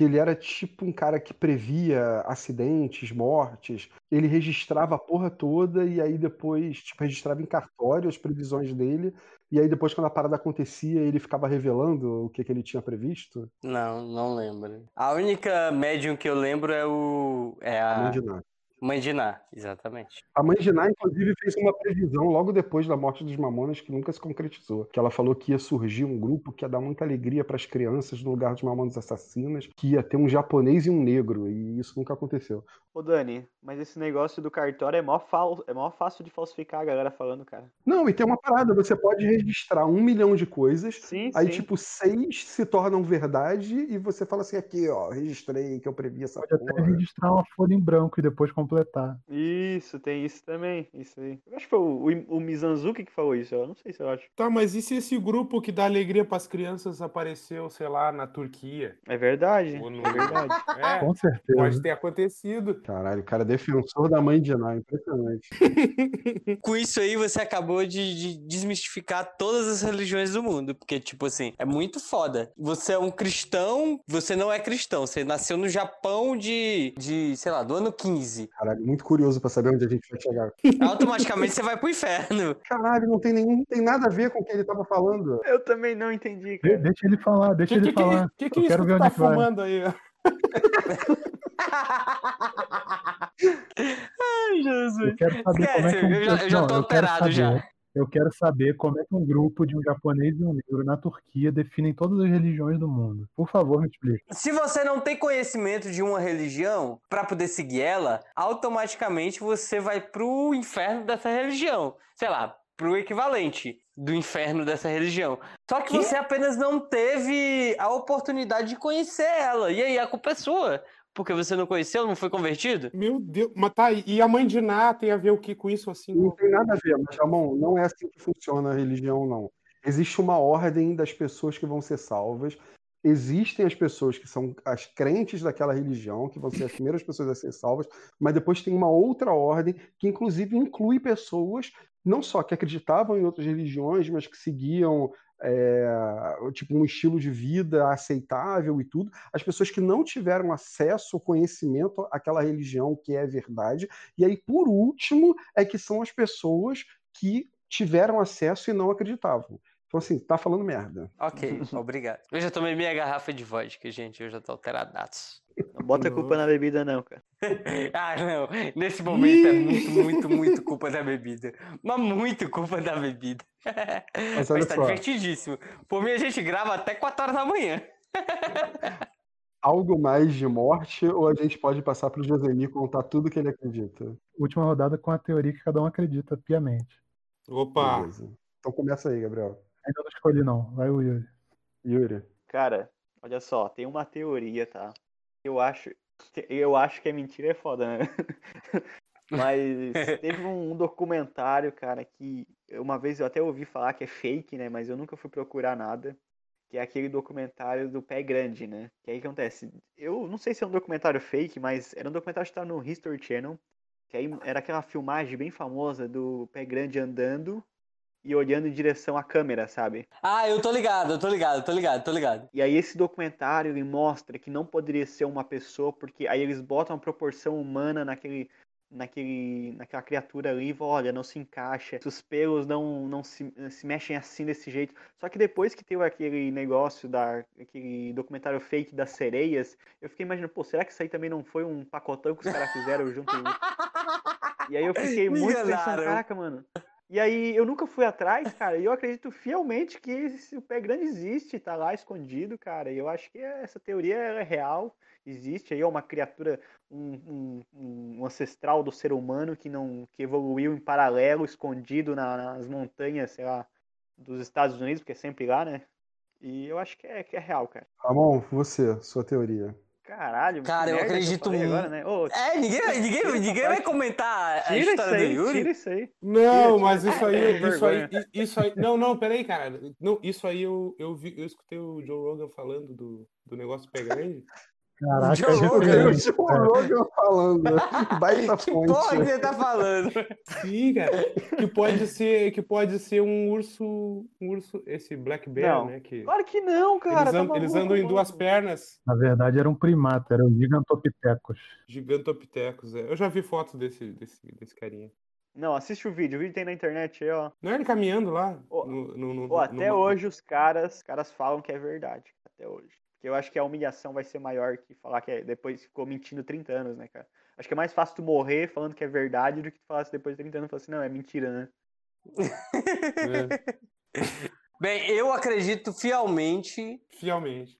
Que ele era tipo um cara que previa acidentes, mortes. Ele registrava a porra toda e aí depois, tipo, registrava em cartório as previsões dele. E aí depois, quando a parada acontecia, ele ficava revelando o que, que ele tinha previsto. Não, não lembro. A única médium que eu lembro é o. É A mãe a de Ná. Mãe de Ná, exatamente. A mãe de Ná, inclusive, fez uma previsão logo depois da morte dos Mamonas que nunca se concretizou. Que ela falou que ia surgir um grupo que ia dar muita alegria para as crianças no lugar dos Mamonas Assassinas, que ia ter um japonês e um negro, e isso nunca aconteceu. Ô Dani, mas esse negócio do cartório é mó, fal... é mó fácil de falsificar a galera falando, cara. Não, e tem uma parada, você pode registrar um milhão de coisas, Sim, aí sim. tipo, seis se tornam verdade, e você fala assim, aqui, ó, registrei que eu previ essa Pode até porra. registrar uma folha em branco e depois completar. Isso, tem isso também. Isso aí. Eu acho que foi o, o, o Mizanzuki que falou isso. Eu não sei se eu acho. Tá, mas e se esse grupo que dá alegria pras crianças apareceu, sei lá, na Turquia? É verdade. Ou no... É verdade. É, Com certeza. pode ter acontecido. Caralho, o cara defensor da mãe de Ná, impressionante. Com isso aí, você acabou de, de desmistificar todas as religiões do mundo. Porque, tipo assim, é muito foda. Você é um cristão, você não é cristão. Você nasceu no Japão de, de sei lá, do ano 15. Caralho, muito curioso pra saber onde a gente vai chegar. Automaticamente você vai pro inferno. Caralho, não tem nenhum, não tem nada a ver com o que ele tava falando. Eu também não entendi, De- cara. deixa ele falar, deixa Que ele que, falar. que, que Eu isso quero que ver tu onde tá é vai. fumando aí? Ai, Jesus. Eu quero saber como é que. Esquece, eu já- eu já tô eu quero alterado já. Eu quero saber como é que um grupo de um japonês e um negro na Turquia definem todas as religiões do mundo. Por favor, me explique. Se você não tem conhecimento de uma religião pra poder seguir ela, automaticamente você vai pro inferno dessa religião. Sei lá, pro equivalente do inferno dessa religião. Só que Quê? você apenas não teve a oportunidade de conhecer ela. E aí a culpa é sua. Porque você não conheceu, não foi convertido? Meu Deus, mas tá, e a mãe de Ná tem a ver o que com isso assim? Não tem nada a ver, mas Ramon, não é assim que funciona a religião, não. Existe uma ordem das pessoas que vão ser salvas. Existem as pessoas que são as crentes daquela religião, que vão ser as primeiras pessoas a ser salvas, mas depois tem uma outra ordem que, inclusive, inclui pessoas não só que acreditavam em outras religiões, mas que seguiam é, tipo um estilo de vida aceitável e tudo. As pessoas que não tiveram acesso ao conhecimento àquela religião que é verdade. E aí, por último, é que são as pessoas que tiveram acesso e não acreditavam. Falou assim, tá falando merda. Ok, obrigado. Eu já tomei meia garrafa de vodka, gente. Eu já tô alteradaço. Não bota a culpa na bebida, não, cara. Ah, não. Nesse momento é muito, muito, muito culpa da bebida. Mas muito culpa da bebida. Mas Mas tá só, divertidíssimo. Por mim, a gente grava até 4 horas da manhã. algo mais de morte ou a gente pode passar pro Josemi contar tudo que ele acredita? Última rodada com a teoria que cada um acredita piamente. Opa! Beleza. Então começa aí, Gabriel. Ainda não escolhi, não. Vai o Yuri. Yuri. Cara, olha só, tem uma teoria, tá? Eu acho, eu acho que é mentira, é foda, né? Mas teve um documentário, cara, que uma vez eu até ouvi falar que é fake, né? Mas eu nunca fui procurar nada. Que é aquele documentário do Pé Grande, né? Que aí que acontece? Eu não sei se é um documentário fake, mas era um documentário que tá no History Channel. Que aí era aquela filmagem bem famosa do Pé Grande andando e olhando em direção à câmera, sabe? Ah, eu tô ligado, eu tô ligado, tô ligado, tô ligado. E aí esse documentário ele mostra que não poderia ser uma pessoa, porque aí eles botam a proporção humana naquele, naquele, naquela criatura ali olha, não se encaixa, os pelos não, não se, se mexem assim desse jeito. Só que depois que teve aquele negócio da aquele documentário fake das sereias, eu fiquei imaginando, pô, será que isso aí também não foi um pacotão que os caras fizeram junto? E aí eu fiquei muito pensando, caraca, mano. E aí eu nunca fui atrás, cara, e eu acredito fielmente que esse, o pé grande existe, tá lá escondido, cara. E eu acho que essa teoria é real, existe aí é uma criatura, um, um- um ancestral do ser humano que não que evoluiu em paralelo, escondido na- nas montanhas, sei lá, dos Estados Unidos, porque é sempre lá, né? E eu acho que é, que é real, cara. Ramon, você, sua teoria. Caralho, que Cara, eu acredito muito. agora, né? Ô, É, ninguém, vai- ninguém, Tira ninguém vai comentar a tira isso história do aí, Yuri. tira isso aí. Não, Tira, mas isso aí, Que isso aí, vergonha. isso aí. Não, não, peraí, cara. Não, isso aí eu, eu vi, eu escutei o Joe Rogan falando do, do negócio pé grande. Caraca, Joe Rogan. Joe Rogan falando. Baita Que porra que fonte. você tá falando? Sim, cara. Que pode ser, que pode ser um urso, um urso, esse black bear, Não. né? Que Claro que não, cara. eles, tá andam, eles andam em duas pernas, Na verdade, era um primata, era o Gigantopithecus. gigantopithecus. É. Eu já vi fotos desse, desse, desse carinha. Não, assiste o vídeo. O vídeo tem na internet aí, ó. Não é ele caminhando lá? Ô, no, no, no, Pô, até hoje os caras, os caras falam que é verdade. Até hoje. Porque eu acho que a humilhação vai ser maior que falar que é, depois ficou mentindo 30 anos, né, cara? Acho que é mais fácil tu morrer falando que é verdade do que tu falar assim depois de 30 anos e falar assim, não, é mentira, né? É, Bem, eu acredito fielmente, fielmente.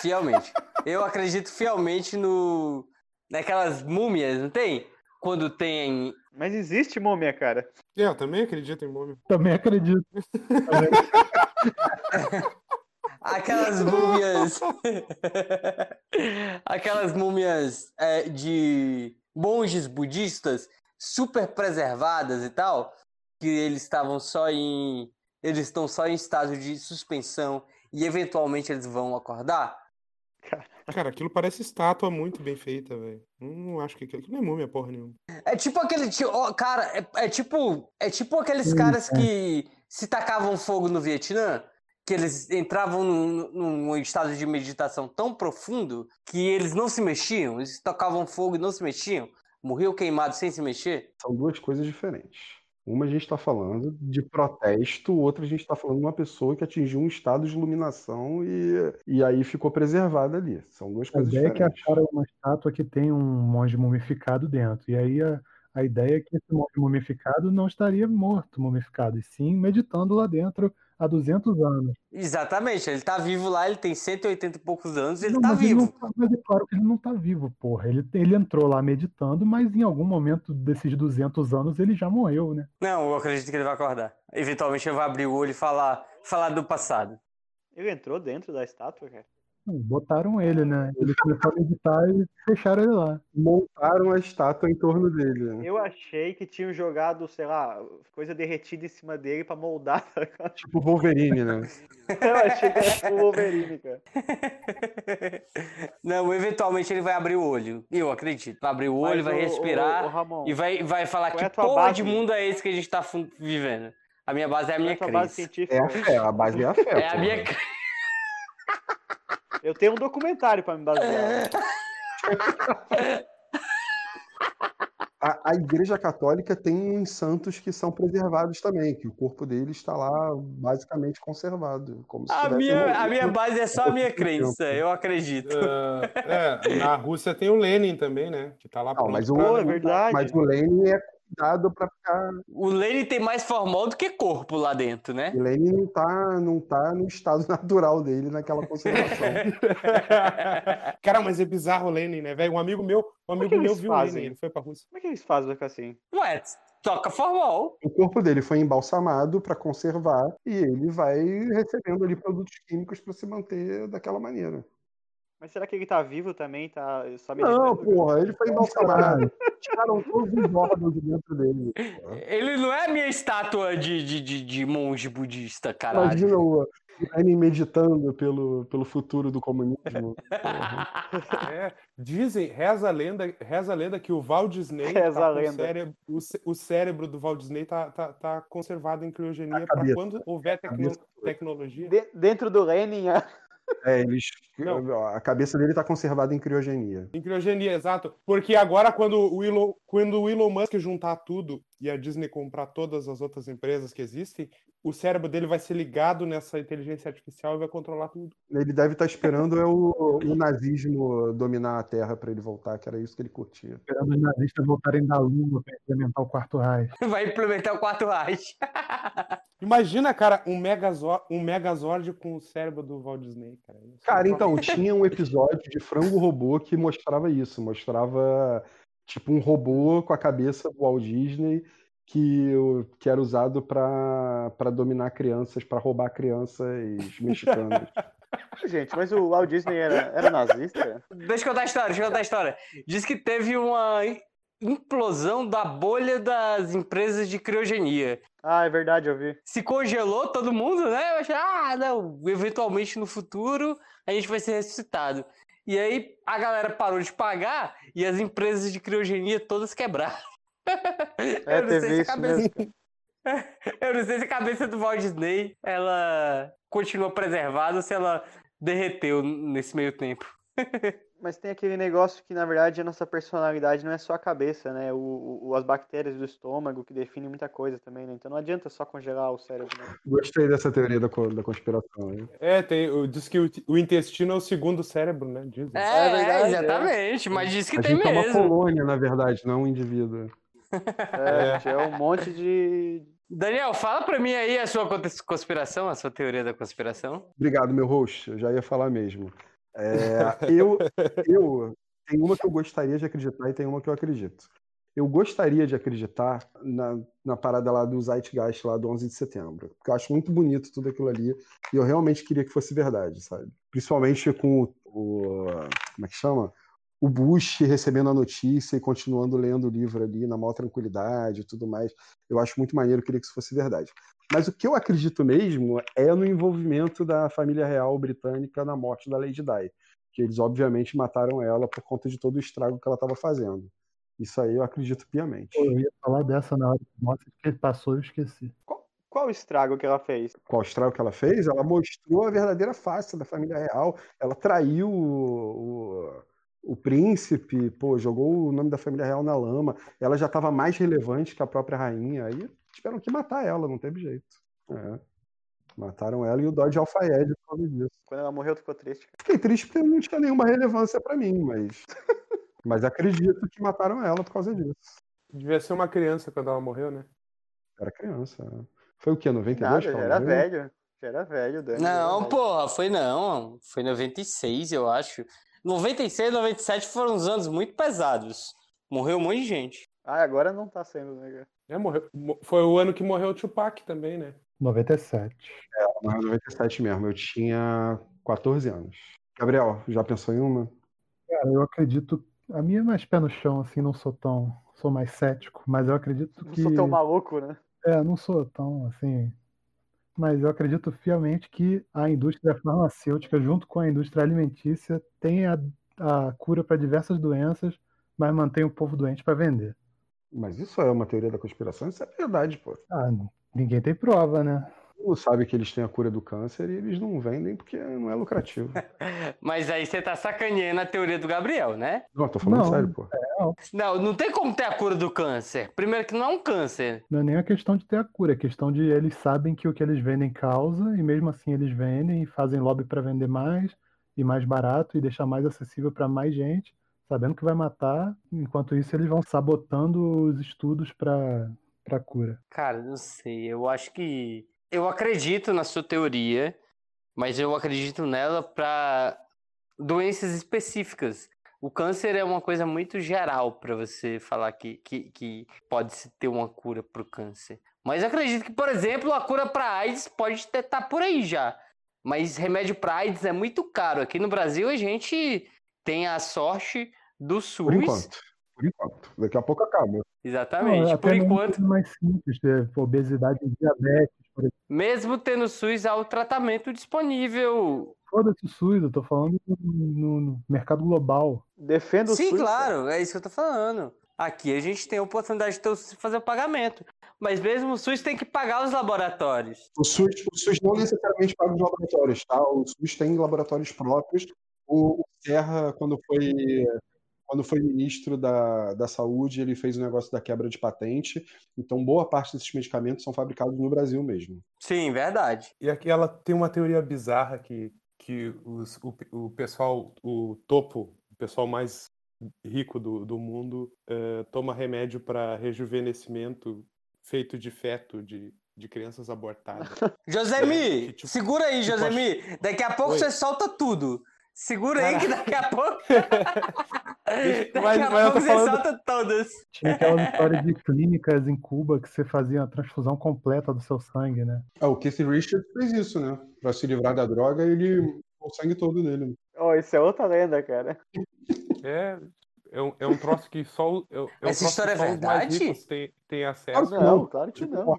fielmente. Eu acredito fielmente no naquelas múmias, não tem? Quando tem Mas existe múmia, cara. É, Eu também acredito em múmia. Também acredito. aquelas múmias aquelas múmias é, de monges budistas super preservadas e tal, que eles estavam só em eles estão só em estado de suspensão e eventualmente eles vão acordar. Cara, aquilo parece estátua muito bem feita, velho. Não acho que aquilo, aquilo não é múmia, porra nenhuma. É tipo aquele. Cara, é, é tipo. É tipo aqueles Sim, caras é. que se tacavam fogo no Vietnã, que eles entravam num, num estado de meditação tão profundo que eles não se mexiam, eles tocavam fogo e não se mexiam. Morriam queimados sem se mexer. São duas coisas diferentes. Uma a gente está falando de protesto, outra a gente está falando de uma pessoa que atingiu um estado de iluminação e, e aí ficou preservada ali. São duas A coisas ideia é que diferentes. acharam uma estátua que tem um monge mumificado dentro. E aí a, a ideia é que esse monge mumificado não estaria morto, mumificado, e sim meditando lá dentro há 200 anos. Exatamente, ele tá vivo lá, ele tem 180 e poucos anos, ele Não, tá mas ele não vivo. tá- mas é claro que ele não tá vivo, porra. Ele, ele entrou lá meditando, mas em algum momento desses 200 anos ele já morreu, né? Não, eu acredito que ele vai acordar. Eventualmente ele vai abrir o olho e falar, falar do passado. Ele entrou dentro da estátua, cara. Botaram ele, né? Ele começou a meditar e fecharam ele lá. Montaram a estátua em torno dele. Eu achei que tinham jogado, sei lá, coisa derretida em cima dele pra moldar. tá? Tipo Wolverine, né? Eu achei que era tipo o Wolverine, cara. Não, eventualmente ele vai abrir o olho. Eu acredito. Vai abrir o olho, Mas, vai ô, respirar ô, Ramon, e vai, vai falar que é porra base? de mundo é esse que a gente tá vivendo. A minha base é a é minha a tua base crença. científica? É a fé, a base é a fé. É a minha crença. Eu tenho um documentário pra me basear. A, a, a Igreja Católica tem uns santos que são preservados também, que o corpo deles está lá basicamente conservado. Como se A minha, a minha base é só a minha crença, tempo. eu acredito. Ah, é, na Rússia tem o Lenin também, né? Que tá lá Não, mas o, pra- Pô, é verdade. mas o Lenin é cuidado para ficar. O Lenny tem mais formol do que corpo lá dentro, né? O Lenin não tá, não tá no estado natural dele naquela conservação. Cara, mas é bizarro o Lenin, né, velho? Um amigo meu, um que amigo meu viu o fazem? Lenin, ele foi pra Rússia. Como é que eles fazem pra ficar assim? Ué, toca formol. o corpo dele foi embalsamado para conservar e ele vai recebendo ali produtos químicos para se manter daquela maneira. Mas será que ele tá vivo também? Tá só me Não, porra, ele foi embalsamado. Tiraram todos os órgãos de dentro dele. porra. Ele não é a minha estátua de, de, de, de monge budista, caralho. Imagina o Lenin meditando pelo, pelo futuro do comunismo. É, dizem, reza a lenda, reza a lenda que o Walt Disney, Reza tá a com o lenda. cérebro, o, o cérebro do Walt Disney tá, tá, tá conservado em criogenia A para quando houver tecno- tecnologia. De- dentro do Lenin, ah, É, eles, Não. a cabeça dele está conservada em criogenia. Em criogenia, exato. Porque agora, quando o, Elon, quando o Elon Musk juntar tudo e a Disney comprar todas as outras empresas que existem, o cérebro dele vai ser ligado nessa inteligência artificial e vai controlar tudo. Ele deve estar esperando é o, o nazismo dominar a Terra para ele voltar, que era isso que ele curtia. Esperando os nazistas voltarem da Lua para implementar o quarto raio. Vai implementar o quarto Reich. Imagina, cara, um Megazord, um Megazord com o cérebro do Walt Disney, cara. Isso é Cara, uma- então, tinha um episódio de Frango Robô que mostrava isso. Mostrava, tipo, um robô com a cabeça do Walt Disney que, que era usado para dominar crianças, para roubar crianças mexicanas. gente, mas o Walt Disney era, era nazista? Deixa eu contar a história, deixa eu contar a história. Diz que teve uma implosão da bolha das empresas de criogenia. Ah, é verdade, eu vi. Se congelou todo mundo, né? Eu achei, ah, não, eventualmente no futuro a gente vai ser ressuscitado. E aí a galera parou de pagar e as empresas de criogenia todas quebraram. É, Eu não sei se a cabeça-. Eu não sei se a cabeça do Walt Disney ela continua preservada ou se ela derreteu nesse meio tempo. Mas tem aquele negócio que, na verdade, a nossa personalidade não é só a cabeça, né? O, o- as bactérias do estômago que definem muita coisa também, né? Então não adianta só congelar o cérebro, né? Gostei dessa teoria da, da conspiração. Hein? É, tem, diz que o, o intestino é o segundo cérebro, né? Dizem. É, verdade, exatamente, mas diz que a tem gente é uma mesmo. colônia, na verdade, não um indivíduo. É, é um monte de. Daniel, fala pra mim aí a sua cons- conspiração, a sua teoria da conspiração. Obrigado, meu host. Eu já ia falar mesmo. É, eu, eu uma que eu gostaria de acreditar e tem uma que eu acredito. Eu gostaria de acreditar na, na parada lá do Zeitgeist lá do 11 de setembro, porque eu acho muito bonito tudo aquilo ali e eu realmente queria que fosse verdade, sabe? Principalmente com o, o- como é que chama? O Bush recebendo a notícia e continuando lendo o livro ali na maior tranquilidade e tudo mais. Eu acho muito maneiro, eu queria que isso fosse verdade. Mas o que eu acredito mesmo é no envolvimento da família real britânica na morte da Lady Di. Que eles, obviamente, mataram ela por conta de todo o estrago que ela estava fazendo. Isso aí eu acredito piamente. Pô, eu ia falar dessa na hora que nossa, que passou eu esqueci. Qual, qual o estrago que ela fez? Qual o estrago que ela fez? Ela mostrou a verdadeira face da família real. Ela traiu o, o, o príncipe, pô, jogou o nome da família real na lama. Ela já estava mais relevante que a própria rainha. Aí tiveram que matar ela, não teve jeito. É. Mataram ela e o Dodge Alfayed por causa disso. Quando ela morreu, ficou triste. cara. Fiquei triste porque não tinha nenhuma relevância pra mim, mas. Mas acredito que mataram ela por causa disso. Devia ser uma criança quando ela morreu, né? Era criança. Foi o quê? 92? Nada, que já era morreu? velho. Já era velho, Dani. Não, velho. porra, foi não. Foi 96, eu acho. 96 e 97 foram uns anos muito pesados. Morreu um monte de gente. Ah, agora não tá sendo, né? É, morreu. mo- Foi o ano que morreu o Tupac também, né? 97. Mas 97 mesmo. Eu tinha 14 anos. Gabriel, já pensou em uma? Cara, eu acredito. A minha é mais pé no chão, assim, não sou tão. Sou mais cético, mas eu acredito Não que. sou tão maluco, né? É, não sou tão assim. Mas eu acredito fielmente que a indústria farmacêutica, junto com a indústria alimentícia, tem a, a cura para diversas doenças, mas mantém o povo doente para vender. Mas isso é uma teoria da conspiração? Isso é verdade, pô. Ah, ninguém tem prova, né? mundo sabe que eles têm a cura do câncer e eles não vendem porque não é lucrativo. Mas aí você tá sacaneando a teoria do Gabriel, né? Não, tô falando Não. sério, pô. Não, não tem como ter a cura do câncer. Primeiro que não é um câncer. Não é nem a questão de ter a cura, é questão de eles sabem que o que eles vendem causa, e mesmo assim eles vendem e fazem lobby para vender mais e mais barato e deixar mais acessível para mais gente, sabendo que vai matar. Enquanto isso, eles vão sabotando os estudos para para cura. Cara, não sei. Eu acho que. Eu acredito na sua teoria, mas eu acredito nela para doenças específicas. O câncer é uma coisa muito geral para você falar que, que, que pode se ter uma cura para o câncer. Mas acredito que, por exemplo, a cura para AIDS pode estar tá por aí já. Mas remédio para AIDS é muito caro. Aqui no Brasil a gente tem a sorte do SUS. Por enquanto. Por enquanto. Daqui a pouco acaba. Exatamente. Não, por até mesmo enquanto, mais simples, é, obesidade e diabetes, por exemplo. mesmo tendo SUS, há o tratamento disponível. Foda-se o SUS, eu tô falando no, no- no mercado global. Defendo o Sim, SUS, cara. claro, é isso que eu tô falando. Aqui a gente tem a oportunidade de ter o SUS fazer o pagamento. Mas mesmo o SUS tem que pagar os laboratórios. O SUS, o SUS não necessariamente paga os laboratórios, tá? O SUS tem laboratórios próprios. O, o Serra, quando foi, quando foi ministro da, da Saúde, ele fez o negócio da quebra de patente. Então, boa parte desses medicamentos são fabricados no Brasil mesmo. Sim, verdade. E aqui ela tem uma teoria bizarra que, que os, o, o pessoal, o topo, o pessoal mais rico do, do mundo, eh, toma remédio para rejuvenescimento feito de feto de, de crianças abortadas. Josemi, Que tipo- segura aí, tipo, Josemi. Daqui a pouco Oi. você solta tudo. Segura aí que daqui a pouco. daqui Mas- a mas pouco você falando- solta todas. Tinha aquela história de clínicas em Cuba que você fazia a transfusão completa do seu sangue, né? Ah, o Keith Richards fez isso, né? Para se livrar da droga, ele o sangue todo nele. Ó, isso é outra lenda, cara. É, é um, é um troço que só, o- é, é um Essa troço história é só os mais verdade? ricos têm, têm acesso. Não, claro que não.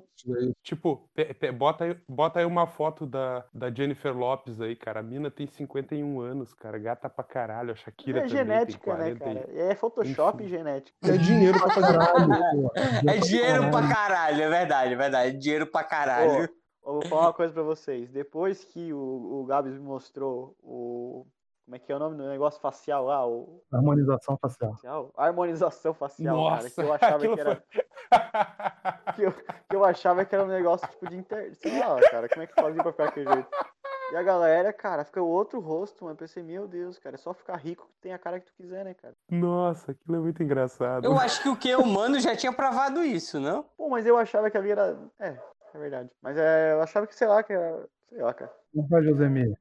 Tipo, pe- pe- bota, aí, bota aí uma foto da, da Jennifer Lopes aí, cara. A mina tem 51 anos, cara. Gata pra caralho. A Shakira É também genética, tem né, 40 e- cara? É Photoshop Enfim. genética. É dinheiro pra Caralho, pô. É dinheiro pra caralho, é verdade, é verdade. Dinheiro pra caralho. Ó, eu vou falar uma coisa pra vocês. Depois que o, o Gabs me mostrou o. Como é que é o nome do negócio facial lá? O Harmonização facial. facial? Harmonização facial, cara. Que eu Nossa, achava que era. foi- Que eu, que eu achava que era um negócio tipo de inter. Sei lá, cara, como é que fazia pra ficar daquele jeito? E a galera, cara, fica outro rosto, mano. Eu pensei, meu Deus, cara, é só ficar rico que tem a cara que tu quiser, né, cara? Nossa, aquilo é muito engraçado. Eu acho que o que humano já tinha provado isso, não? Pô, mas eu achava que ali era. É, é verdade. Mas é, eu achava que, sei lá, que era. Sei lá, cara. Não vai, Josemir.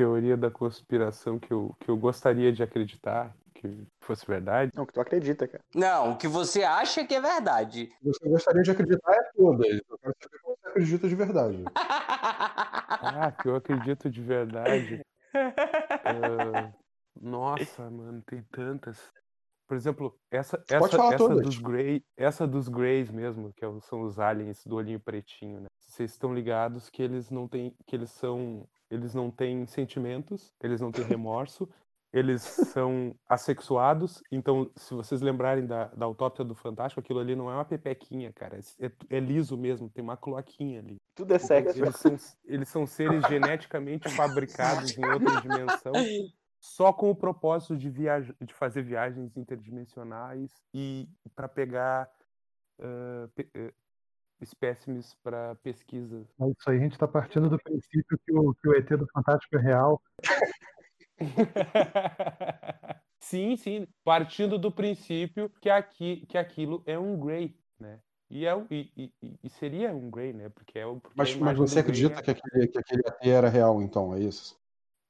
Teoria da conspiração que eu, que eu gostaria de acreditar que fosse verdade. Não, que tu acredita, cara. Não, o que você acha que é verdade. Você gostaria de acreditar é todas. Eu quero saber como você acredita de verdade. Ah, que eu acredito de verdade. Ah, nossa, mano, tem tantas. Por exemplo, essa, essa, essa todas. dos Grey, essa dos Greys mesmo, que é são os aliens do olhinho pretinho, né? Vocês estão ligados que eles não têm, que eles são, eles não têm sentimentos, eles não têm remorso, eles são assexuados. Então, se vocês lembrarem da, da autópsia do Fantástico, aquilo ali não é uma pepequinha, cara, é, é liso mesmo, tem uma cloaquinha ali. Tudo é sexo. Eles são, eles são seres geneticamente fabricados em outra dimensão, só com o propósito de, viaja de fazer viagens interdimensionais e para pegar pe- eh, espécimes para pesquisa. É isso aí, a gente tá partindo do princípio que o, que o ET do Fantástico é real. sim, sim, partindo do princípio que, aqui, que aquilo é um Grey, né? E, é, o- e, e- e- seria um Grey, né? Porque é o. porque a Mas, mas você acredita é- que aquele, que aquele AT era real, então, é isso?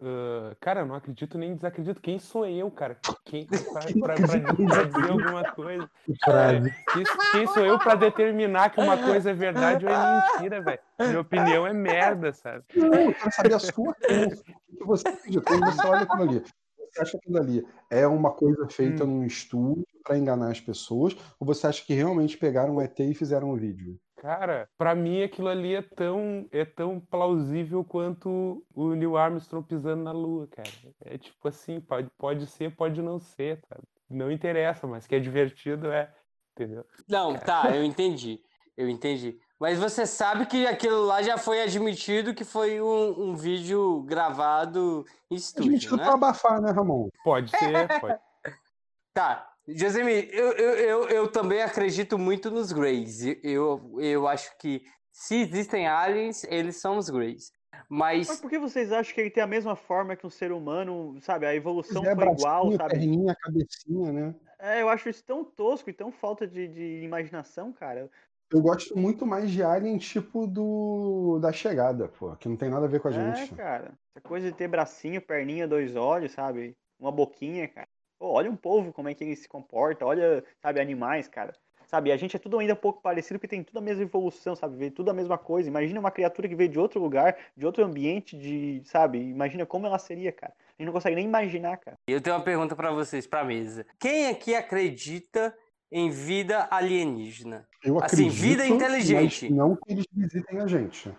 Ah, cara, eu não acredito nem desacredito. Quem sou eu, cara? Quem, pra, pra- pra- pra dizer alguma coisa? Quem, quem sou eu pra determinar que uma coisa é verdade ou é mentira, velho? Minha opinião é merda, sabe? Não, eu quero saber a sua crença. O que você acredita? Você olha aquilo ali, você acha que aquilo ali é uma coisa feita num estúdio para enganar as pessoas? Ou você acha que realmente pegaram um ET e fizeram um vídeo? Cara, pra mim aquilo ali é tão, é tão plausível quanto o Neil Armstrong pisando na Lua, cara. É tipo assim, pode, pode ser, pode não ser, sabe? Não interessa, mas que é divertido é, entendeu? Não, tá, eu entendi. Eu entendi. Mas você sabe que aquilo lá já foi admitido que foi um, um vídeo gravado em estúdio, Admitido né? pra abafar, né, Ramon? Pode ser, pode. Tá. Josemir, eu, eu, eu, eu também acredito muito nos Greys. Eu, eu acho que se existem aliens, eles são os Greys. Mas Mas por que vocês acham que ele tem a mesma forma que um ser humano, sabe? A evolução Zé foi igual, sabe? perninha, cabecinha, né? É, eu acho isso tão tosco e tão falta de, de imaginação, cara. Eu gosto muito mais de Alien tipo do da chegada, pô, que não tem nada a ver com a é, gente. cara. Essa coisa de ter bracinho, perninha, dois olhos, sabe? Uma boquinha, cara. Pô, olha um povo, como é que ele se comporta. Olha, sabe, animais, cara. Sabe, a gente é tudo ainda um pouco parecido, porque tem tudo a mesma evolução, sabe? Vê tudo a mesma coisa. Imagina uma criatura que veio de outro lugar, de outro ambiente, de, sabe? Imagina como ela seria, cara. A gente não consegue nem imaginar, cara. eu tenho uma pergunta pra vocês, pra mesa. Quem aqui acredita em vida alienígena? Eu Assim, acredito, vida inteligente. mas não que eles visitem a gente.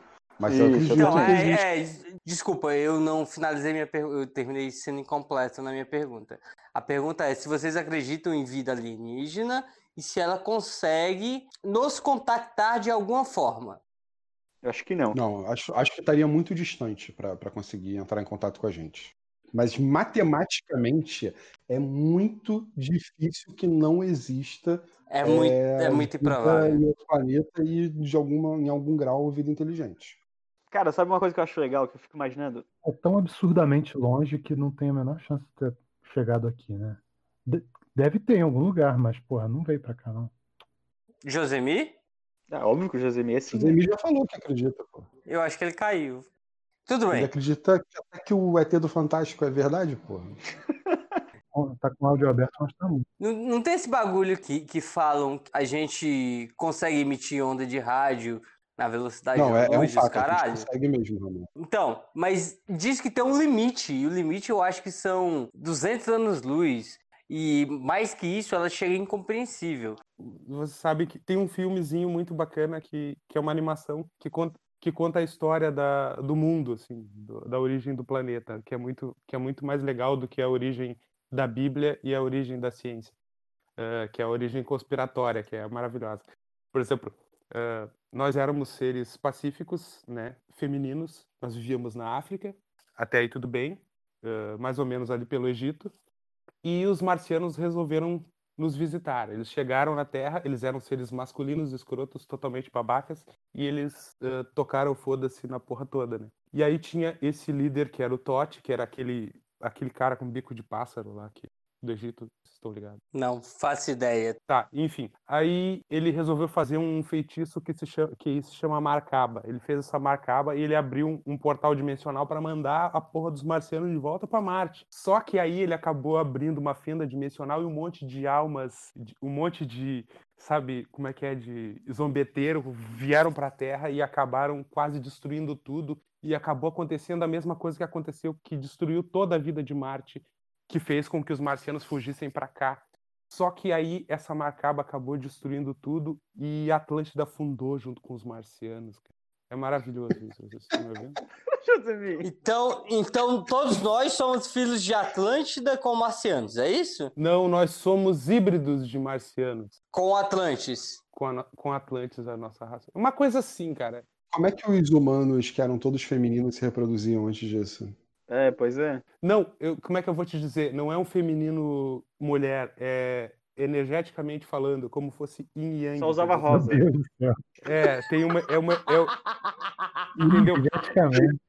Mas Isso, eu acredito Então, que existe. é, é, desculpa, eu não finalizei minha pergunta, eu terminei sendo incompleto na minha pergunta. A pergunta é se vocês acreditam em vida alienígena e se ela consegue nos contactar de alguma forma. Eu acho que não. Não, acho, acho que estaria muito distante para conseguir entrar em contato com a gente. Mas matematicamente é muito difícil que não exista É muito, é muito vida improvável. em outro planeta e de alguma, em algum grau vida inteligente. Cara, sabe uma coisa que eu acho legal, que eu fico imaginando? É tão absurdamente longe que não tem a menor chance de ter chegado aqui, né? De- Deve ter em algum lugar, mas, porra, não veio pra cá, não. Josemir? É óbvio que o Josemir é O sim. Zemi já falou que acredita, pô. Eu acho que ele caiu. Tudo Ele bem. acredita que até que o ET do Fantástico é verdade, pô. Tá com o áudio aberto, mas tá muito. Não, não tem esse bagulho que, que falam que a gente consegue emitir onda de rádio na velocidade Não, é, da é um fato, a caralho? consegue mesmo, Ramon. Então, mas diz que tem um limite, e o limite eu acho que são 200 anos-luz, e mais que isso, ela chega incompreensível. Você sabe que tem um filmezinho muito bacana que, que é uma animação que conta, que conta a história da, do mundo, assim, do- da origem do planeta, que é, muito, que é muito mais legal do que a origem da Bíblia e a origem da ciência, eh, que é a origem conspiratória, que é maravilhosa. Por exemplo, eh, nós éramos seres pacíficos, né, femininos, nós vivíamos na África, até aí tudo bem, eh, mais ou menos ali pelo Egito, e os marcianos resolveram nos visitar. Eles chegaram na Terra, eles eram seres masculinos, escrotos, totalmente babacas, e eles eh, tocaram foda-se na porra toda, né? E aí tinha esse líder que era o Tote, que era aquele, aquele cara com bico de pássaro lá que, do Egito, estão ligados? Não faço ideia. Tá, enfim. Aí ele resolveu fazer um feitiço que se chama, que se chama Marcaba. Ele fez essa Marcaba e ele abriu um, um portal dimensional para mandar a porra dos marcianos de volta para Marte. Só que aí ele acabou abrindo uma fenda dimensional e um monte de almas, um monte de, sabe, como é que é, de zombeteiro vieram para a Terra e acabaram quase destruindo tudo. E acabou acontecendo a mesma coisa que aconteceu, que destruiu toda a vida de Marte, que fez com que os marcianos fugissem para cá. Só que aí essa Marcaba acabou destruindo tudo e a Atlântida afundou junto com os marcianos. cara. É maravilhoso isso, vocês estão me vendo? Josemir. Então, então todos nós somos filhos de Atlântida com marcianos, é isso? Não, nós somos híbridos de marcianos Com Atlantes. com, a, com Atlantes, a nossa raça. Uma coisa assim, cara. Como é que os humanos, que eram todos femininos, se reproduziam antes disso? É, pois é. Não, eu- como é que eu vou te dizer? Não é um feminino mulher, é energeticamente falando, como fosse yin yang. Só usava rosa. Meu Deus do céu. É, tem uma. É uma é, entendeu? Energeticamente.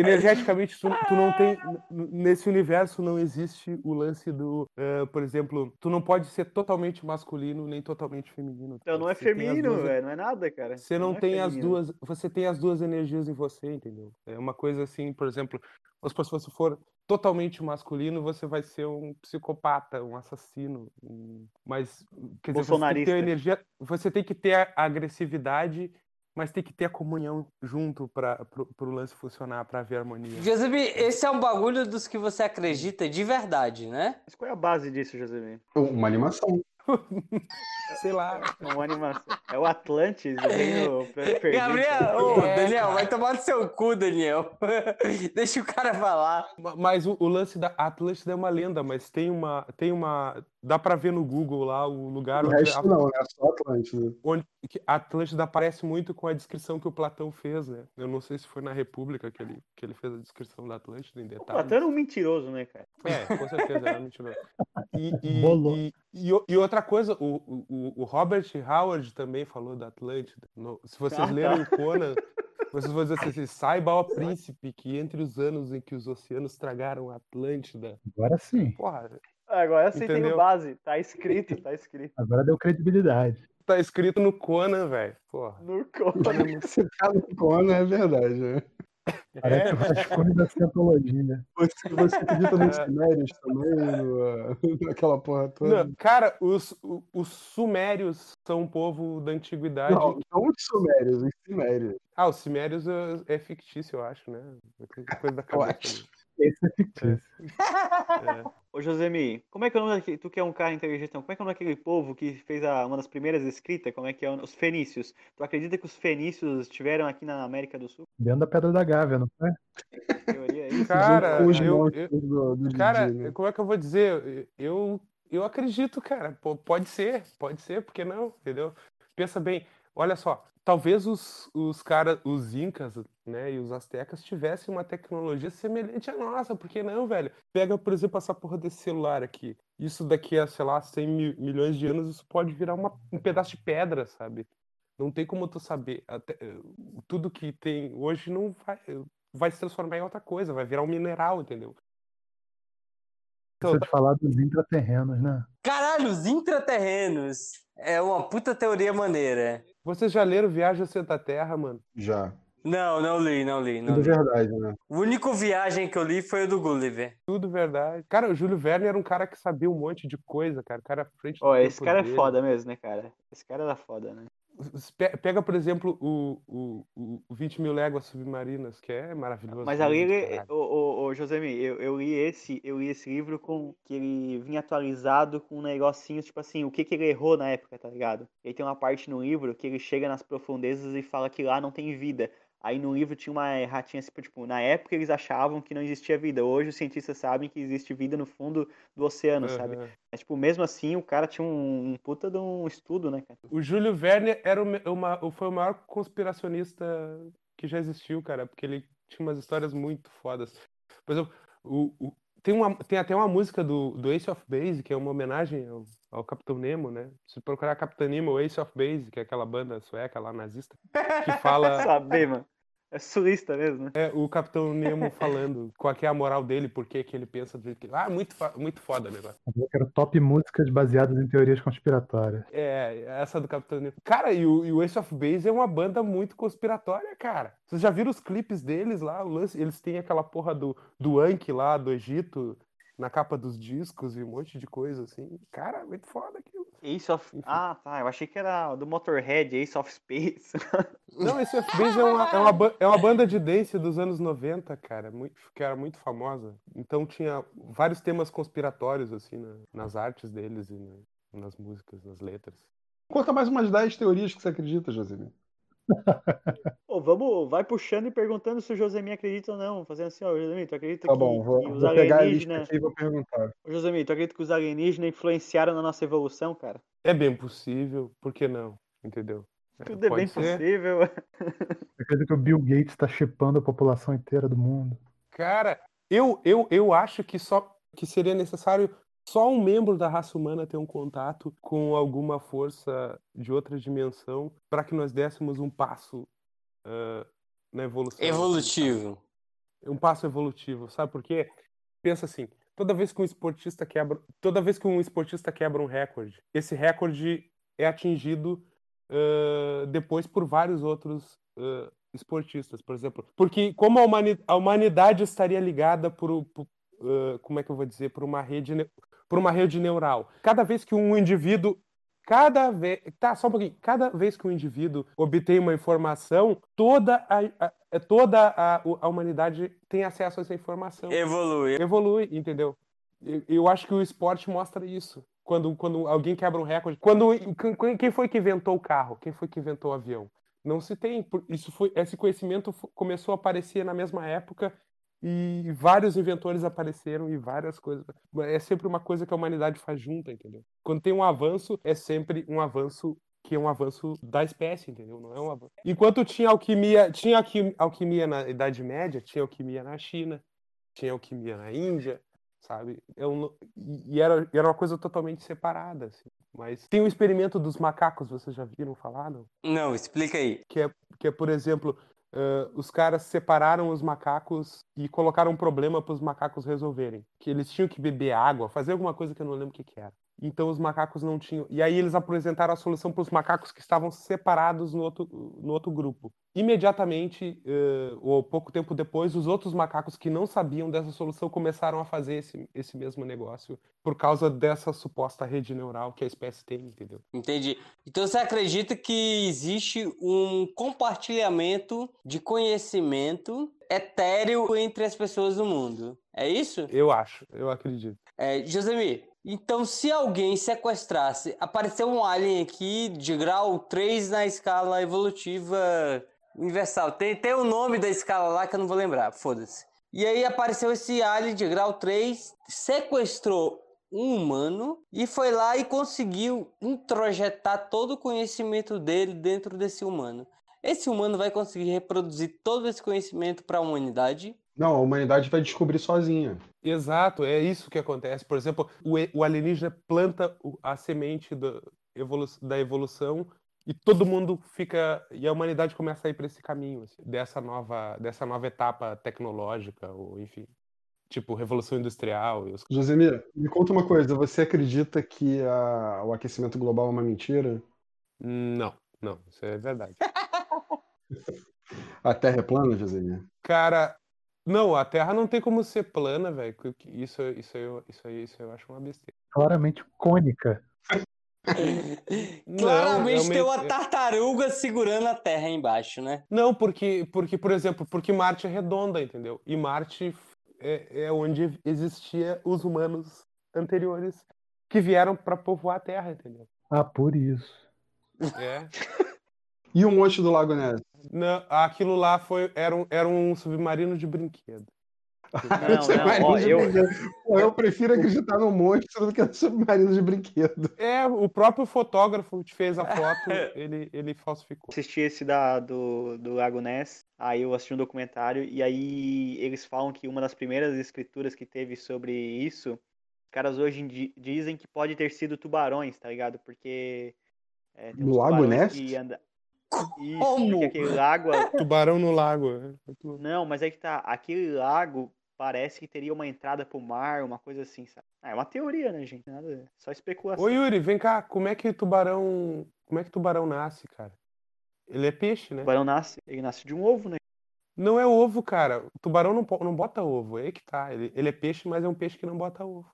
Energeticamente tu, tu não tem n- nesse universo não existe o lance do eh, por exemplo tu não pode ser totalmente masculino nem totalmente feminino Então não é Você feminino, duas- velho. Não é nada, cara. você não, é tem as duas você tem as duas energias em você entendeu é uma coisa assim por exemplo se você for totalmente masculino você vai ser um psicopata um assassino um- mas quer dizer, você tem que ter energia você tem que ter a agressividade mas tem que ter a comunhão junto para o lance funcionar, para haver harmonia. Josemir, esse é um bagulho dos que você acredita de verdade, né? Mas qual é a base disso, Josemir? Uma animação. Sei lá. É uma animação. É o Atlantis, o reino per- perdido. Gabriel, ô, É, Daniel, vai tomar no seu cu, Daniel. Deixa o cara falar. Ma- Mas o, o lance da Atlântida é uma lenda, mas tem uma. Tem uma. Dá pra ver no Google lá o lugar O onde, resto a, não, né? Só Atlântida. onde que a Atlântida aparece muito com a descrição que o Platão fez, né? Eu não sei se foi na República que ele, que ele fez a descrição da Atlântida em O detalhes. Platão era um mentiroso, né, cara? É, com certeza, era mentiroso. E, e, e, e o- e outra coisa, o, o- o, Robert Howard também falou da Atlântida. No- se vocês Ah, tá. leram o Conan, vocês vão dizer assim, saiba, ó príncipe, que entre os anos em que os oceanos tragaram a Atlântida, Agora sim. porra, Agora sim tem Entendeu? base. Tá escrito, tá escrito. Agora deu credibilidade. tá escrito no Conan, velho. No Conan. Se tá no Conan, é verdade, né? Parece o rascunho da cientologia. Você, você acredita nos É. sumérios também, no, naquela porra toda? Não, cara, os, os sumérios são um povo da antiguidade. Não, não os sumérios, os sumérios. Ah, os sumérios é, é fictício, eu acho, né? É Coisa da cabeça. Esse é. Ô, Josemi, como é que é o nome daquele, tu que é um cara inteligentão, como é que é o nome daquele povo que fez a, uma das primeiras escritas, como é que é, o- os fenícios? Tu acredita que os fenícios estiveram aqui na América do Sul? Dentro da Pedra da Gávea, não é? Cara, os eu- monstros do, do Cara, Didi, né? como é que eu vou dizer? Eu, eu acredito, cara. Pô, Pode ser, pode ser, por que não? Entendeu? Pensa bem, olha só, talvez os, os caras, os incas, né, e os astecas tivessem uma tecnologia semelhante à nossa, por que não, velho? Pega, por exemplo, essa porra desse celular aqui. Isso daqui a, sei lá, 100 mi- milhões de anos, isso pode virar uma- um pedaço de pedra, sabe? Não tem como tu saber. Até- tudo que tem hoje não vai, vai se transformar em outra coisa, vai virar um mineral, entendeu? Então, Precisa de falar dos intraterrenos, né? Caralho, os intraterrenos. É uma puta teoria maneira. Vocês já leram Viagem ao Centro da Terra, mano? Já. Não, não li, não li, não Tudo li. verdade, né? O único viagem que eu li foi o do Gulliver. Tudo verdade. Cara, o Júlio Verne era um cara que sabia um monte de coisa, cara. O cara à frente do Ó, esse cara é dele. foda mesmo, né, cara? Esse cara era foda, né? Pe- Pega, por exemplo, o, o, o o 20 mil léguas submarinas, que é maravilhoso. Mas ali, também, ele, ô, ô, ô, Josemi, eu, eu li esse, eu li esse livro com que ele vinha atualizado com um negocinho, tipo assim, o que que ele errou na época, tá ligado? E aí tem uma parte no livro que ele chega nas profundezas e fala que lá não tem vida. Aí no livro tinha uma erratinha assim, tipo, na época eles achavam que não existia vida. Hoje os cientistas sabem que existe vida no fundo do oceano, sabe? Aham. Mas, tipo, mesmo assim, o cara tinha um, um puta de um estudo, né, cara? O Júlio Verne era uma, foi o maior conspiracionista que já existiu, cara, porque ele tinha umas histórias muito fodas. Por exemplo, o, o- tem, uma, tem até uma música do, do Ace of Base, que é uma homenagem ao, ao Capitão Nemo, né? Se procurar Capitão Nemo, Ace of Base, que é aquela banda sueca lá nazista, que fala Saber, mano. É sulista mesmo, né? é, o Capitão Nemo falando qual que é a moral dele, por que que ele pensa do jeito que ele... Ah, muito, muito foda o negócio. Eu quero top músicas baseadas em teorias conspiratórias. É, essa do Capitão Nemo. Cara, e o, e o Ace of Base é uma banda muito conspiratória, cara. Vocês já viram os clipes deles lá? O lance, eles têm aquela porra do, do Anki lá, do Egito, na capa dos discos e um monte de coisa assim. Cara, muito foda aquilo. Ace of. Ah, tá. Eu achei que era do Motorhead, Ace of Space. Não, Ace of Base é uma, é, uma, é uma banda de dance dos anos 90, cara, muito, que era muito famosa. Então tinha vários temas conspiratórios, assim, na- nas artes deles e na- nas músicas, nas letras. Conta mais umas 10 teorias que você acredita, Josemir. Ô, vamos, vai puxando e perguntando se o Josemir acredita ou não. Fazendo assim, ó, Josemir, tu acredita Tá que, bom, vou, que os vou alienígenas. aqui e vou perguntar. Ô, Josemir, tu acredita que os alienígenas influenciaram na nossa evolução, cara? É bem possível, por que não? Entendeu? É, Tudo é pode bem ser. possível. Eu acredito que o Bill Gates está chipando a população inteira do mundo. Cara, eu, eu, eu acho que só que seria necessário só um membro da raça humana ter um contato com alguma força de outra dimensão para que nós dessemos um passo ah, na evolução. Evolutivo. um passo evolutivo, sabe por quê? Pensa assim, toda vez que um esportista quebra, toda vez que um esportista quebra um recorde, esse recorde é atingido ãh, depois por vários outros ãh, esportistas, por exemplo, porque como a, humani- a humanidade estaria ligada por, por ãh, como é que eu vou dizer, por uma rede por uma rede neural. Cada vez que um indivíduo Cada vez. Tá, só um pouquinho. Cada vez que um indivíduo obtém uma informação, toda a, a- é, toda a, a humanidade tem acesso a essa informação. Evolui. Evolui, entendeu? Eu, eu acho que o esporte mostra isso. Quando, quando alguém quebra um recorde. Quando, quem- foi que inventou o carro? Quem foi que inventou o avião? Não se tem. Isso foi, esse conhecimento começou a aparecer na mesma época e vários inventores apareceram e várias coisas. É sempre uma coisa que a humanidade faz junta, entendeu? Quando tem um avanço, é sempre um avanço que é um avanço da espécie, entendeu? Não é um avanço. Enquanto tinha alquimia, tinha alqui- alquimia na Idade Média, tinha alquimia na China, tinha alquimia na Índia, sabe? Eu e era, era uma coisa totalmente separada, assim. Mas tem o experimento dos macacos, vocês já viram falar, não? Não, explica aí. que é, que é por exemplo, ãh, os caras separaram os macacos e colocaram um problema para os macacos resolverem. Que eles tinham que beber água, fazer alguma coisa que eu não lembro o que, que era. Então os macacos não tinham. E aí eles apresentaram a solução para os macacos que estavam separados no outro, no outro grupo. Imediatamente, ãh, ou pouco tempo depois, os outros macacos que não sabiam dessa solução começaram a fazer esse, esse mesmo negócio por causa dessa suposta rede neural que a espécie tem, entendeu? Entendi. Então você acredita que existe um compartilhamento de conhecimento etéreo entre as pessoas do mundo? É isso? Eu acho, eu acredito. É, Josemir, então se alguém sequestrasse, apareceu um alien aqui de grau 3 na escala evolutiva universal. Tem, tem o nome da escala lá que eu não vou lembrar, foda-se. E aí apareceu esse alien de grau 3, sequestrou um humano e foi lá e conseguiu introjetar todo o conhecimento dele dentro desse humano. Esse humano vai conseguir reproduzir todo esse conhecimento para a humanidade? Não, a humanidade vai descobrir sozinha. Exato, é isso que acontece. Por exemplo, o, o alienígena planta a semente do- evolu- da evolução e todo mundo fica. E a humanidade começa a ir para esse caminho, assim, dessa, nova, dessa nova etapa tecnológica, ou enfim. Tipo, revolução industrial. E os... Josemir, me conta uma coisa. Você acredita que a- o aquecimento global é uma mentira? Não, não, isso é verdade. A Terra é plana, Josemir? Cara, não, a Terra não tem como ser plana, velho. Isso, isso, aí eu- isso, aí, isso eu acho uma besteira. Claramente cônica. Não, Claramente é tem uma- uma tartaruga segurando a terra embaixo, né? Não, porque, porque, por exemplo, porque Marte é redonda, entendeu? E Marte é, é onde existia os humanos anteriores que vieram para povoar a Terra, entendeu? Ah, por isso. É. E o monte do Lago Ness? Não, aquilo lá foi, era, um, era um submarino de brinquedo. Não, não, ó, de eu, eu prefiro acreditar no monstro do que no submarino de brinquedo. É, o próprio fotógrafo que fez a foto, ele, ele falsificou. assisti esse da, do, do Lago Ness, aí eu assisti um documentário, e aí eles falam que uma das primeiras escrituras que teve sobre isso, os caras hoje em di- dizem que pode ter sido tubarões, tá ligado? Porque é, No Lago Ness? que anda... Isso, Como? aquele lago... Tubarão no lago. é. Não, mas é que tá, aquele lago parece que teria uma entrada pro mar, uma coisa assim, sabe? Ah, é uma teoria, né, gente? Nada, só especulação. Ô Yuri, vem cá, como é que tubarão. Como é que tubarão nasce, cara? Ele é peixe, né? O tubarão nasce, ele nasce de um ovo, né? Não é ovo, cara. O tubarão não, não bota ovo. É aí que tá. Ele, ele é peixe, mas é um peixe que não bota ovo.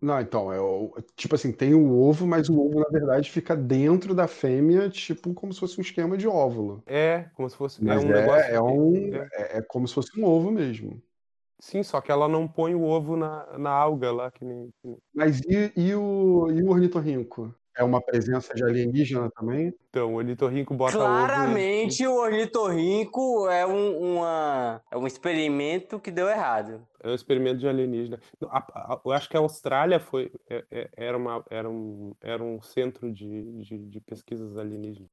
Não, então, é o, tipo assim, tem o ovo, mas o ovo, na verdade, fica dentro da fêmea, tipo como se fosse um esquema de óvulo. É, como se fosse. Mas é um é, negócio. é um, é. é, é como se fosse um ovo mesmo. Sim, só que ela não põe o ovo na, na alga lá, que nem. que nem- Mas e, e o, e o ornitorrinco? É uma presença de alienígena também? Então, o ornitorrinco bota ovo. Claramente o ornitorrinco é um, uma, é um experimento que deu errado. É um experimento de alienígena. A- a- Eu acho que a Austrália foi, é- é- era, uma, era, um, era um centro de, de, de pesquisas alienígenas.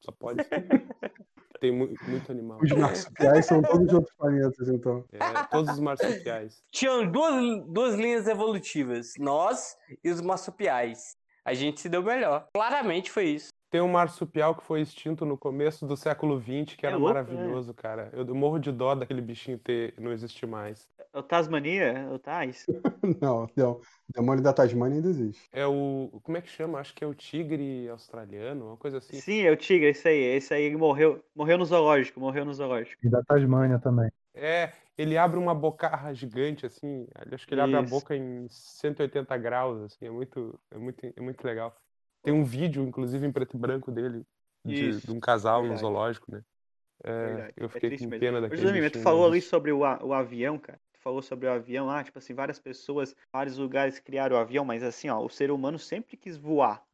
Só pode ser. Tem mu- muito animal. Os marsupiais são todos de outros planetas, então. É, todos os marsupiais. Tinham duas, duas linhas evolutivas, nós e os marsupiais. A gente se deu melhor. Claramente foi isso. Tem um marsupial que foi extinto no começo do século XX, que É era louco, maravilhoso, cara. Eu morro de dó daquele bichinho ter, não existir mais. É o Tasmania, é o Tais. Não, não. O demônio da Tasmânia ainda existe. É o. Como é que chama? Acho que é o tigre australiano, uma coisa assim. Sim, é o tigre, esse aí. Esse aí ele morreu, morreu no zoológico, morreu no zoológico. E da Tasmânia também. É, ele abre uma bocarra gigante, assim. Acho que ele abre a Isso. boca em 180 graus, assim. É muito, é muito, é muito legal. Tem um vídeo, inclusive, em preto e branco dele, de, Isso, de um casal no verdade. zoológico, né? É, eu é fiquei triste com pena daquele mas tu falou mas- ali sobre o, a- o avião, cara. Tu falou sobre o avião lá, tipo assim, várias pessoas, vários lugares criaram o avião, mas assim, ó, o ser humano sempre quis voar.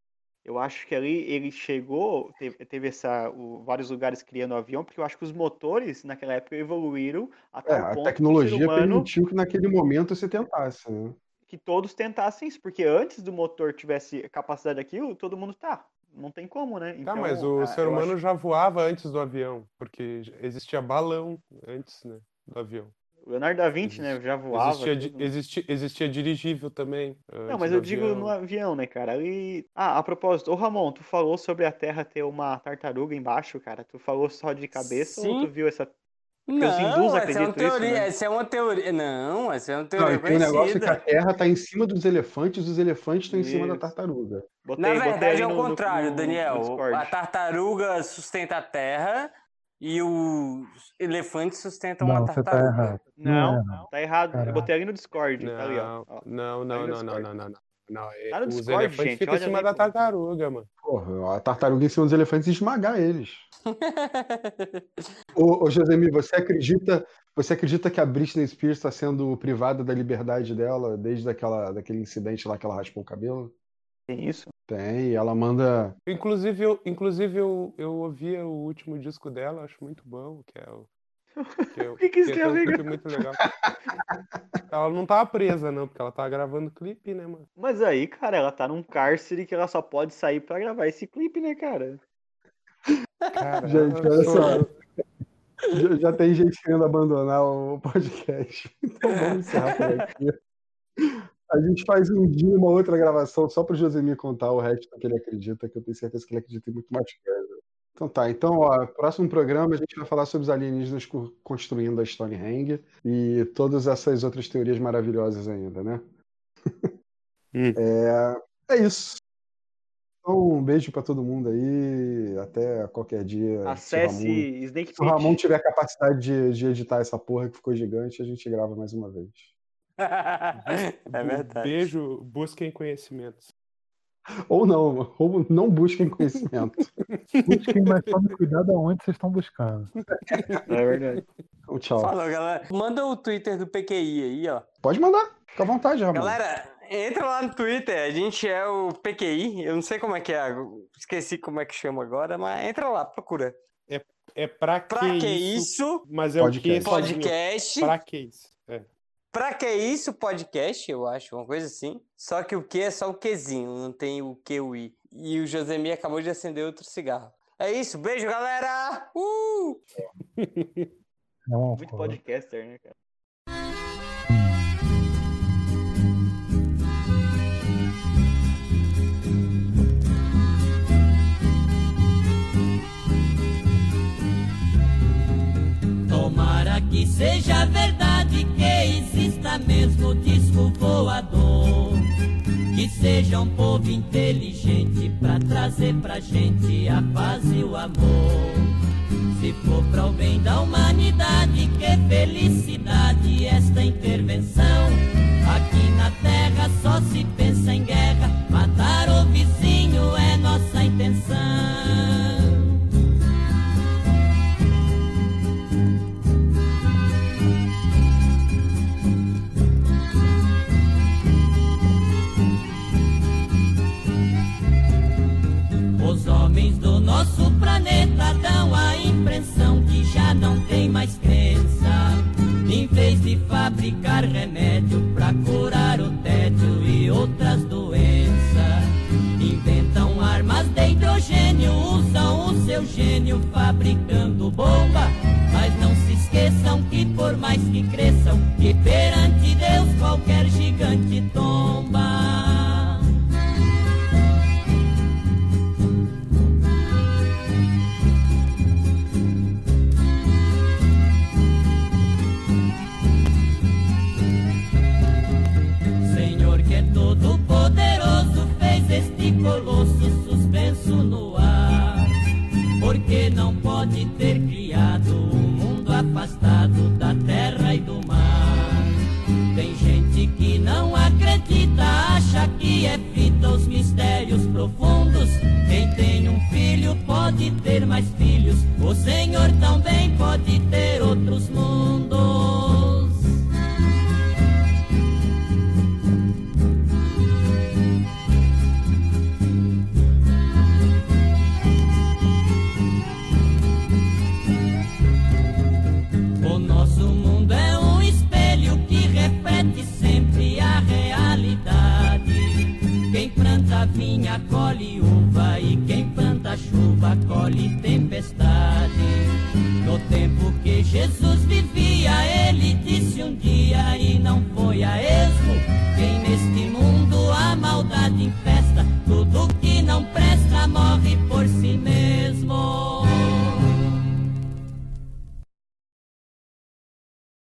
Eu acho que ali ele chegou, teve, teve essa, o- vários lugares criando o avião, porque eu acho que os motores naquela época evoluíram a É, a ponto que o tecnologia humano permitiu que naquele momento você tentasse, né? que todos tentassem isso, porque antes do motor tivesse capacidade daquilo, todo mundo tá. Não tem como, né? Tá, mas o ah, ser humano acho- já voava antes do avião, porque existia balão antes, né, do avião. O Leonardo da Vinci, né, já voava. Existia, existia, existia dirigível também. Não, antes mas eu digo avião. no avião, né, cara? Ali... Ah, a propósito, ô Ramon, tu falou sobre a Terra ter uma tartaruga embaixo, cara. Tu falou só de cabeça ou Sim. tu viu essa. Porque Não, os hindus essa é uma acreditam isso, teoria, né? essa é uma teoria. Não, essa é uma Não, teoria e tem um negócio que a. Terra está em cima dos elefantes, os elefantes estão em cima da tartaruga. Botei, Na verdade é o no- no- contrário, no- Daniel. no. A tartaruga sustenta a terra e os elefantes sustentam Não, a você tá tartaruga. errado. Não, é, não. tá errado. Eu Caraca. botei ali no Discord. tá ali, ó. Não, Ó. não, Tá não, aí no não, não, não, não, não. Não, é- Tá no os Discord, elefantes gente, ficam em cima ali, da pô. tartaruga, mano. Porra, a tartaruga em cima dos elefantes e esmagar eles. Ô, ô Josemir, você acredita, você acredita que a Britney Spears está sendo privada da liberdade dela desde aquela, daquele incidente lá que ela raspou o cabelo? Tem isso? Tem, e ela manda. Inclusive, eu, inclusive eu, eu ouvia o último disco dela, acho muito bom, que é o. Que é, o- que que isso é um ver clipe muito legal. Ela não tava presa, não, porque ela tava gravando clipe, né, mano? Mas aí, cara, ela tá num cárcere que ela só pode sair pra gravar esse clipe, né, cara? Cara, Gente, olha sou- só. Já, já tem gente querendo abandonar o podcast. Então vamos encerrar por aqui. A gente faz um dia uma outra gravação só para o Josemir contar o resto que ele acredita, que eu tenho certeza que ele acredita em muito mais coisa. Então tá, então, ó, próximo programa a gente vai falar sobre os alienígenas co- construindo a Stonehenge e todas essas outras teorias maravilhosas ainda, né? Hum. É, é isso. Então, um beijo para todo mundo aí. Até qualquer dia. se Acesse Ramon- Snake se o Ramon tiver capacidade de, de editar essa porra que ficou gigante, a gente grava mais uma vez. É verdade. Beijo, busquem conhecimentos. Ou não, ou não busquem conhecimento. Busquem, mas tome cuidado aonde vocês estão buscando. É verdade. Então, tchau. Falou, galera. Manda o Twitter do PQI aí, ó. Pode mandar, fica à vontade, Ramon. Galera, entra lá no Twitter. A gente é o PQI. Eu não sei como é que é. Esqueci como é que chama agora, mas entra lá, procura. É pra que, Pra que isso? isso? Mas é o que Podcast. Podcast. Pra que isso? É. Pra que isso, podcast, eu acho, uma coisa assim. Só que o que é só o quezinho, não tem o que o i. E o Josemi acabou de acender outro cigarro. É isso, beijo, galera! Uh! Não, Muito podcaster, né, cara? Tomara que seja verdade que exista mesmo disco voador. Que seja um povo inteligente pra trazer pra gente a paz e o amor. Se for para o bem da humanidade, que felicidade esta intervenção. Aqui na terra só se pensa em guerra, matar o vizinho é nossa intenção. Nosso planeta dão a impressão que já não tem mais crença. Em vez de fabricar remédio pra curar o tédio e outras doenças, inventam armas de hidrogênio, usam o seu gênio fabricando bomba. Mas não se esqueçam que por mais que cresçam, que perante Deus qualquer gigante tomba. Colosso suspenso no ar. Porque não pode ter criado um mundo afastado da terra e do mar. Tem gente que não acredita, acha que é fita os mistérios profundos. Quem tem um filho pode ter mais filhos. O Senhor também pode ter outros mundos. chuva, colhe tempestade. No tempo que Jesus vivia, ele disse um dia e não foi a esmo. Quem neste mundo a maldade infesta, tudo que não presta morre por